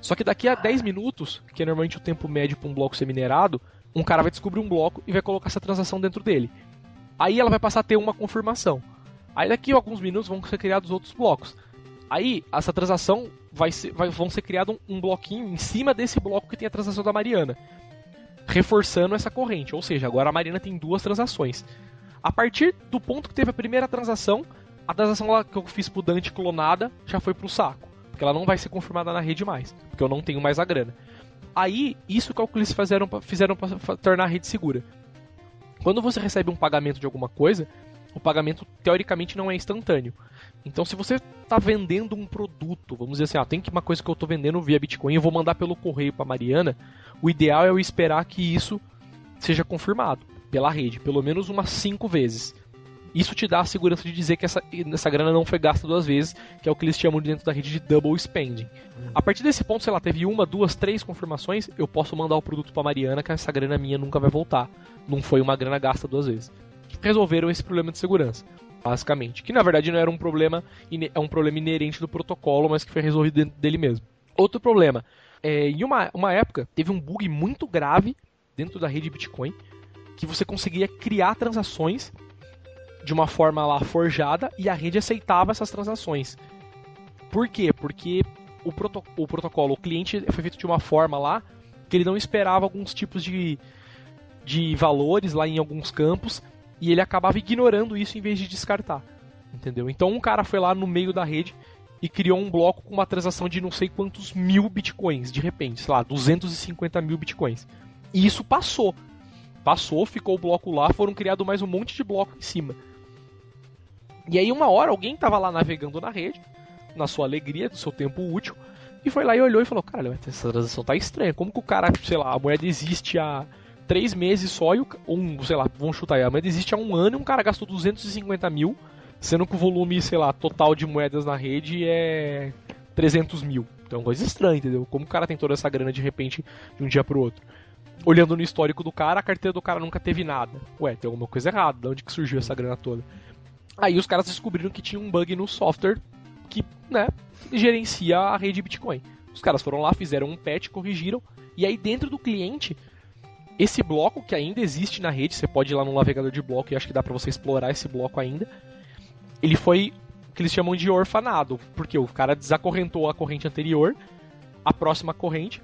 Só que daqui a 10 minutos, que é normalmente o tempo médio para um bloco ser minerado, um cara vai descobrir um bloco e vai colocar essa transação dentro dele. Aí ela vai passar a ter uma confirmação. Aí daqui a alguns minutos vão ser criados outros blocos. Aí essa transação vai ser, vai, vão ser criado um, um bloquinho em cima desse bloco que tem a transação da Mariana, reforçando essa corrente. Ou seja, agora a Mariana tem duas transações. A partir do ponto que teve a primeira transação, a transação que eu fiz pro Dante clonada já foi pro saco. Porque ela não vai ser confirmada na rede mais. Porque eu não tenho mais a grana. Aí, isso que eles fizeram para fizeram tornar a rede segura. Quando você recebe um pagamento de alguma coisa, o pagamento teoricamente não é instantâneo. Então, se você está vendendo um produto, vamos dizer assim, ah, tem que uma coisa que eu estou vendendo via Bitcoin, eu vou mandar pelo correio para Mariana, o ideal é eu esperar que isso seja confirmado pela rede, pelo menos umas cinco vezes. Isso te dá a segurança de dizer que essa, essa grana não foi gasta duas vezes, que é o que eles chamam dentro da rede de double spending. A partir desse ponto, sei lá, teve uma, duas, três confirmações, eu posso mandar o produto para Mariana que essa grana minha nunca vai voltar. Não foi uma grana gasta duas vezes. Resolveram esse problema de segurança, basicamente. Que na verdade não era um problema, é um problema inerente do protocolo, mas que foi resolvido dentro dele mesmo. Outro problema, é, em uma, uma época teve um bug muito grave dentro da rede Bitcoin, que você conseguia criar transações de uma forma lá forjada e a rede aceitava essas transações. Por quê? Porque o, proto o protocolo, o cliente foi feito de uma forma lá que ele não esperava alguns tipos de, de valores lá em alguns campos e ele acabava ignorando isso em vez de descartar. Entendeu? Então um cara foi lá no meio da rede e criou um bloco com uma transação de não sei quantos mil bitcoins, de repente, sei lá, 250 mil bitcoins. E isso passou. Passou, ficou o bloco lá, foram criados mais um monte de bloco em cima. E aí, uma hora, alguém tava lá navegando na rede, na sua alegria, do seu tempo útil, e foi lá e olhou e falou: Caralho, essa transação tá estranha. Como que o cara, sei lá, a moeda existe há três meses só, e o, um, sei lá, vamos chutar aí, a moeda existe há um ano e um cara gastou 250 mil, sendo que o volume, sei lá, total de moedas na rede é 300 mil. Então, coisa estranha, entendeu? Como o cara tem toda essa grana de repente de um dia pro outro. Olhando no histórico do cara, a carteira do cara nunca teve nada. Ué, tem alguma coisa errada, de onde que surgiu essa grana toda? Aí os caras descobriram que tinha um bug no software que, né, gerencia a rede Bitcoin. Os caras foram lá, fizeram um patch, corrigiram, e aí dentro do cliente, esse bloco que ainda existe na rede, você pode ir lá no navegador de bloco e acho que dá para você explorar esse bloco ainda. Ele foi o que eles chamam de orfanado, porque o cara desacorrentou a corrente anterior, a próxima corrente,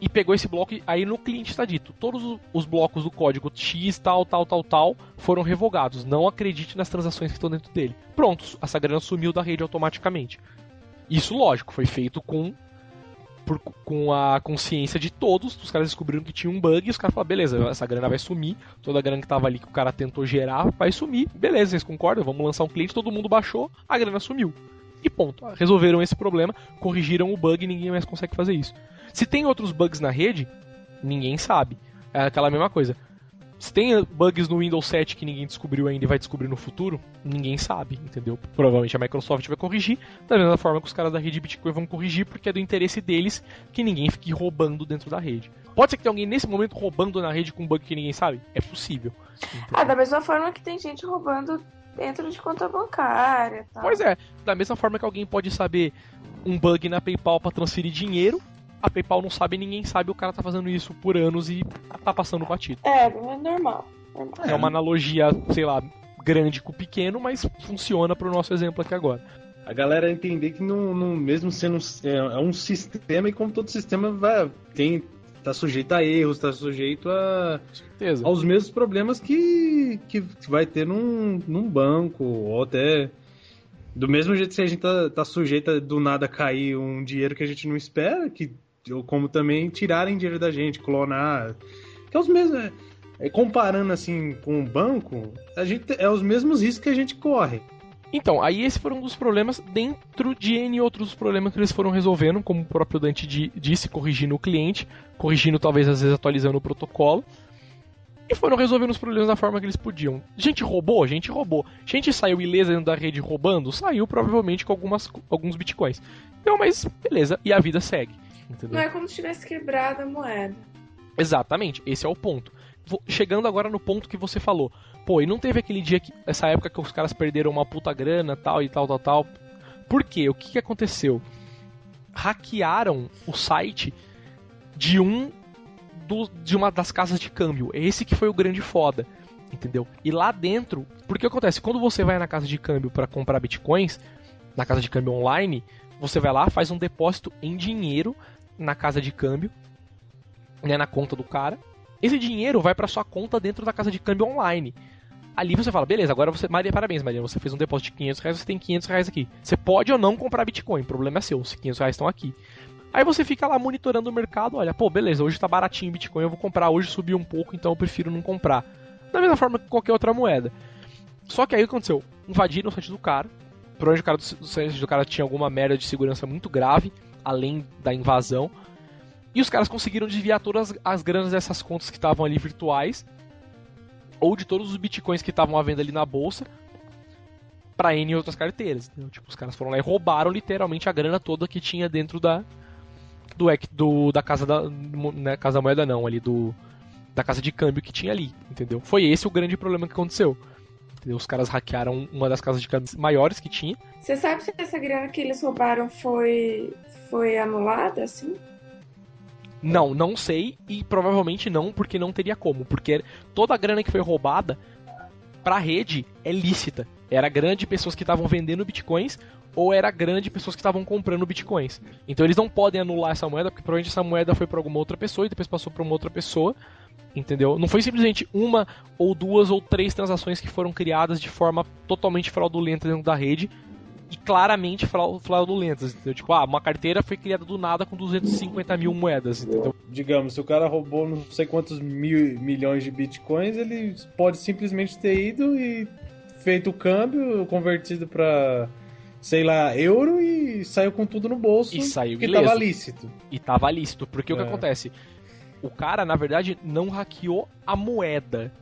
e pegou esse bloco. Aí no cliente está dito: todos os blocos do código X, tal, tal, tal, tal, foram revogados. Não acredite nas transações que estão dentro dele. Pronto, essa grana sumiu da rede automaticamente. Isso, lógico, foi feito com por, com a consciência de todos. Os caras descobriram que tinha um bug e os caras falaram: beleza, essa grana vai sumir. Toda a grana que estava ali que o cara tentou gerar vai sumir. Beleza, vocês concordam? Vamos lançar um cliente. Todo mundo baixou, a grana sumiu. E ponto. Resolveram esse problema, corrigiram o bug e ninguém mais consegue fazer isso. Se tem outros bugs na rede, ninguém sabe. É aquela mesma coisa. Se tem bugs no Windows 7 que ninguém descobriu ainda e vai descobrir no futuro, ninguém sabe, entendeu? Provavelmente a Microsoft vai corrigir, da mesma forma que os caras da rede Bitcoin vão corrigir, porque é do interesse deles que ninguém fique roubando dentro da rede. Pode ser que tenha alguém nesse momento roubando na rede com um bug que ninguém sabe? É possível. Entendeu? Ah, da mesma forma que tem gente roubando dentro de conta bancária. Tá? Pois é, da mesma forma que alguém pode saber um bug na PayPal para transferir dinheiro, a PayPal não sabe, ninguém sabe, o cara tá fazendo isso por anos e tá passando batido. É, é normal. normal. É uma analogia, sei lá, grande com pequeno, mas funciona pro nosso exemplo aqui agora. A galera entender que não, não mesmo sendo é, é um sistema e como todo sistema vai tem tá sujeito a erros, tá sujeito a aos mesmos problemas que, que vai ter num, num banco ou até Do mesmo jeito que a gente tá, tá sujeito a do nada cair um dinheiro que a gente não espera, que, ou como também tirarem dinheiro da gente, clonar. Que é os mesmos. É, é, comparando assim com o banco, a gente é os mesmos riscos que a gente corre. Então, aí esse foi um dos problemas dentro de N outros problemas que eles foram resolvendo, como o próprio Dante disse, corrigindo o cliente, corrigindo talvez às vezes atualizando o protocolo. E foram resolvendo os problemas da forma que eles podiam. Gente roubou? Gente roubou. Gente saiu ilesa dentro da rede roubando? Saiu provavelmente com algumas, alguns bitcoins. Então, mas beleza, e a vida segue. Entendeu? Não é como se tivesse quebrado a moeda. Exatamente, esse é o ponto. Chegando agora no ponto que você falou. Pô, e não teve aquele dia, que, essa época que os caras perderam uma puta grana tal e tal, tal, tal. Por quê? O que, que aconteceu? Hackearam o site de um do, de uma das casas de câmbio. Esse que foi o grande foda, entendeu? E lá dentro, porque acontece, quando você vai na casa de câmbio para comprar bitcoins, na casa de câmbio online, você vai lá, faz um depósito em dinheiro na casa de câmbio, né, na conta do cara. Esse dinheiro vai para sua conta dentro da casa de câmbio online. Ali você fala, beleza, agora você. Maria, parabéns, Maria. Você fez um depósito de 500 reais, você tem 500 reais aqui. Você pode ou não comprar Bitcoin, o problema é seu. Os 500 reais estão aqui. Aí você fica lá monitorando o mercado, olha, pô, beleza, hoje tá baratinho o Bitcoin, eu vou comprar, hoje subiu um pouco, então eu prefiro não comprar. Da mesma forma que qualquer outra moeda. Só que aí o aconteceu? Invadiram o site do cara. Provavelmente o cara do, site do cara tinha alguma merda de segurança muito grave, além da invasão. E os caras conseguiram desviar todas as granas dessas contas que estavam ali virtuais, ou de todos os bitcoins que estavam à venda ali na bolsa, para N outras carteiras. Entendeu? Tipo, os caras foram lá e roubaram literalmente a grana toda que tinha dentro da, do, do da casa da né, casa da moeda não, ali do da casa de câmbio que tinha ali, entendeu? Foi esse o grande problema que aconteceu. Entendeu? Os caras hackearam uma das casas de câmbio maiores que tinha. Você sabe se essa grana que eles roubaram foi foi anulada assim? Não, não sei e provavelmente não, porque não teria como, porque toda a grana que foi roubada pra rede é lícita. Era grana de pessoas que estavam vendendo bitcoins ou era grande pessoas que estavam comprando bitcoins. Então eles não podem anular essa moeda, porque provavelmente essa moeda foi para alguma outra pessoa e depois passou para uma outra pessoa. Entendeu? Não foi simplesmente uma ou duas ou três transações que foram criadas de forma totalmente fraudulenta dentro da rede e claramente fraudulentas, entendeu? Tipo, ah, uma carteira foi criada do nada com 250 mil moedas, entendeu? Digamos, se o cara roubou não sei quantos mil milhões de bitcoins, ele pode simplesmente ter ido e feito o câmbio, convertido para sei lá, euro e saiu com tudo no bolso. E saiu que tava lícito. E tava lícito, porque É. o que acontece? O cara, na verdade, não hackeou a moeda.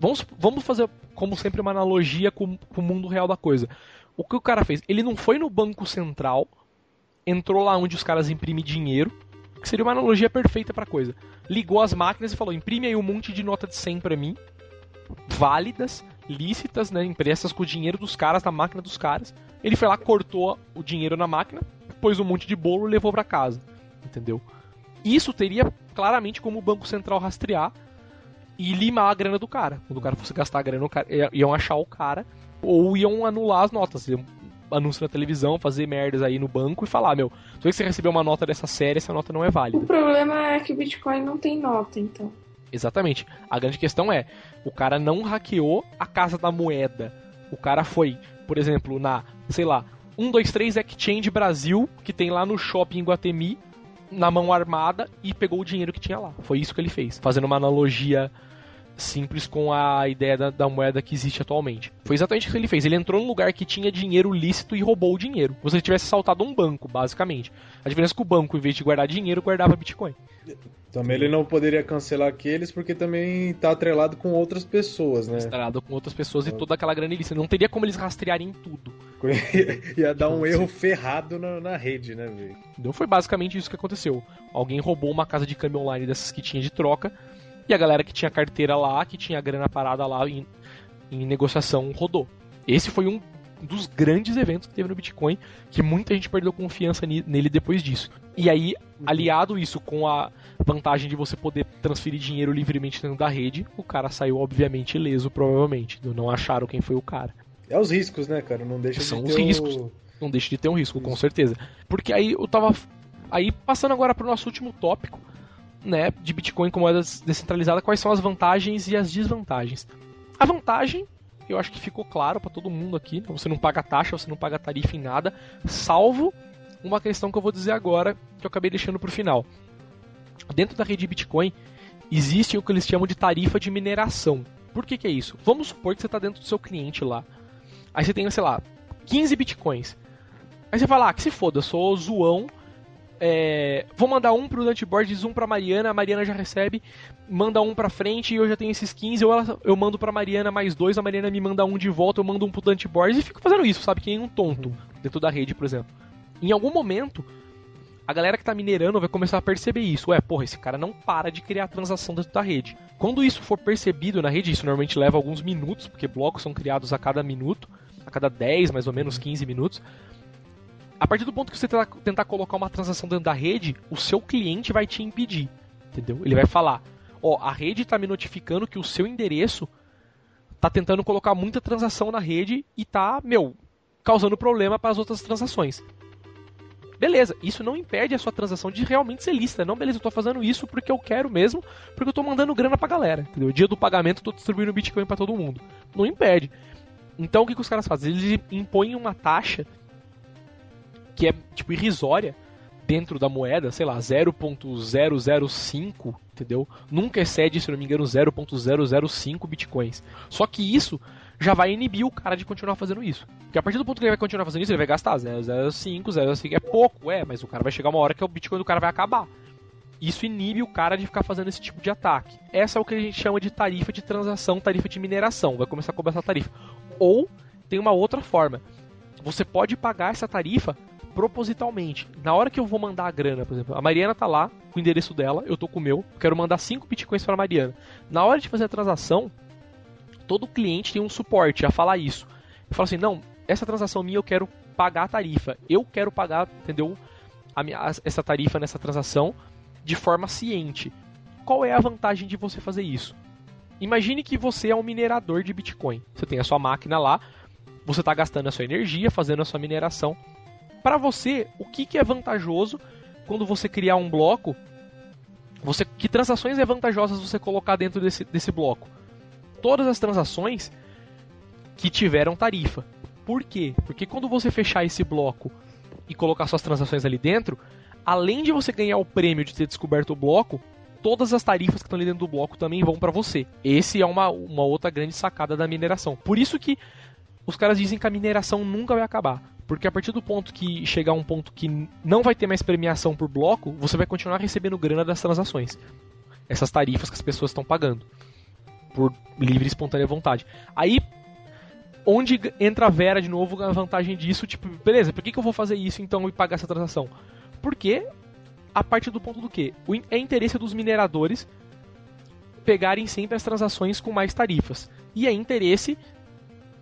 Vamos, vamos fazer, como sempre, uma analogia com, com o mundo real da coisa. O que o cara fez? Ele não foi no Banco Central, entrou lá onde os caras imprimem dinheiro, que seria uma analogia perfeita pra coisa. Ligou as máquinas e falou: imprime aí um monte de nota de 100 pra mim, válidas, lícitas, né, impressas com o dinheiro dos caras na máquina dos caras. Ele foi lá, cortou o dinheiro na máquina, pôs um monte de bolo e levou pra casa. Entendeu? Isso teria claramente como o Banco Central rastrear e limar a grana do cara. Quando o cara fosse gastar a grana, o cara, iam achar o cara ou iam anular as notas. Iam anúncio na televisão, fazer merdas aí no banco e falar, meu, que você recebeu uma nota dessa série, essa nota não é válida. O problema é que o Bitcoin não tem nota, então. Exatamente. A grande questão é, o cara não hackeou a casa da moeda. O cara foi, por exemplo, na, sei lá, 123 Exchange Brasil, que tem lá no shopping em Guatemi, na mão armada e pegou o dinheiro que tinha lá. Foi isso que ele fez, fazendo uma analogia simples com a ideia da, da, moeda que existe atualmente. Foi exatamente o que ele fez. Ele entrou num lugar que tinha dinheiro lícito e roubou o dinheiro. Como se ele tivesse assaltado um banco, basicamente. A diferença é que o banco, em vez de guardar dinheiro, guardava Bitcoin. Também ele não poderia cancelar aqueles porque também está atrelado com outras pessoas, né? Atrelado com outras pessoas e toda aquela grana ilícita. Não teria como eles rastrearem tudo. Ia dar um erro ferrado na, na rede, né, velho? Então foi basicamente isso que aconteceu. Alguém roubou uma casa de câmbio online dessas que tinha de troca e a galera que tinha carteira lá, que tinha grana parada lá em, em negociação, rodou. Esse foi um dos grandes eventos que teve no Bitcoin, que muita gente perdeu confiança nele depois disso. E aí, aliado isso com a vantagem de você poder transferir dinheiro livremente dentro da rede, o cara saiu obviamente ileso, provavelmente. Não acharam quem foi o cara. É os riscos, né, cara? Não deixa São de os ter riscos. O... Não deixa de ter um risco, com certeza. Porque aí eu tava. Aí, passando agora pro nosso último tópico, né, de Bitcoin como moeda descentralizada, quais são as vantagens e as desvantagens. A vantagem eu acho que ficou claro para todo mundo aqui. Você não paga taxa, você não paga tarifa em nada, salvo uma questão que eu vou dizer agora, que eu acabei deixando pro final. Dentro da rede Bitcoin, existe o que eles chamam de tarifa de mineração. Por que, que é isso? Vamos supor que você está dentro do seu cliente lá. Aí você tem, sei lá, 15 bitcoins. Aí você fala, ah, que se foda, eu sou zoão. É, vou mandar um pro Dante Borges, um pra Mariana, a Mariana já recebe, manda um pra frente e eu já tenho esses 15, ou ela, eu mando pra Mariana mais dois, a Mariana me manda um de volta, eu mando um pro Dante Borges e fico fazendo isso, sabe? Que nem um tonto dentro da rede, por exemplo. Em algum momento, a galera que tá minerando vai começar a perceber isso. Ué, porra, esse cara não para de criar transação dentro da rede. Quando isso for percebido na rede, isso normalmente leva alguns minutos, porque blocos são criados a cada minuto, a cada 10, mais ou menos 15 minutos. A partir do ponto que você tentar colocar uma transação dentro da rede, o seu cliente vai te impedir. Entendeu? Ele vai falar: Ó, a rede está me notificando que o seu endereço tá tentando colocar muita transação na rede e tá, meu, causando problema para as outras transações. Beleza, isso não impede a sua transação de realmente ser lista. Não, beleza, eu tô fazendo isso porque eu quero mesmo, porque eu tô mandando grana pra galera. Entendeu? O dia do pagamento eu tô distribuindo Bitcoin para todo mundo. Não impede. Então o que, que os caras fazem? Eles impõem uma taxa que é tipo irrisória dentro da moeda, sei lá, 0.005, entendeu? Nunca excede, se não me engano, 0.005 bitcoins. Só que isso já vai inibir o cara de continuar fazendo isso. Porque a partir do ponto que ele vai continuar fazendo isso, ele vai gastar 0,05, 0,05. É pouco, é, mas o cara vai chegar uma hora que o Bitcoin do cara vai acabar. Isso inibe o cara de ficar fazendo esse tipo de ataque. Essa é o que a gente chama de tarifa de transação, tarifa de mineração. Vai começar a cobrar essa tarifa. Ou tem uma outra forma. Você pode pagar essa tarifa propositalmente. Na hora que eu vou mandar a grana, por exemplo, a Mariana tá lá com o endereço dela, eu tô com o meu, quero mandar 5 bitcoins para a Mariana. Na hora de fazer a transação, todo cliente tem um suporte a falar isso. Eu falo assim, não, essa transação minha eu quero pagar a tarifa. Eu quero pagar, entendeu? Minha, essa tarifa nessa transação de forma ciente. Qual é a vantagem de você fazer isso? Imagine que você é um minerador de Bitcoin. Você tem a sua máquina lá, você está gastando a sua energia, fazendo a sua mineração. Para você, o que, que é vantajoso quando você criar um bloco? Você, que transações é vantajosas você colocar dentro desse, desse bloco? todas as transações que tiveram tarifa. Por quê? Porque quando você fechar esse bloco e colocar suas transações ali dentro, além de você ganhar o prêmio de ter descoberto o bloco, todas as tarifas que estão ali dentro do bloco também vão para você. Esse é uma, uma outra grande sacada da mineração. Por isso que os caras dizem que a mineração nunca vai acabar. Porque a partir do ponto que chegar um ponto que não vai ter mais premiação por bloco, você vai continuar recebendo grana das transações. Essas tarifas que as pessoas estão pagando por livre e espontânea vontade. Aí, onde entra a Vera de novo, a vantagem disso, tipo, beleza, por que, que eu vou fazer isso então e pagar essa transação? Porque, a partir do ponto do que? É interesse dos mineradores pegarem sempre as transações com mais tarifas. E é interesse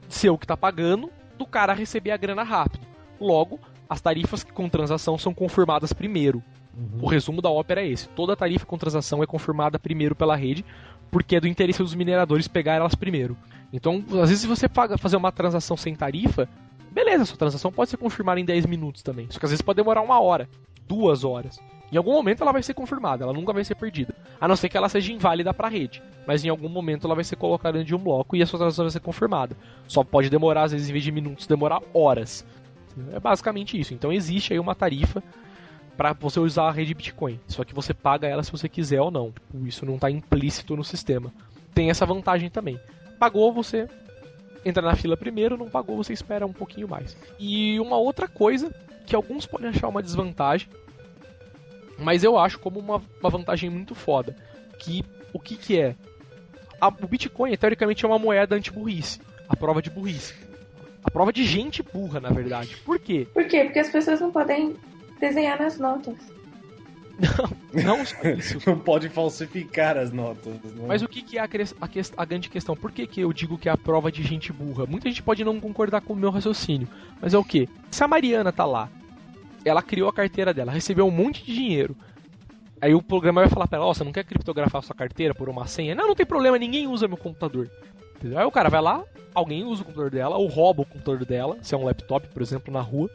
seu que está pagando do cara receber a grana rápido. Logo, as tarifas com transação são confirmadas primeiro. Uhum. O resumo da ópera é esse. Toda tarifa com transação é confirmada primeiro pela rede, porque é do interesse dos mineradores pegar elas primeiro. Então, às vezes, se você paga fazer uma transação sem tarifa, beleza, sua transação pode ser confirmada em 10 minutos também. Só que às vezes pode demorar uma hora, duas horas. Em algum momento ela vai ser confirmada, ela nunca vai ser perdida. A não ser que ela seja inválida para a rede. Mas em algum momento ela vai ser colocada dentro de um bloco e a sua transação vai ser confirmada. Só pode demorar, às vezes, em vez de minutos, demorar horas. É basicamente isso. Então existe aí uma tarifa para você usar a rede Bitcoin. Só que você paga ela se você quiser ou não. Isso não está implícito no sistema. Tem essa vantagem também. Pagou, você entra na fila primeiro, não pagou, você espera um pouquinho mais. E uma outra coisa que alguns podem achar uma desvantagem, mas eu acho como uma, uma vantagem muito foda. Que o que, que é? A, o Bitcoin, teoricamente, é uma moeda anti-burrice. A prova de burrice. A prova de gente burra, na verdade. Por quê? Por quê? Porque as pessoas não podem desenhar nas notas. Não, não só isso. não pode falsificar as notas. Não. Mas o que, que é a, a, a, grande questão? Por que, que eu digo que é a prova de gente burra? Muita gente pode não concordar com o meu raciocínio. Mas é o que? Se a Mariana tá lá, ela criou a carteira dela, recebeu um monte de dinheiro. Aí o programa vai falar pra ela, oh, você não quer criptografar sua carteira por uma senha? Não, não tem problema, ninguém usa meu computador. Entendeu? Aí o cara vai lá, alguém usa o computador dela, ou rouba o computador dela, se é um laptop, por exemplo, na rua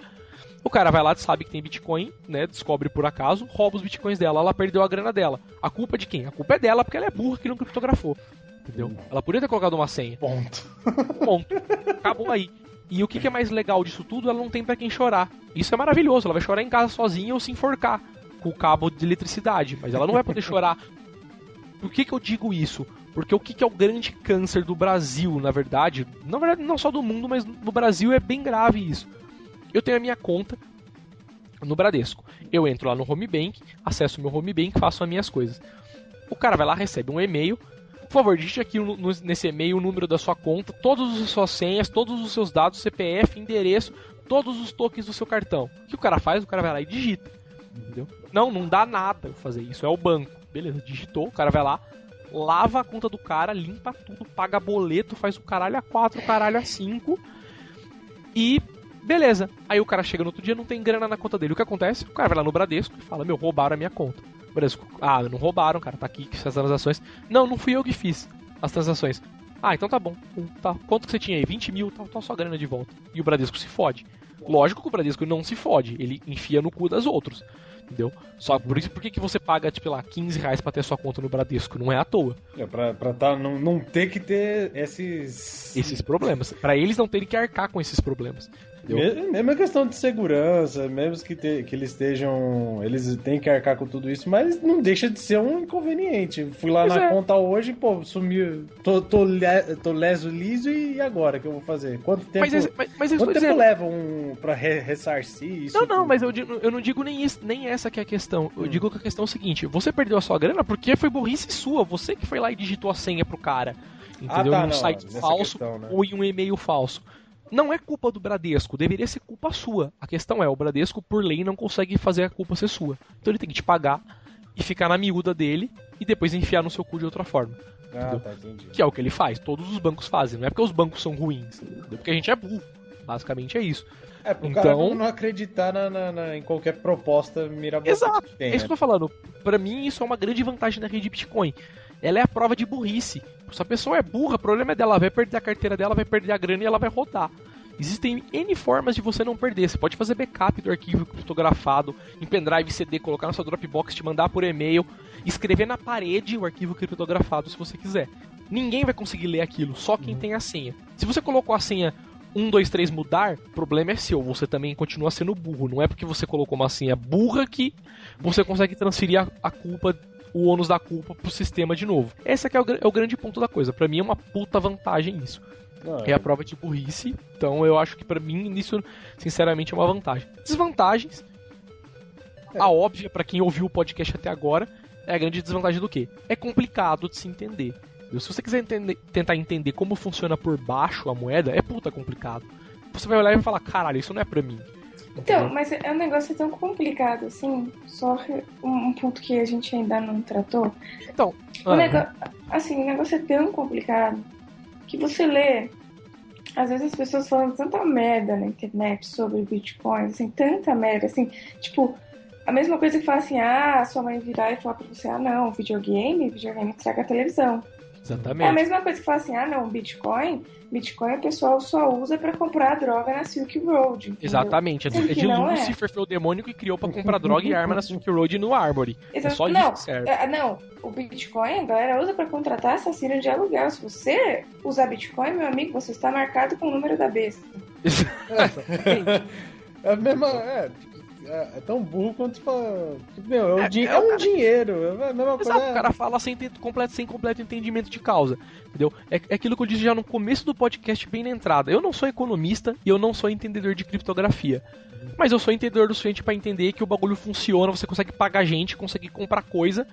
o cara vai lá, sabe que tem Bitcoin, né? Descobre por acaso, rouba os Bitcoins dela, ela perdeu a grana dela. A culpa é de quem? A culpa é dela porque ela é burra que não criptografou. Entendeu? Ela podia ter colocado uma senha. Ponto. Ponto. Acabou aí. E o que, que é mais legal disso tudo? Ela não tem para quem chorar. Isso é maravilhoso. Ela vai chorar em casa sozinha ou se enforcar com o cabo de eletricidade. Mas ela não vai poder chorar. Por que, que eu digo isso? Porque o que, que é o grande câncer do Brasil, na verdade? Na verdade, não só do mundo, mas no Brasil é bem grave isso. Eu tenho a minha conta no Bradesco. Eu entro lá no Home Bank, acesso o meu Home Bank, faço as minhas coisas. O cara vai lá, recebe um e-mail. Por favor, digite aqui no, nesse e-mail o número da sua conta, todas as suas senhas, todos os seus dados, CPF, endereço, todos os tokens do seu cartão. O que o cara faz? O cara vai lá e digita. Entendeu? Não, não dá nada fazer isso. É o banco. Beleza, digitou, o cara vai lá, lava a conta do cara, limpa tudo, paga boleto, faz o caralho a 4, o caralho a 5 e beleza. Aí o cara chega no outro dia não tem grana na conta dele. O que acontece? O cara vai lá no Bradesco e fala: Meu, roubaram a minha conta. Bradesco, ah, não roubaram, cara, tá aqui essas transações. Não, não fui eu que fiz as transações. Ah, então tá bom. Tá. Quanto que você tinha aí? 20 mil, tá, tá sua grana de volta. E o Bradesco se fode. Lógico que o Bradesco não se fode, ele enfia no cu das outros. Entendeu? Só por isso, por que, que você paga, tipo lá, 15 reais pra ter sua conta no Bradesco? Não é à toa. É, pra, pra tá, não, não ter que ter esses. Esses problemas. Pra eles não terem que arcar com esses problemas. Entendeu? Mesmo a questão de segurança, mesmo que, te, que eles estejam. Eles têm que arcar com tudo isso, mas não deixa de ser um inconveniente. Fui lá pois na é. conta hoje, pô, sumiu. Tô, tô, tô leso liso e agora que eu vou fazer? Quanto tempo, mas, mas, mas quanto tempo dizendo... leva um, pra re, ressarcir isso? Não, não, tudo? mas eu, eu não digo nem, isso, nem essa que é a questão. Eu hum. digo que a questão é o seguinte: você perdeu a sua grana porque foi burrice sua. Você que foi lá e digitou a senha pro cara. Entendeu? Ah, tá, um não, site falso questão, né? ou em um e-mail falso. Não é culpa do Bradesco, deveria ser culpa sua. A questão é, o Bradesco, por lei, não consegue fazer a culpa ser sua. Então ele tem que te pagar e ficar na miúda dele e depois enfiar no seu cu de outra forma. Ah, tá, que é o que ele faz, todos os bancos fazem. Não é porque os bancos são ruins, é porque a gente é burro. Basicamente é isso. É, pro então, cara não acreditar na, na, na, em qualquer proposta mirabolante. Exato, tem, é isso né? que eu tô falando. Pra mim, isso é uma grande vantagem da rede Bitcoin. Ela é a prova de burrice. Se a pessoa é burra, o problema é dela. Ela vai perder a carteira dela, vai perder a grana e ela vai rodar. Existem N formas de você não perder. Você pode fazer backup do arquivo criptografado em pendrive CD, colocar na sua Dropbox, te mandar por e-mail, escrever na parede o arquivo criptografado se você quiser. Ninguém vai conseguir ler aquilo, só quem uhum. tem a senha. Se você colocou a senha 1, 2, 3 mudar, o problema é seu. Você também continua sendo burro. Não é porque você colocou uma senha burra que você consegue transferir a, a culpa o ônus da culpa pro sistema de novo. Esse aqui é o, é o grande ponto da coisa. Para mim é uma puta vantagem isso. É a prova de burrice. Então eu acho que para mim isso, sinceramente, é uma vantagem. Desvantagens. É. A óbvia para quem ouviu o podcast até agora é a grande desvantagem do quê? É complicado de se entender. Se você quiser entender, tentar entender como funciona por baixo a moeda, é puta complicado. Você vai olhar e vai falar, caralho, isso não é pra mim. Então, mas é um negócio tão complicado, assim, só um ponto que a gente ainda não tratou. Então, o negócio, assim, o negócio é tão complicado que você lê, às vezes as pessoas falam tanta merda na internet sobre Bitcoin, assim, tanta merda, assim, tipo, a mesma coisa que fala assim, ah, sua mãe virar e falar pra você, ah, não, videogame, videogame estraga a televisão. Exatamente. É a mesma coisa que fala assim, ah, não, Bitcoin, Bitcoin o pessoal só usa para comprar droga na Silk Road. Entendeu? Exatamente. É de, é de Lucifer é. foi o demônio que criou para comprar droga e arma na Silk Road e no Armory. É só não, isso que serve. É, não, o Bitcoin a galera usa para contratar assassino de aluguel. Se você usar Bitcoin, meu amigo, você está marcado com o número da besta. é a mesma. É, é, é, tão burro quanto fala. Meu, é, um, é, di é um cara... dinheiro. É a mesma Exato, coisa. O cara fala sem, ter completo, sem completo entendimento de causa. Entendeu? É, é aquilo que eu disse já no começo do podcast, bem na entrada. Eu não sou economista e eu não sou entendedor de criptografia. Mas eu sou entendedor do suficiente para entender que o bagulho funciona, você consegue pagar gente, consegue comprar coisa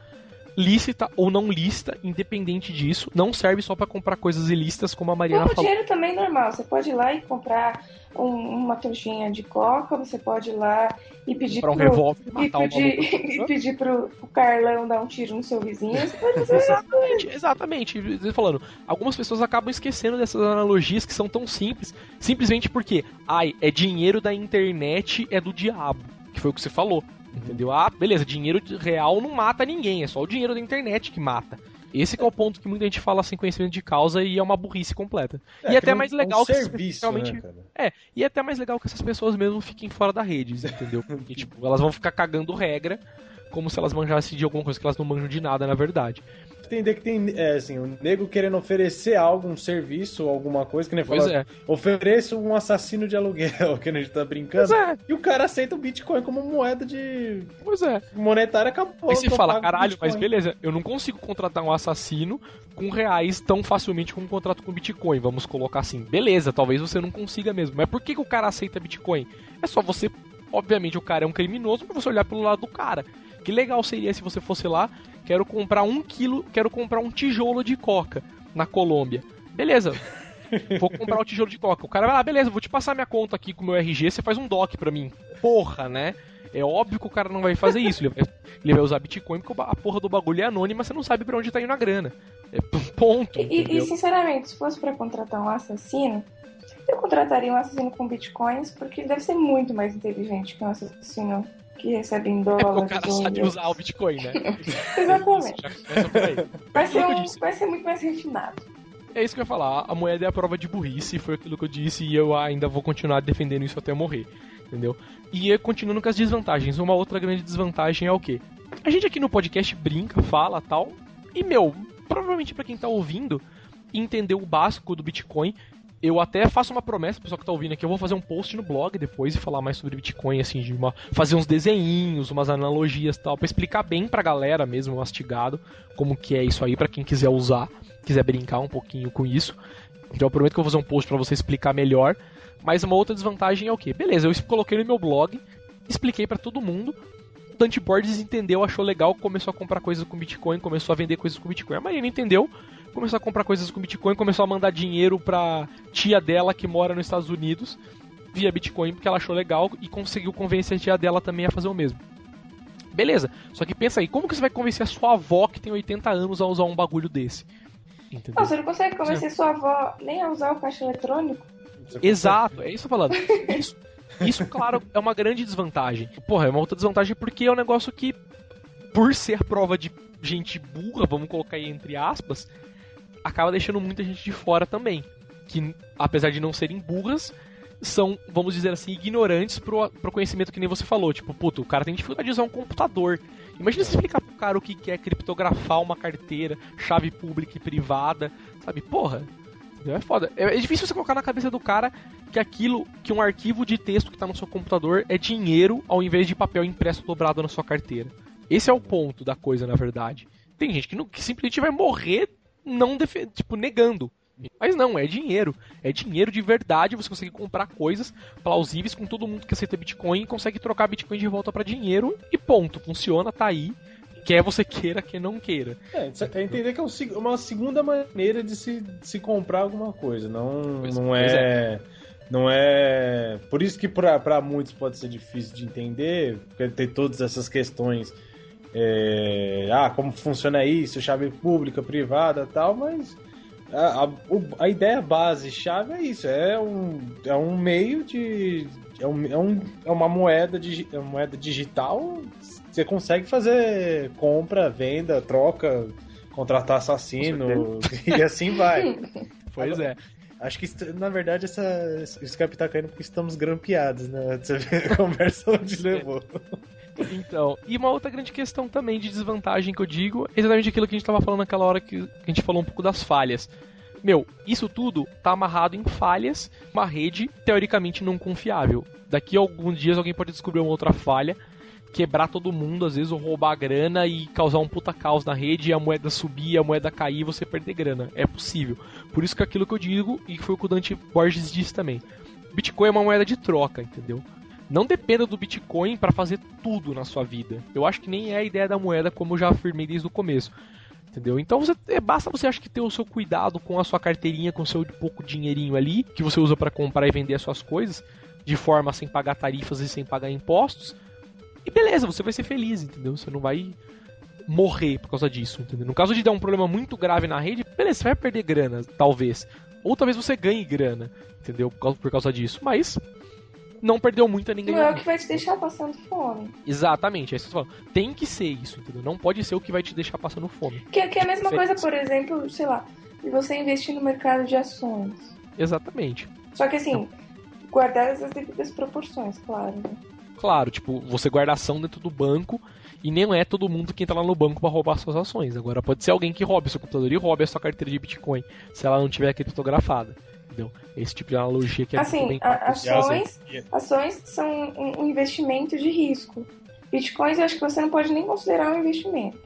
lícita ou não lícita, independente disso, não serve só para comprar coisas ilícitas, como a Mariana como falou. dinheiro também é normal, você pode ir lá e comprar um, uma trouxinha de coca, você pode ir lá e pedir para um revólver e pedir, e pedir pro, pro Carlão dar um tiro no seu vizinho, você pode fazer exatamente, exatamente. Falando, algumas pessoas acabam esquecendo dessas analogias que são tão simples, simplesmente porque, ai, é dinheiro da internet, é do diabo, que foi o que você falou. Entendeu? Ah, beleza, dinheiro real não mata ninguém, é só o dinheiro da internet que mata. Esse é o ponto que muita gente fala sem conhecimento de causa e é uma burrice completa. É, e é até mais legal um que serviço, realmente né, É, e é até mais legal que essas pessoas mesmo fiquem fora da rede, entendeu? Porque tipo, elas vão ficar cagando regra como se elas manjassem de alguma coisa que elas não manjam de nada, na verdade. Entender que tem, é, assim, o nego querendo oferecer algo, um serviço, alguma coisa, que nem Pois fala, é. ofereça um assassino de aluguel, que a gente tá brincando. É, E o cara aceita o Bitcoin como moeda de pois é. monetária, acabou. Aí você fala, caralho, mas Bitcoin." beleza, eu não consigo contratar um assassino com reais tão facilmente como um contrato com Bitcoin, vamos colocar assim. Beleza, talvez você não consiga mesmo, mas por que, que o cara aceita Bitcoin? É só você, obviamente o cara é um criminoso, pra você olhar pelo lado do cara. Que legal seria se você fosse lá, quero comprar um quilo, quero comprar um tijolo de coca na Colômbia. Beleza, vou comprar o tijolo de coca. O cara vai lá, beleza, vou te passar minha conta aqui com o meu RG, você faz um DOC pra mim. Porra, né? É óbvio que o cara não vai fazer isso. Ele vai, ele vai usar Bitcoin porque a porra do bagulho é anônima, você não sabe pra onde tá indo a grana. É ponto. E, e, sinceramente, se fosse pra contratar um assassino, eu contrataria um assassino com bitcoins, porque ele deve ser muito mais inteligente que um assassino que recebe em É dólares. o cara sabe euros. usar o Bitcoin, né? Exatamente. Vai ser, um, vai ser muito mais refinado. É isso que eu ia falar. A moeda é a prova de burrice, foi aquilo que eu disse e eu ainda vou continuar defendendo isso até eu morrer. Entendeu? E é, continuando com as desvantagens. Uma outra grande desvantagem é o quê? A gente aqui no podcast brinca, fala tal. E, meu, provavelmente pra quem tá ouvindo, entender o básico do Bitcoin. Eu até faço uma promessa, pessoal que tá ouvindo aqui, eu vou fazer um post no blog depois e falar mais sobre Bitcoin, assim, de uma, fazer uns desenhinhos, umas analogias tal, pra explicar bem pra galera mesmo, mastigado, como que é isso aí, pra quem quiser usar, quiser brincar um pouquinho com isso. Então eu prometo que eu vou fazer um post pra você explicar melhor. Mas uma outra desvantagem é o quê? Beleza, eu coloquei no meu blog, expliquei pra todo mundo. O Dante Borges entendeu, achou legal, começou a comprar coisas com Bitcoin, começou a vender coisas com Bitcoin. A Marina entendeu, começou a comprar coisas com Bitcoin, começou a mandar dinheiro pra tia dela que mora nos Estados Unidos via Bitcoin porque ela achou legal e conseguiu convencer a tia dela também a fazer o mesmo. Beleza, só que pensa aí, como que você vai convencer a sua avó que tem 80 anos a usar um bagulho desse? Entendeu? Não, você não consegue convencer sua avó nem a usar o caixa eletrônico? Exato, é isso que eu tô falando. Isso, isso, claro, é uma grande desvantagem. Porra, é uma outra desvantagem porque é um negócio que, por ser prova de gente burra, vamos colocar aí entre aspas, acaba deixando muita gente de fora também. Que, apesar de não serem burras, são, vamos dizer assim, ignorantes pro, pro conhecimento que nem você falou. Tipo, puto, o cara tem dificuldade de usar um computador. Imagina você explicar pro cara o que que é criptografar uma carteira, chave pública e privada, sabe? Porra, é foda. É é difícil você colocar na cabeça do cara que aquilo, que um arquivo de texto que tá no seu computador é dinheiro ao invés de papel impresso dobrado na sua carteira. Esse é o ponto da coisa, na verdade. Tem gente que, não, que simplesmente vai morrer não tipo, negando. Mas não, é dinheiro. É dinheiro de verdade, você consegue comprar coisas plausíveis com todo mundo que aceita Bitcoin e consegue trocar Bitcoin de volta pra dinheiro e ponto. Funciona, tá aí. Quer você queira, quer não queira. É, é entender que é um uma segunda maneira de se, de se comprar alguma coisa. Não, Pois- não pois é. Não é. Por isso que pra pra muitos pode ser difícil de entender, porque tem todas essas questões. É, ah, como funciona isso, chave pública, privada tal, mas a, a, a ideia base, chave é isso, é um, é um meio de. É, um, é, um, é uma moeda, digi- é uma moeda digital. Você consegue fazer compra, venda, troca, contratar assassino e assim vai. Pois é. Acho que, na verdade, essa, esse Skype tá caindo porque estamos grampeados, né? Você vê a conversa onde levou. Então, e uma outra grande questão também de desvantagem que eu digo é exatamente aquilo que a gente tava falando naquela hora que a gente falou um pouco das falhas. Meu, isso tudo tá amarrado em falhas, uma rede teoricamente não confiável. Daqui a alguns dias alguém pode descobrir uma outra falha, quebrar todo mundo, às vezes, ou roubar a grana e causar um puta caos na rede, e a moeda subir, a moeda cair e você perder grana. É possível. Por isso que é aquilo que eu digo, e foi o que o Dante Borges disse também. Bitcoin é uma moeda de troca, entendeu? Não dependa do Bitcoin para fazer tudo na sua vida. Eu acho que nem é a ideia da moeda, como eu já afirmei desde o começo. Entendeu? Então você, é, basta você acho que ter o seu cuidado com a sua carteirinha, com o seu pouco dinheirinho ali, que você usa para comprar e vender as suas coisas, de forma sem pagar tarifas e sem pagar impostos. E beleza, você vai ser feliz, entendeu? Você não vai morrer por causa disso, entendeu? No caso de dar um problema muito grave na rede, beleza, você vai perder grana, talvez. Ou talvez você ganhe grana, entendeu? Por causa, por causa disso. Mas não perdeu muito a ninguém. Não é o que vai te deixar passando fome. Exatamente, é isso que eu tô falando. Tem que ser isso, entendeu? Não pode ser o que vai te deixar passando fome. Que, que é a mesma coisa, por exemplo, sei lá, de você investir no mercado de ações. Exatamente. Só que assim, guardadas as devidas proporções, claro. Né? Claro, tipo, você guarda ação dentro do banco E nem é todo mundo que entra lá no banco para roubar suas ações. Agora pode ser alguém que roube seu computador e roube a sua carteira de Bitcoin, se ela não tiver criptografada. Entendeu? Esse tipo de analogia que é assim, bem... a, ações, ações são um investimento de risco. Bitcoins eu acho que você não pode nem considerar um investimento.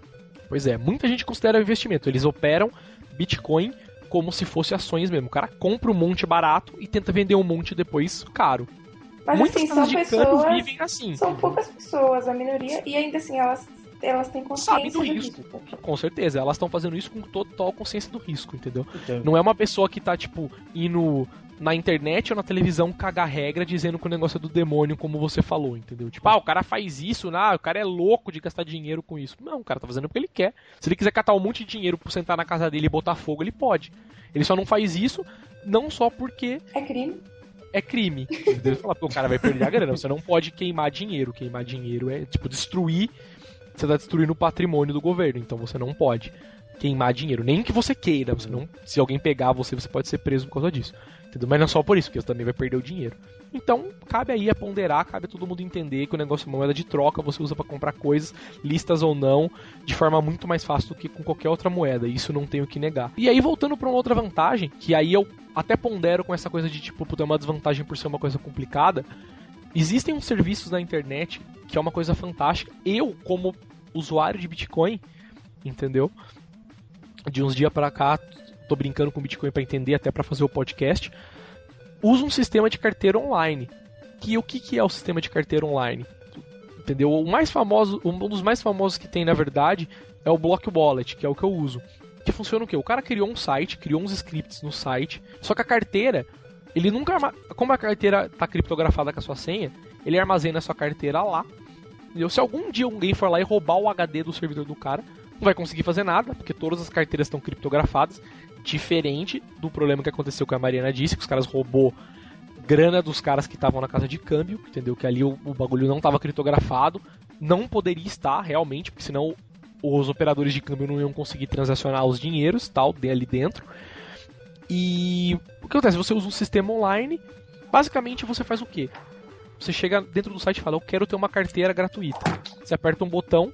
Pois é, muita gente considera um investimento. Eles operam Bitcoin como se fosse ações mesmo. O cara compra um monte barato e tenta vender um monte depois caro. Mas Muitas assim, são de pessoas. vivem assim. São poucas pessoas, a minoria, e ainda assim elas, elas têm consciência do do risco. risco. Com certeza, elas estão fazendo isso com total consciência do risco, entendeu? Então, Não é uma pessoa que tá, tipo, indo na internet ou na televisão cagar regra dizendo que o negócio é do demônio, como você falou, entendeu? Tipo, ah, o cara faz isso, ah, o cara é louco de gastar dinheiro com isso. Não, o cara tá fazendo porque ele quer. Se ele quiser catar um monte de dinheiro pra sentar na casa dele e botar fogo, ele pode. Ele só não faz isso, não só porque É crime. é crime. Entendeu? Fala, "Pô, o cara vai perder a grana. Você não pode queimar dinheiro. Queimar dinheiro é, tipo, destruir. Você tá destruindo o patrimônio do governo. Então você não pode queimar dinheiro. Nem que você queira. Você não, se alguém pegar você, você pode ser preso por causa disso. Entendeu? Mas não é só por isso, porque você também vai perder o dinheiro. Então, cabe aí a ponderar, cabe a todo mundo entender que o negócio é uma moeda de troca, você usa para comprar coisas, listas ou não, de forma muito mais fácil do que com qualquer outra moeda. Isso não tenho que negar. E aí, voltando para uma outra vantagem, que aí eu até pondero com essa coisa de tipo, ter uma desvantagem por ser uma coisa complicada. Existem uns serviços na internet que é uma coisa fantástica. Eu, como usuário de Bitcoin, entendeu? De uns dias para cá, tô brincando com Bitcoin para entender, até para fazer o podcast. Uso um sistema de carteira online. Que o que, que é o sistema de carteira online? Entendeu? O mais famoso, um dos mais famosos que tem na verdade é o Block Wallet, que é o que eu uso. Que funciona o quê? O cara criou um site, criou uns scripts no site, só que a carteira, ele nunca arma... como a carteira tá criptografada com a sua senha, ele armazena a sua carteira lá. Entendeu? Se algum dia alguém for lá e roubar o HD do servidor do cara, não vai conseguir fazer nada, porque todas as carteiras estão criptografadas, diferente do problema que aconteceu com a Mariana disse, que os caras roubou grana dos caras que estavam na casa de câmbio, entendeu? Que ali o, o bagulho não estava criptografado, não poderia estar realmente, porque senão os operadores de câmbio não iam conseguir transacionar os dinheiros, tal, ali dentro. E o que acontece? Você usa um sistema online, basicamente você faz o quê? Você chega dentro do site e fala, eu quero ter uma carteira gratuita. Você aperta um botão,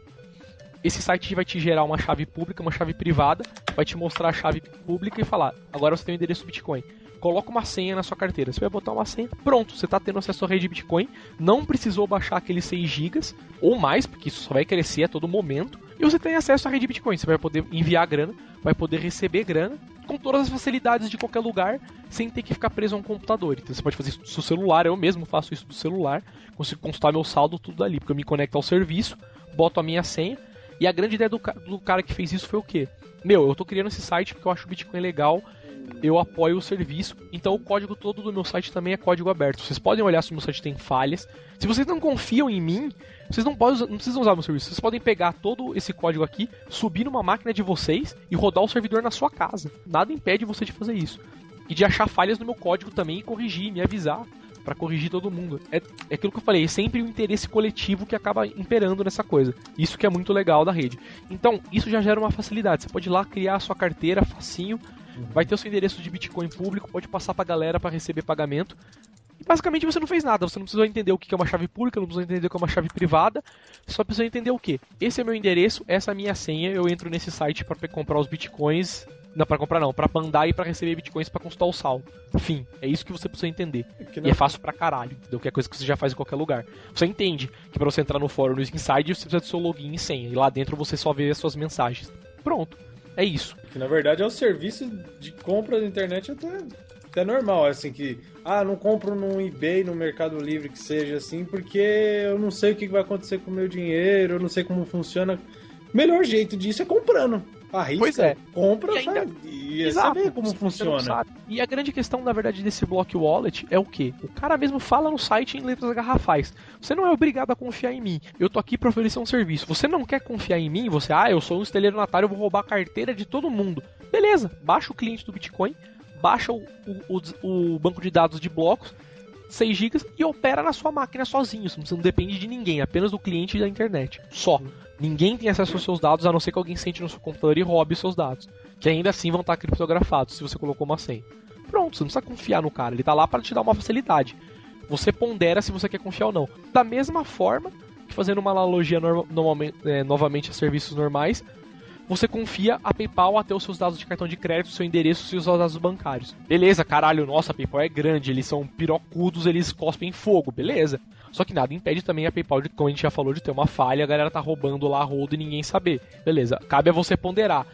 esse site vai te gerar uma chave pública, uma chave privada, vai te mostrar a chave pública e falar, agora você tem o endereço Bitcoin. Coloca uma senha na sua carteira. Você vai botar uma senha, pronto, você está tendo acesso à rede Bitcoin. Não precisou baixar aqueles 6 GB ou mais, porque isso só vai crescer a todo momento. E você tem acesso à rede Bitcoin. Você vai poder enviar grana, vai poder receber grana com todas as facilidades de qualquer lugar, sem ter que ficar preso a um computador. Então você pode fazer isso do seu celular, eu mesmo faço isso do celular, consigo consultar meu saldo tudo ali, porque eu me conecto ao serviço, boto a minha senha. E a grande ideia do, do cara que fez isso foi o quê? Meu, eu tô criando esse site porque eu acho o Bitcoin legal, eu apoio o serviço, então o código todo do meu site também é código aberto. Vocês podem olhar se o meu site tem falhas. Se vocês não confiam em mim, vocês não, podem, não precisam usar meu serviço. Vocês podem pegar todo esse código aqui, subir numa máquina de vocês e rodar o servidor na sua casa. Nada impede você de fazer isso. E de achar falhas no meu código também e corrigir, me avisar para corrigir todo mundo. É, é aquilo que eu falei, é sempre o interesse coletivo que acaba imperando nessa coisa. Isso que é muito legal da rede. Então, isso já gera uma facilidade. Você pode ir lá criar a sua carteira facinho, vai ter o seu endereço de Bitcoin público, pode passar pra galera para receber pagamento. E basicamente você não fez nada, você não precisou entender o que é uma chave pública, não precisou entender o que é uma chave privada, só precisou entender o que? Esse é meu endereço, essa é a minha senha, eu entro nesse site para comprar os bitcoins. Não, para comprar não, para mandar e para receber bitcoins para consultar o saldo. Enfim, é isso que você precisa entender. que E não- é fácil pra caralho, entendeu? Que é coisa que você já faz em qualquer lugar. Você entende que pra você entrar no fórum no Inside você precisa do seu login e senha. E lá dentro você só vê as suas mensagens. Pronto. É isso. Que na verdade é o serviço de compra da internet até, até normal, assim, que ah, não compro no eBay, no Mercado Livre que seja assim, porque eu não sei o que vai acontecer com o meu dinheiro, eu não sei como funciona. Melhor jeito disso é comprando. Arrisca, Pois é. compra E ainda- e Exato, saber como funciona. E a grande questão, na verdade, desse Block Wallet é o quê? O cara mesmo fala no site em letras garrafais. Você não é obrigado a confiar em mim. Eu tô aqui pra oferecer um serviço. Você não quer confiar em mim? Você, ah, eu sou um estelionatário, eu vou roubar a carteira de todo mundo. Beleza, baixa o cliente do Bitcoin, baixa o, o, o- o banco de dados de blocos, 6 GB e opera na sua máquina sozinho. Você não depende de ninguém, apenas do cliente e da internet. Só. Ninguém tem acesso aos seus dados, a não ser que alguém sente no seu computador e roube os seus dados. Que ainda assim vão estar criptografados se você colocou uma senha. Pronto, você não precisa confiar no cara, ele tá lá para te dar uma facilidade. Você pondera se você quer confiar ou não. Da mesma forma que fazendo uma analogia normalmente, é, novamente a serviços normais, você confia a PayPal até os seus dados de cartão de crédito, seu endereço e seus dados bancários. Beleza, caralho, nossa, a PayPal é grande, eles são pirocudos, eles cospem fogo, beleza. Só que nada impede também a PayPal, de, como a gente já falou, de ter uma falha, a galera tá roubando lá a hold e ninguém saber. Beleza, cabe a você ponderar.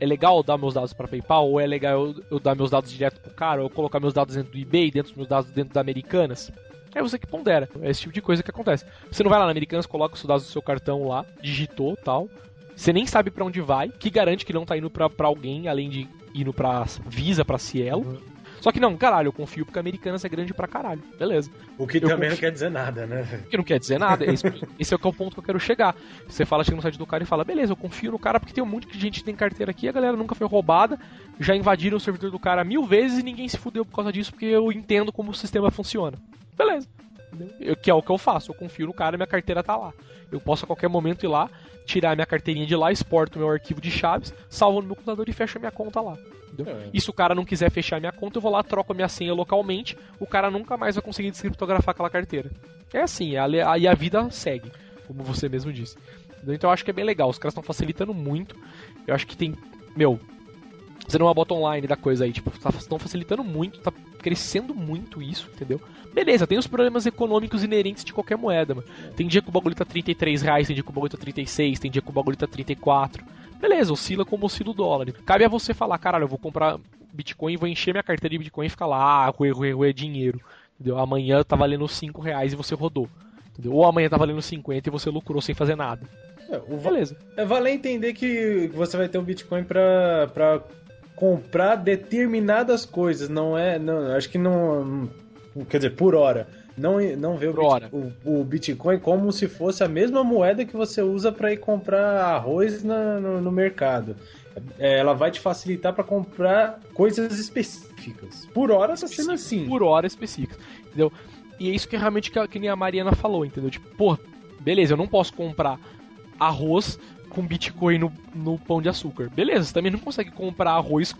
É legal eu dar meus dados para PayPal ou é legal eu, eu, dar meus dados direto pro cara ou colocar meus dados dentro do eBay, dentro dos meus dados dentro da Americanas? É você que pondera. É esse tipo de coisa que acontece. Você não vai lá na Americanas, coloca os dados do seu cartão lá, digitou tal, você nem sabe para onde vai, que garante que não tá indo pra, pra alguém, além de indo pra Visa, pra Cielo. Uhum. Só que não, caralho, eu confio porque a Americanas é grande pra caralho. Beleza. O que eu também confio... não quer dizer nada, né? O que não quer dizer nada. Esse, esse é o ponto que eu quero chegar. Você fala, chega no site do cara e fala, beleza, eu confio no cara porque tem um monte de gente que tem carteira aqui, a galera nunca foi roubada, já invadiram o servidor do cara mil vezes e ninguém se fudeu por causa disso porque eu entendo como o sistema funciona. Beleza. Eu, que é o que eu faço, eu confio no cara e minha carteira tá lá. Eu posso a qualquer momento ir lá, tirar minha carteirinha de lá, exporto meu arquivo de chaves, salvo no meu computador e fecho a minha conta lá. É. E se o cara não quiser fechar minha conta, eu vou lá, troco a minha senha localmente, o cara nunca mais vai conseguir descriptografar aquela carteira. É assim, aí a vida segue, como você mesmo disse. Então eu acho que é bem legal, os caras estão facilitando muito. Eu acho que tem, meu, fazendo uma bota online da coisa aí, tipo, estão tá, facilitando muito, tá crescendo muito isso, entendeu? Beleza, tem os problemas econômicos inerentes de qualquer moeda, mano. Tem dia que o bagulho tá 33 reais, tem dia que o bagulho tá 36, tem dia que o bagulho tá 34. Beleza, oscila como oscila o dólar. Cabe a você falar, caralho, eu vou comprar Bitcoin, vou encher minha carteira de Bitcoin e ficar lá, ah, ruê, ruê, ruê, dinheiro. Entendeu? Amanhã tá valendo 5 reais e você rodou. Entendeu? Ou amanhã tá valendo 50 e você lucrou sem fazer nada. É, Beleza. É valer entender que você vai ter um Bitcoin pra, pra comprar determinadas coisas, não é. Não, acho que não. Quer dizer, por hora. Não, não vê o, Bitcoin, o, o Bitcoin como se fosse a mesma moeda que você usa para ir comprar arroz na, no, no mercado. É, ela vai te facilitar para comprar coisas específicas. Por hora tá sendo assim. Por hora específicas. Entendeu? E é isso que realmente que, que nem a Mariana falou, entendeu? Tipo, pô, beleza, eu não posso comprar arroz com Bitcoin no, no pão de açúcar. Beleza, você também não consegue comprar arroz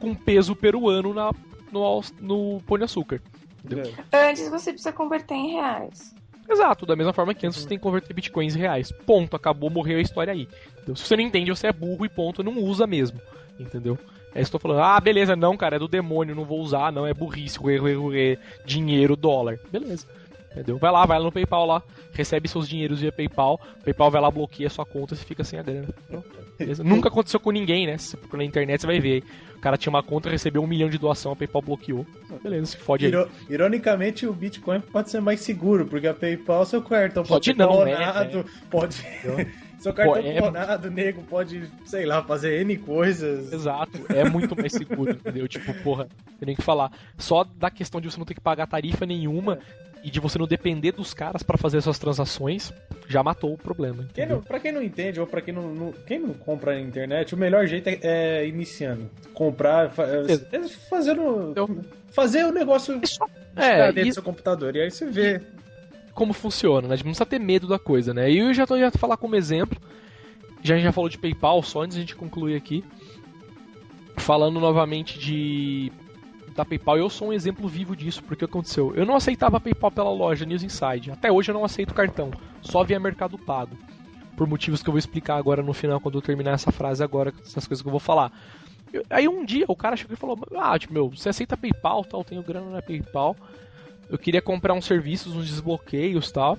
com peso peruano na, no, no pão de açúcar. Entendeu? Antes você precisa converter em reais. Exato, da mesma forma que antes você tem que converter bitcoins em reais. Ponto, acabou, morreu a história aí. Se você não entende, você é burro e ponto, não usa mesmo. Entendeu? É estou falando, ah, beleza, não, cara, é do demônio, não vou usar, não, é burrice, ué, ué, ué, dinheiro, dólar. Beleza. Entendeu? Vai lá, vai lá no PayPal lá, recebe seus dinheiros via PayPal, PayPal vai lá, bloqueia sua conta e fica sem a grana. Nunca aconteceu com ninguém, né? Se você procurar na internet, você vai ver. O cara tinha uma conta, recebeu um milhão de doação, a PayPal bloqueou. Beleza, se fode aí. Ironicamente, o Bitcoin pode ser mais seguro, porque a PayPal, seu cartão pode, pode não, clonado, é, é. pode... Seu cartão é... clonado, nego, pode, sei lá, fazer N coisas. Exato, é muito mais seguro, entendeu? Tipo, porra, tem nem que falar. Só da questão de você não ter que pagar tarifa nenhuma é. E de você não depender dos caras para fazer suas transações, já matou o problema. Quem não, pra quem não entende, ou pra quem não, não, quem não compra na internet, o melhor jeito é, é iniciando. Comprar, é, é fazer, no, fazer o negócio é, dentro e... do seu computador. E aí você vê como funciona, né? Não precisa ter medo da coisa, né? E eu já tô ia falar como exemplo. Já a gente já falou de PayPal, só antes a gente concluir aqui. Falando novamente de da PayPal, eu sou um exemplo vivo disso, porque aconteceu. Eu não aceitava PayPal pela loja News Inside. Até hoje eu não aceito cartão, só via Mercado Pago. Por motivos que eu vou explicar agora no final, quando eu terminar essa frase agora, essas coisas que eu vou falar. Eu, aí um dia o cara chegou e falou: Ah, tipo, meu, você aceita PayPal, tal, tenho grana na PayPal eu queria comprar uns serviços, uns desbloqueios tal.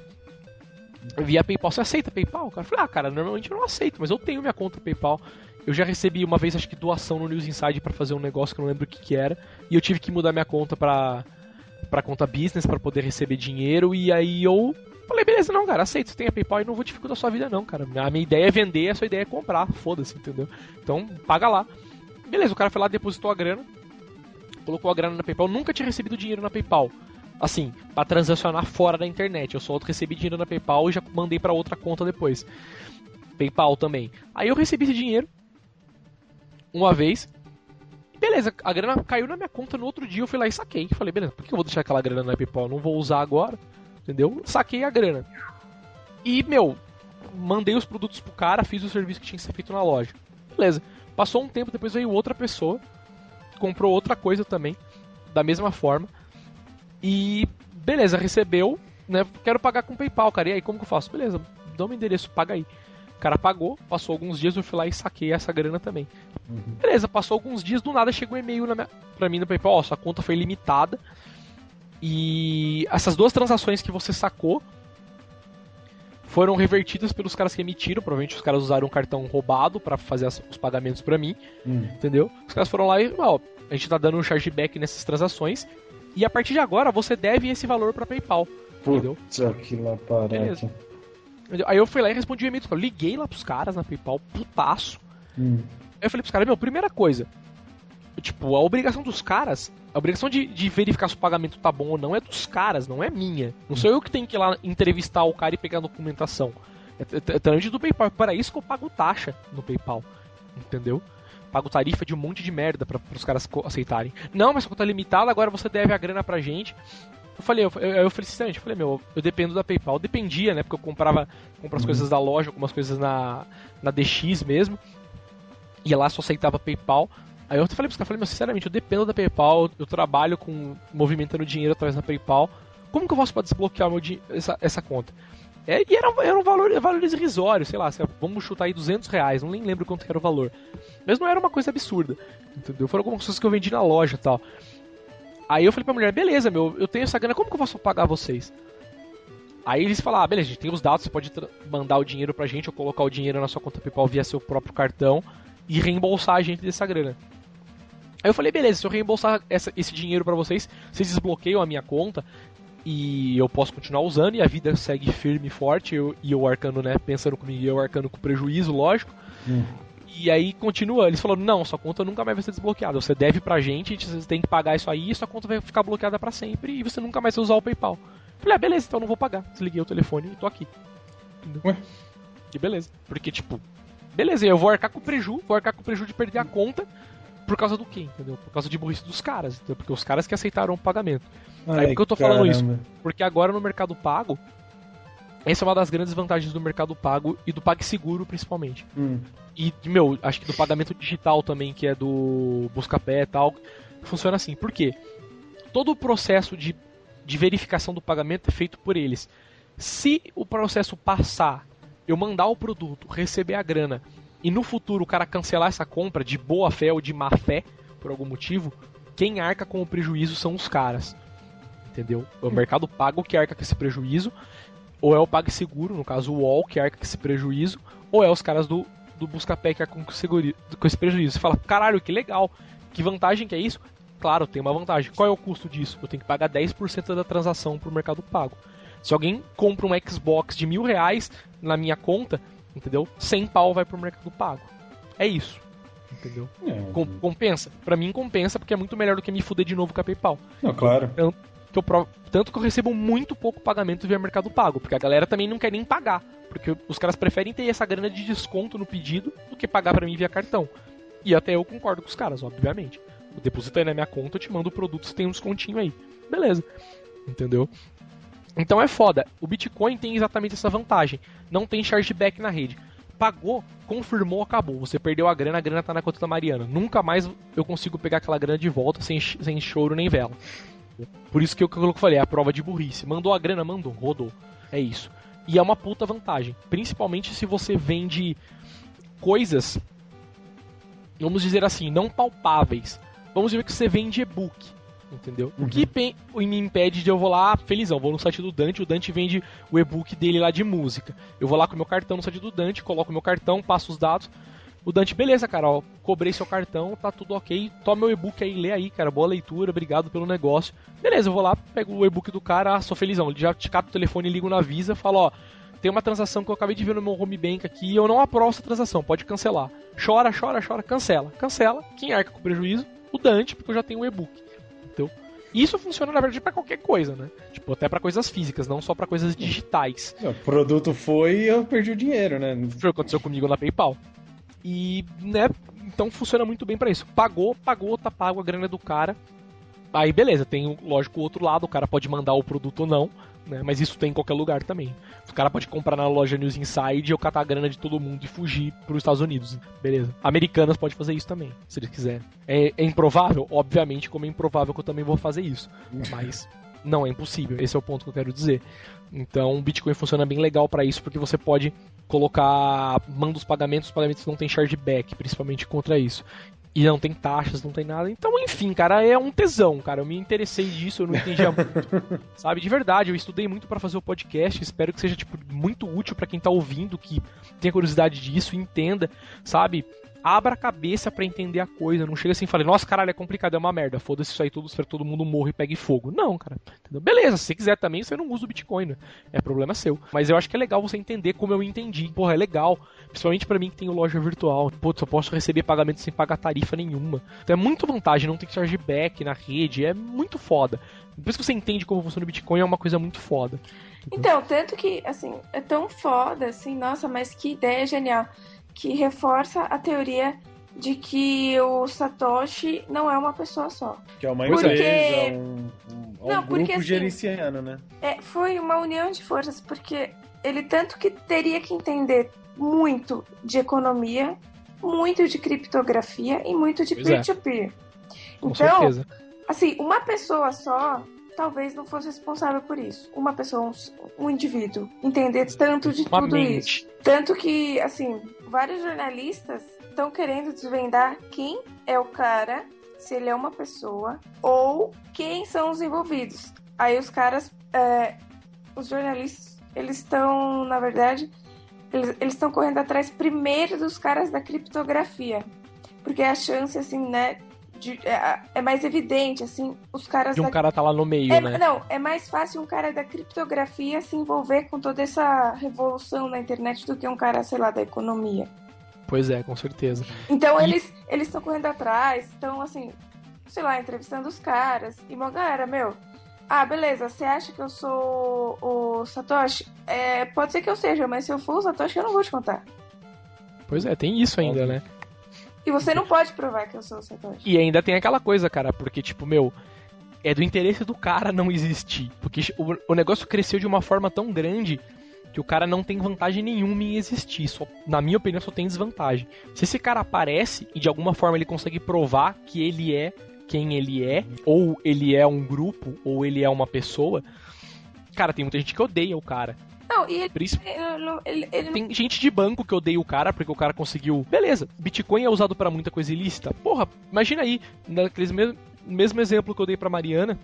Via PayPal. Você aceita PayPal? Cara, eu falei, ah, cara, normalmente eu não aceito, mas eu tenho minha conta PayPal. Eu já recebi uma vez, acho que doação no News Inside para fazer um negócio que eu não lembro o que, que era. E eu tive que mudar minha conta pra, pra conta business para poder receber dinheiro. E aí eu falei, beleza, não, cara, aceito. Você tem a PayPal e não vou dificultar a sua vida, não, cara. A minha ideia é vender, a sua ideia é comprar. Foda-se, entendeu? Então, paga lá. Beleza, o cara foi lá, depositou a grana. Colocou a grana na PayPal. Nunca tinha recebido dinheiro na PayPal assim, para transacionar fora da internet. Eu só recebi dinheiro na PayPal e já mandei para outra conta depois. PayPal também. Aí eu recebi esse dinheiro uma vez. Beleza, a grana caiu na minha conta no outro dia, eu fui lá e saquei. Falei, beleza, por que eu vou deixar aquela grana na PayPal? Não vou usar agora, entendeu? Saquei a grana. E, meu, mandei os produtos pro cara, fiz o serviço que tinha que ser feito na loja. Beleza. Passou um tempo, depois veio outra pessoa, comprou outra coisa também, da mesma forma. E beleza, recebeu né, quero pagar com PayPal, cara. E aí, como que eu faço? Beleza, dá um endereço, paga aí. O cara pagou, passou alguns dias, eu fui lá e saquei essa grana também. Uhum. Beleza, passou alguns dias, do nada chegou um e-mail na minha, pra mim no PayPal, ó, sua conta foi limitada. E essas duas transações que você sacou foram revertidas pelos caras que emitiram. Provavelmente os caras usaram um cartão roubado para fazer as, os pagamentos para mim. Hum. Entendeu? Os caras foram lá e, ó, a gente tá dando um chargeback nessas transações. E a partir de agora você deve esse valor para PayPal. Entendeu? Putz, que Beleza. Aí eu fui lá e respondi o e-mail. Liguei lá pros caras na PayPal, putaço. Hum. Eu falei pros caras, meu, primeira coisa, Tipo, a obrigação dos caras, a obrigação de, de, verificar se o pagamento tá bom ou não é dos caras, não é minha. Não sou eu que tenho que ir lá entrevistar o cara e pegar a documentação. É, é, é trâmite do PayPal. É para isso que eu pago taxa no PayPal. Entendeu? Pago tarifa de um monte de merda para os caras aceitarem. Não, mas conta limitada, agora você deve a grana pra gente. Eu falei, eu, eu, eu falei sinceramente, eu falei, meu, eu dependo da PayPal. Eu dependia, né? Porque eu comprava, comprava as uhum. coisas da loja, algumas coisas na, na DX mesmo. Ia lá, só aceitava PayPal. Aí eu falei pros caras, falei, meu, sinceramente, eu dependo da PayPal, eu trabalho com movimentando dinheiro através da PayPal. Como que eu posso desbloquear meu, essa, essa conta? É, e era, era um valor, valores irrisórios, sei lá, vamos chutar aí 200 reais, não nem lembro quanto era o valor. Mas não era uma coisa absurda, entendeu? Foram algumas coisas que eu vendi na loja e tal. Aí eu falei pra mulher, beleza, meu, eu tenho essa grana, como que eu posso pagar vocês? Aí eles falaram, ah, beleza, a gente tem os dados, você pode mandar o dinheiro pra gente ou colocar o dinheiro na sua conta PayPal via seu próprio cartão e reembolsar a gente dessa grana. Aí eu falei, beleza, se eu reembolsar essa, esse dinheiro para vocês, vocês desbloqueiam a minha conta e eu posso continuar usando e a vida segue firme e forte eu, e eu arcando, né, pensando comigo e eu arcando com prejuízo, lógico. Hum. E aí continua, eles falaram, não, sua conta nunca mais vai ser desbloqueada, você deve pra gente, você tem que pagar isso aí e sua conta vai ficar bloqueada para sempre e você nunca mais vai usar o PayPal. Eu falei, ah, beleza, então eu não vou pagar. Desliguei o telefone e tô aqui. Ué? E beleza. Porque, tipo, beleza, eu vou arcar com o preju, vou arcar com o preju de perder a conta, por causa do quê? Entendeu? Por causa de burrice dos caras, entendeu? Porque os caras que aceitaram o pagamento. Ai, Aí por que eu tô caramba. falando isso? Porque agora no mercado pago, essa é uma das grandes vantagens do mercado pago e do PagSeguro principalmente. Hum. E, meu, acho que do pagamento digital também, que é do Buscapé e tal, funciona assim. Por quê? Todo o processo de, de verificação do pagamento é feito por eles. Se o processo passar, eu mandar o produto, receber a grana e no futuro o cara cancelar essa compra de boa fé ou de má fé, por algum motivo, quem arca com o prejuízo são os caras. Entendeu? É o mercado pago que arca com esse prejuízo, ou é o PagSeguro, no caso o UOL, que arca com esse prejuízo, ou é os caras do, do Buscapé que arcam com, com esse prejuízo. Você fala, caralho, que legal, que vantagem que é isso? Claro, tem uma vantagem. Qual é o custo disso? Eu tenho que pagar 10% da transação pro mercado pago. Se alguém compra um Xbox de mil reais na minha conta, entendeu? 100 pau vai pro mercado pago. É isso. Entendeu? É. Com, compensa? Para mim compensa porque é muito melhor do que me fuder de novo com a PayPal. Não, claro. Tanto que, eu, tanto que eu recebo muito pouco pagamento via Mercado Pago, porque a galera também não quer nem pagar. Porque os caras preferem ter essa grana de desconto no pedido do que pagar para mim via cartão. E até eu concordo com os caras, obviamente. Deposita aí na minha conta, eu te mando o produto, você tem um descontinho aí. Beleza. Entendeu? Então é foda. O Bitcoin tem exatamente essa vantagem. Não tem chargeback na rede. Pagou, confirmou, acabou. Você perdeu a grana, a grana tá na conta da Mariana. Nunca mais eu consigo pegar aquela grana de volta sem, sem choro nem vela. Por isso que eu, que eu falei, é a prova de burrice. Mandou a grana, mandou, rodou. É isso. E é uma puta vantagem. Principalmente se você vende coisas, vamos dizer assim, não palpáveis. Vamos dizer que você vende e-book entendeu? Uhum. O que me impede de eu vou lá felizão, vou no site do Dante, o Dante vende o e-book dele lá de música. Eu vou lá com o meu cartão no site do Dante, coloco o meu cartão, passo os dados. O Dante, beleza, cara, ó, cobrei seu cartão, tá tudo ok, toma meu e-book aí, lê aí, cara, boa leitura, obrigado pelo negócio. Beleza, eu vou lá, pego o e-book do cara, ah, sou felizão, ele já te cata o telefone, ligo na Visa, falo, ó, tem uma transação que eu acabei de ver no meu home bank aqui e eu não aprovo essa transação, pode cancelar. Chora, chora, chora, cancela. Cancela. Quem arca com prejuízo? O Dante, porque eu já tenho o e-book. Isso funciona, na verdade, para qualquer coisa, né? Tipo, até para coisas físicas, não só para coisas digitais. O produto foi e eu perdi o dinheiro, né? Foi o que aconteceu comigo na PayPal. E, né, então funciona muito bem para isso. Pagou, pagou, tá pago a grana do cara. Aí beleza, tem, lógico, o outro lado, o cara pode mandar o produto ou não, né? Mas isso tem em qualquer lugar também. O cara pode comprar na loja News Inside eu catar a grana de todo mundo e fugir para os Estados Unidos. Beleza. Americanas pode fazer isso também, se eles quiserem. É, é, improvável? Obviamente, como é improvável que eu também vou fazer isso. Mas Não é impossível, esse é o ponto que eu quero dizer. Então, o Bitcoin funciona bem legal para isso, porque você pode colocar, manda os pagamentos, os pagamentos não tem chargeback, principalmente contra isso. E não tem taxas, não tem nada. Então, enfim, cara, é um tesão, cara. Eu me interessei disso, eu não entendia muito. sabe, de verdade, eu estudei muito para fazer o podcast. Espero que seja, tipo, muito útil para quem tá ouvindo, que tenha curiosidade disso, entenda, sabe? Abra a cabeça para entender a coisa. Não chega assim e fale, nossa, caralho, é complicado, é uma merda. Foda-se isso aí tudo, espero todo mundo morre e pegue fogo. Não, cara. Entendeu? Beleza, se você quiser também, você não usa o Bitcoin, né? É problema seu. Mas eu acho que é legal você entender como eu entendi. Porra, é legal. Principalmente para mim que tenho loja virtual. Putz, eu posso receber pagamento sem pagar tarifa nenhuma. Então é muito vantagem, não tem que chargeback na rede. É muito foda. Depois que você entende como funciona o Bitcoin, é uma coisa muito foda. Então, tanto que, assim, é tão foda, assim, nossa, mas que ideia genial que reforça a teoria de que o Satoshi não é uma pessoa só. Que é uma Porque- empresa, um, um, um Não, porque, grupo assim, gerenciano, né? É, foi uma união de forças, porque ele tanto que teria que entender muito de economia, muito de criptografia e muito de é. peer-to-peer. Com Então, certeza. assim, uma pessoa só talvez não fosse responsável por isso. Uma pessoa, um, indivíduo, entender tanto de Uma tudo mente. isso. Tanto que, assim, vários jornalistas estão querendo desvendar quem é o cara, se ele é uma pessoa, ou quem são os envolvidos. Aí os caras, é, os jornalistas, eles estão, na verdade, eles eles estão correndo atrás primeiro dos caras da criptografia. Porque a chance, assim, né, de- é, é mais evidente, assim, os caras De um da cara tá lá no meio, é, né? Não, é mais fácil um cara da criptografia se envolver com toda essa revolução na internet do que um cara, sei lá, da economia. Pois é, com certeza. Então E- eles eles estão correndo atrás, estão assim, sei lá, entrevistando os caras. E uma galera, meu, ah, beleza, você acha que eu sou o Satoshi? É, pode ser que eu seja, mas se eu for o Satoshi, eu não vou te contar. Pois é, tem isso ainda, né? E você não pode provar que eu sou o Satoshi. E ainda tem aquela coisa, cara, porque, tipo, meu, é do interesse do cara não existir. Porque o, o negócio cresceu de uma forma tão grande que o cara não tem vantagem nenhuma em existir. Só, na minha opinião, só tem desvantagem. Se esse cara aparece e de alguma forma ele consegue provar que ele é quem ele é, ou ele é um grupo, ou ele é uma pessoa, cara, tem muita gente que odeia o cara. Não, e ele, Princi- ele, ele, Tem gente de banco que odeia o cara porque o cara conseguiu. Beleza, Bitcoin é usado pra muita coisa ilícita. Porra, imagina aí, naqueles mesmo, mesmo exemplo que eu dei pra Mariana.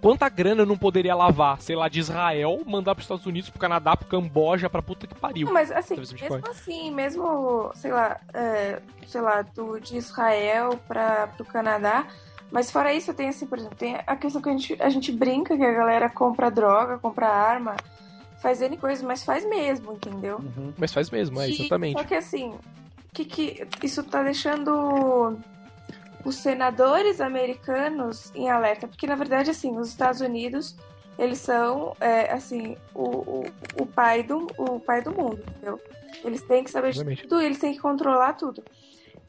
Quanta grana eu não poderia lavar, sei lá, de Israel, mandar pros Estados Unidos, pro Canadá, pro Camboja, pra puta que pariu. Não, mas assim, mesmo assim, mesmo, sei lá, é, sei lá, do, de Israel para o Canadá, mas fora isso, tem assim, por exemplo, tem a questão que a gente, a gente brinca que a galera compra droga, compra arma, faz N coisas, mas faz mesmo, entendeu? Uhum. Mas faz mesmo, é, exatamente. Só que assim, que, que isso tá deixando os senadores americanos em alerta, porque na verdade, assim, os Estados Unidos, eles são, é, assim, o, o, o, pai do, o pai do mundo, entendeu? Eles têm que saber de tudo, eles têm que controlar tudo.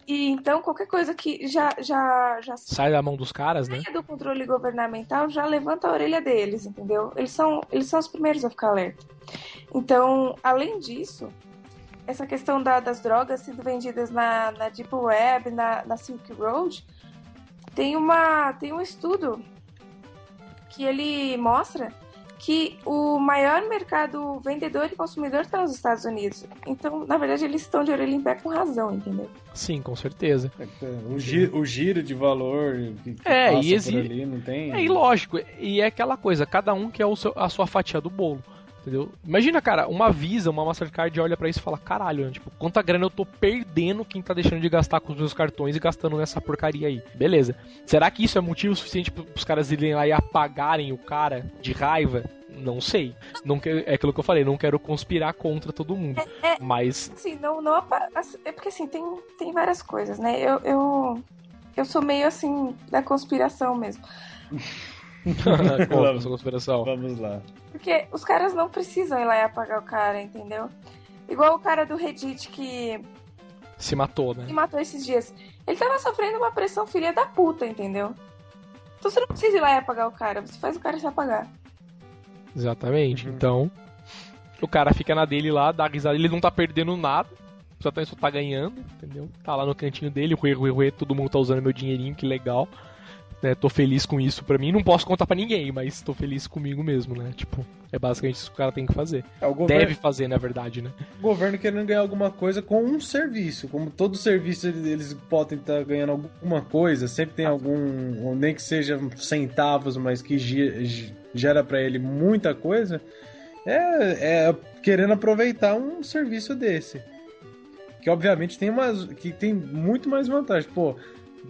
E então, qualquer coisa que já, já, já Sai da mão dos caras, né? do controle governamental, já levanta a orelha deles, entendeu? Eles são, eles são os primeiros a ficar alerta. Então, além disso, essa questão da- das drogas sendo vendidas na, na Deep Web, na, na Silk Road, tem, uma, tem um estudo que ele mostra que o maior mercado vendedor e consumidor está nos Estados Unidos. Então, na verdade, eles estão de orelha em pé com razão, entendeu? Sim, com certeza. O giro, o giro de valor que, que É, passa e exi- por ali, não tem... É, e lógico, e é aquela coisa, cada um quer o seu- a sua fatia do bolo. Entendeu? Imagina, cara, uma Visa, uma Mastercard olha pra isso e fala, caralho, né, tipo, quanta grana eu tô perdendo quem tá deixando de gastar com os meus cartões e gastando nessa porcaria aí. Beleza. Será que isso é motivo suficiente pro- pros caras irem lá e apagarem o cara de raiva? Não sei. Não que- é aquilo que eu falei, não quero conspirar contra todo mundo. É, Mas. Assim, não, não assim, é porque assim, tem, tem várias coisas, né? Eu, eu, eu sou meio assim da conspiração mesmo. Sua conspiração? Vamos lá. Porque os caras não precisam ir lá e apagar o cara, entendeu? Igual o cara do Reddit que, Se matou, que né? matou esses dias. Ele tava sofrendo uma pressão filha da puta, entendeu? Então você não precisa ir lá e apagar o cara, você faz o cara se apagar. Exatamente. Uhum. Então, o cara fica na dele lá, dá risada, ele não tá perdendo nada. Só tá, só tá ganhando, entendeu? Tá lá no cantinho dele, ruê, ruê, ruê, todo mundo tá usando meu dinheirinho, que legal. Né, tô feliz com isso pra mim. Não posso contar pra ninguém, mas tô feliz comigo mesmo, né? Tipo, é basicamente isso que o cara tem que fazer. É, governo, Deve fazer, na verdade, né? o governo querendo ganhar alguma coisa com um serviço. Como todo serviço eles, podem estar ganhando alguma coisa, sempre tem algum, ou nem que seja centavos, mas que ge- gera pra ele muita coisa. É, é querendo aproveitar um serviço desse. Que obviamente tem umas. que tem muito mais vantagem. Pô,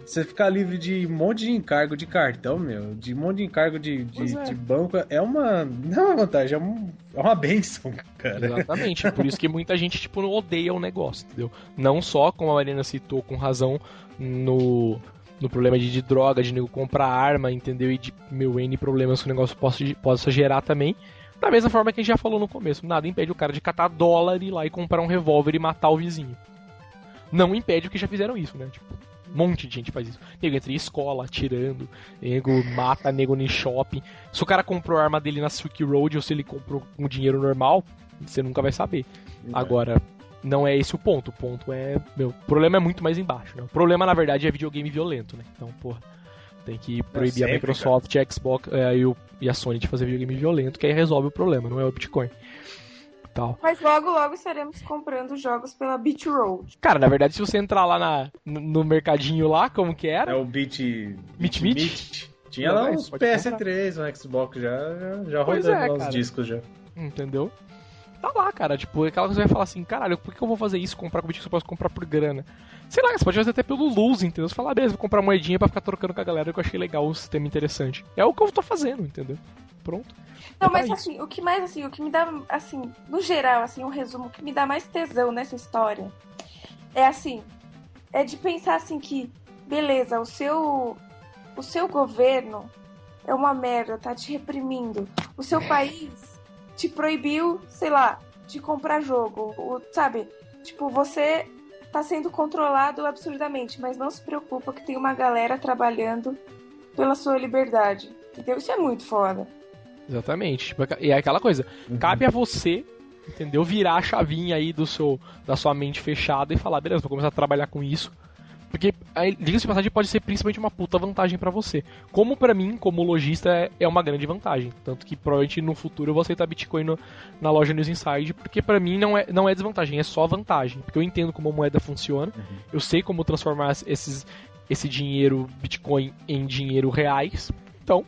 você ficar livre de um monte de encargo de cartão, meu, de um monte de encargo de, de, é. de banco, é uma. Não é uma vantagem, é, um- é uma benção, cara. Exatamente. Por isso que muita gente, tipo, não odeia o negócio, entendeu? Não só, como a Marina citou com razão, no, no problema de, de droga, de nego comprar arma, entendeu? E de meu N problemas que o negócio possa, possa gerar também. Da mesma forma que a gente já falou no começo, nada impede o cara de catar dólar e ir lá e comprar um revólver e matar o vizinho. Não impede o que já fizeram isso, né? Tipo, um monte de gente faz isso. Nego entra em escola, atirando, nego mata nego no shopping. Se o cara comprou a arma dele na Silk Road ou se ele comprou com dinheiro normal, você nunca vai saber. Agora, não é esse o ponto. O ponto é. Meu, o problema é muito mais embaixo, né? O problema, na verdade, é videogame violento, né? Então, porra. Tem que proibir a sempre, Microsoft, a Xbox é, e, o- e a Sony de fazer videogame violento, que aí resolve o problema, não é o Bitcoin. Tal. Mas logo, logo estaremos comprando jogos pela Beach Road. Cara, na verdade, se você entrar lá na, no mercadinho lá, como que era? É o Beat. Meet Meet? Tinha Não, lá uns pode PS3 no Xbox já, já, já rodando é, lá os discos já. Entendeu? Tá lá, cara. Tipo, aquela coisa que você vai falar assim, caralho, por que eu vou fazer isso? Comprar com se eu posso comprar por grana? Sei lá, você pode fazer até pelo lose, entendeu? Você fala, ah, beleza, vou comprar moedinha pra ficar trocando com a galera que eu achei legal o sistema interessante. É o que eu tô fazendo, entendeu? Pronto. Não, É mas assim, o que mais, assim, o que me dá, assim, no geral, assim, um resumo, o que me dá mais tesão nessa história é assim, é de pensar assim que, beleza, o seu, o seu governo é uma merda, tá te reprimindo. O seu país te proibiu, sei lá, de comprar jogo, o- sabe? Tipo, você tá sendo controlado absurdamente, mas não se preocupa que tem uma galera trabalhando pela sua liberdade. Entendeu? Isso é muito foda. Exatamente. Tipo, E é aquela coisa, cabe a você, entendeu? Virar a chavinha aí do seu, da sua mente fechada e falar, beleza, vou começar a trabalhar com isso. Porque, diga-se de passagem, pode ser principalmente uma puta vantagem pra você. Como pra mim, como lojista, é, é uma grande vantagem. Tanto que provavelmente no futuro eu vou aceitar Bitcoin no- na loja News Inside, porque pra mim não é, não é desvantagem, é só vantagem. Porque eu entendo como a moeda funciona, eu sei como transformar esses, esse dinheiro Bitcoin em dinheiro reais. Então,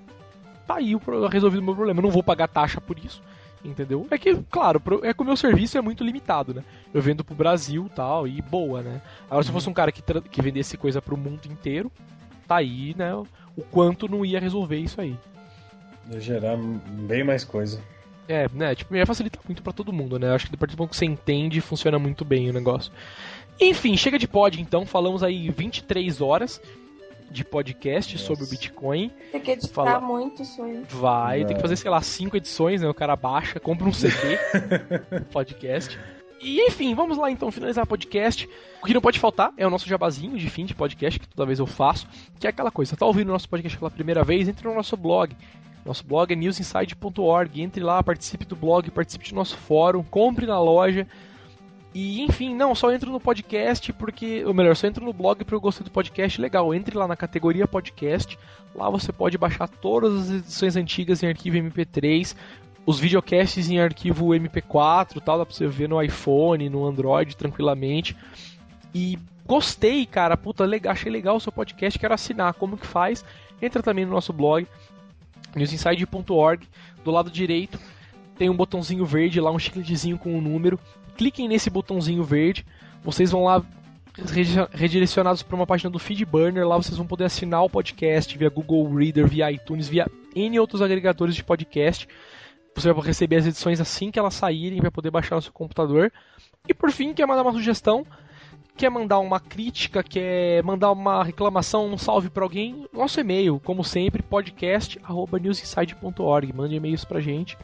tá aí o resolvido o meu problema. Eu não vou pagar taxa por isso. Entendeu? É que, claro, é que o meu serviço é muito limitado, né? Eu vendo pro Brasil tal, e boa, né? Agora, se eu fosse um cara que, que vendesse coisa pro mundo inteiro, tá aí, né? O quanto não ia resolver isso aí. Ia gerar bem mais coisa. É, né? Tipo, ia facilitar muito pra todo mundo, né? Acho que a partir do ponto que você entende, funciona muito bem o negócio. Enfim, chega de pod então. Falamos aí 23 horas de podcast Nossa. sobre o Bitcoin. Tem que editar Fala. muito isso aí. Vai, tem Vai. que fazer, sei lá, cinco edições, né? O cara baixa, compra um CD, podcast. E enfim, vamos lá então finalizar o podcast. O que não pode faltar é o nosso jabazinho de fim de podcast, que toda vez eu faço, que é aquela coisa, você tá ouvindo o nosso podcast pela primeira vez, entre no nosso blog. Nosso blog é newsinside.org, entre lá, participe do blog, participe do nosso fórum, compre na loja. E enfim, não, só entro no podcast porque, ou melhor, só entro no blog porque eu gostei do podcast, legal. Entre lá na categoria podcast, lá você pode baixar todas as edições antigas em arquivo MP3, os videocasts em arquivo MP4, tal, dá pra você ver no iPhone, no Android tranquilamente. E gostei, cara, puta, legal, achei legal o seu podcast, quero assinar. Como que faz? Entra também no nosso blog, newsinside.org, do lado direito tem um botãozinho verde lá, um chicletezinho com um número. Cliquem nesse botãozinho verde, vocês vão lá redi- redirecionados para uma página do Feedburner, lá vocês vão poder assinar o podcast via Google Reader, via iTunes, via N outros agregadores de podcast. Você vai receber as edições assim que elas saírem, vai poder baixar no seu computador. E por fim, quer mandar uma sugestão, quer mandar uma crítica, quer mandar uma reclamação, um salve para alguém, nosso e-mail, como sempre, podcast@newsinside.org. Mande e-mails pra gente.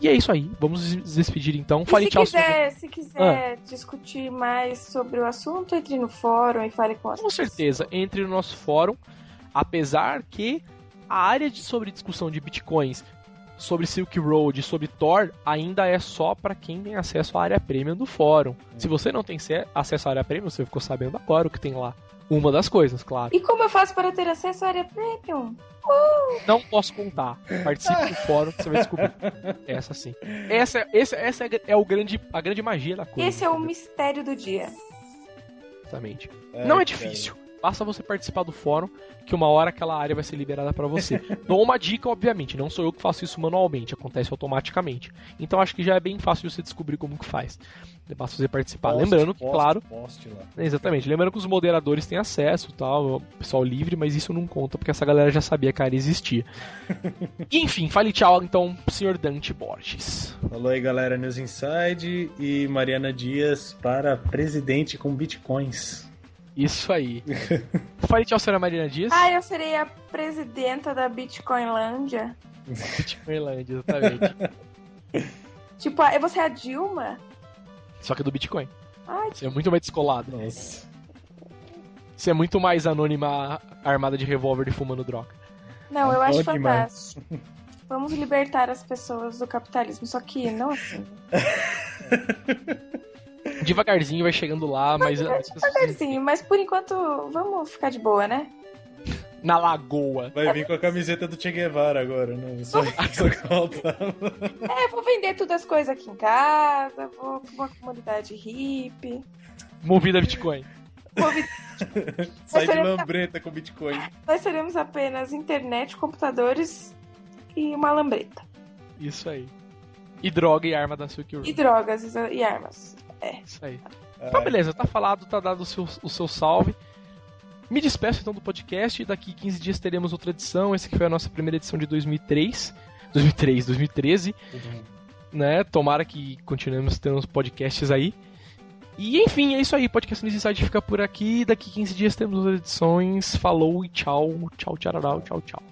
E é isso aí. Vamos nos despedir então. Fale se tchau. quiser, se Ah. quiser discutir mais sobre o assunto, entre no fórum e fale com as Com certeza, entre no nosso fórum, apesar que a área de, sobre discussão de bitcoins, sobre Silk Road, sobre Tor, ainda é só para quem tem acesso à área premium do fórum. Se você não tem ce- acesso à área premium, você ficou sabendo agora o que tem lá. Uma das coisas, claro. E como eu faço para ter acesso à área premium? Não posso contar. Participe do fórum que você vai descobrir. Essa sim. Essa, essa, essa é o grande, a grande magia da coisa. Esse é o mistério do dia. Exatamente. Não é difícil. Basta você participar do fórum, que uma hora aquela área vai ser liberada para você. Dou uma dica, obviamente, não sou eu que faço isso manualmente, acontece automaticamente. Então acho que já é bem fácil você descobrir como que faz. Basta você participar. Lembrando que, post, claro. post lá. Exatamente. Lembrando que os moderadores têm acesso, tal, o pessoal livre, mas isso não conta, porque essa galera já sabia que a área existia. Enfim, fale tchau então, senhor Dante Borges. Falou aí, galera, News Inside e Mariana Dias para presidente com bitcoins. Isso aí. Fale tchau, senhora Marina Dias. Ah, eu serei a presidenta da Bitcoinlândia. Bitcoinlândia, exatamente. Tipo, ah, você é a Dilma? Só que do Bitcoin. Ai, Você é muito mais descolado. Nossa. Você é muito mais anônima armada de revólver e fumando droga. não, eu acho fantástico. Vamos libertar as pessoas do capitalismo, só que não assim. Devagarzinho vai chegando lá, mas Devagarzinho, mas por enquanto vamos ficar de boa, né? na lagoa. Vai vir com a camiseta do Che Guevara agora, né? Só, só faltava. É, vou vender todas as coisas aqui em casa, vou pra uma comunidade hippie. Movida a Bitcoin. Vi- Sai de seremos- lambreta com Bitcoin. Nós teremos apenas internet, computadores e uma lambreta. Isso aí. E droga e arma da Silk Road. E drogas e e armas. Isso aí. Ah, Então, beleza, tá falado, tá dado o seu, o seu salve. Me despeço então do podcast. Daqui 15 dias teremos outra edição. Essa aqui foi a nossa primeira edição de 2003. 2003, 2013. Né? Tomara que continuemos tendo os podcasts aí. E enfim, é isso aí. Podcast News Inside fica por aqui. Daqui 15 dias temos outras edições. Falou e tchau. Tchau, tchau, tchau, tchau.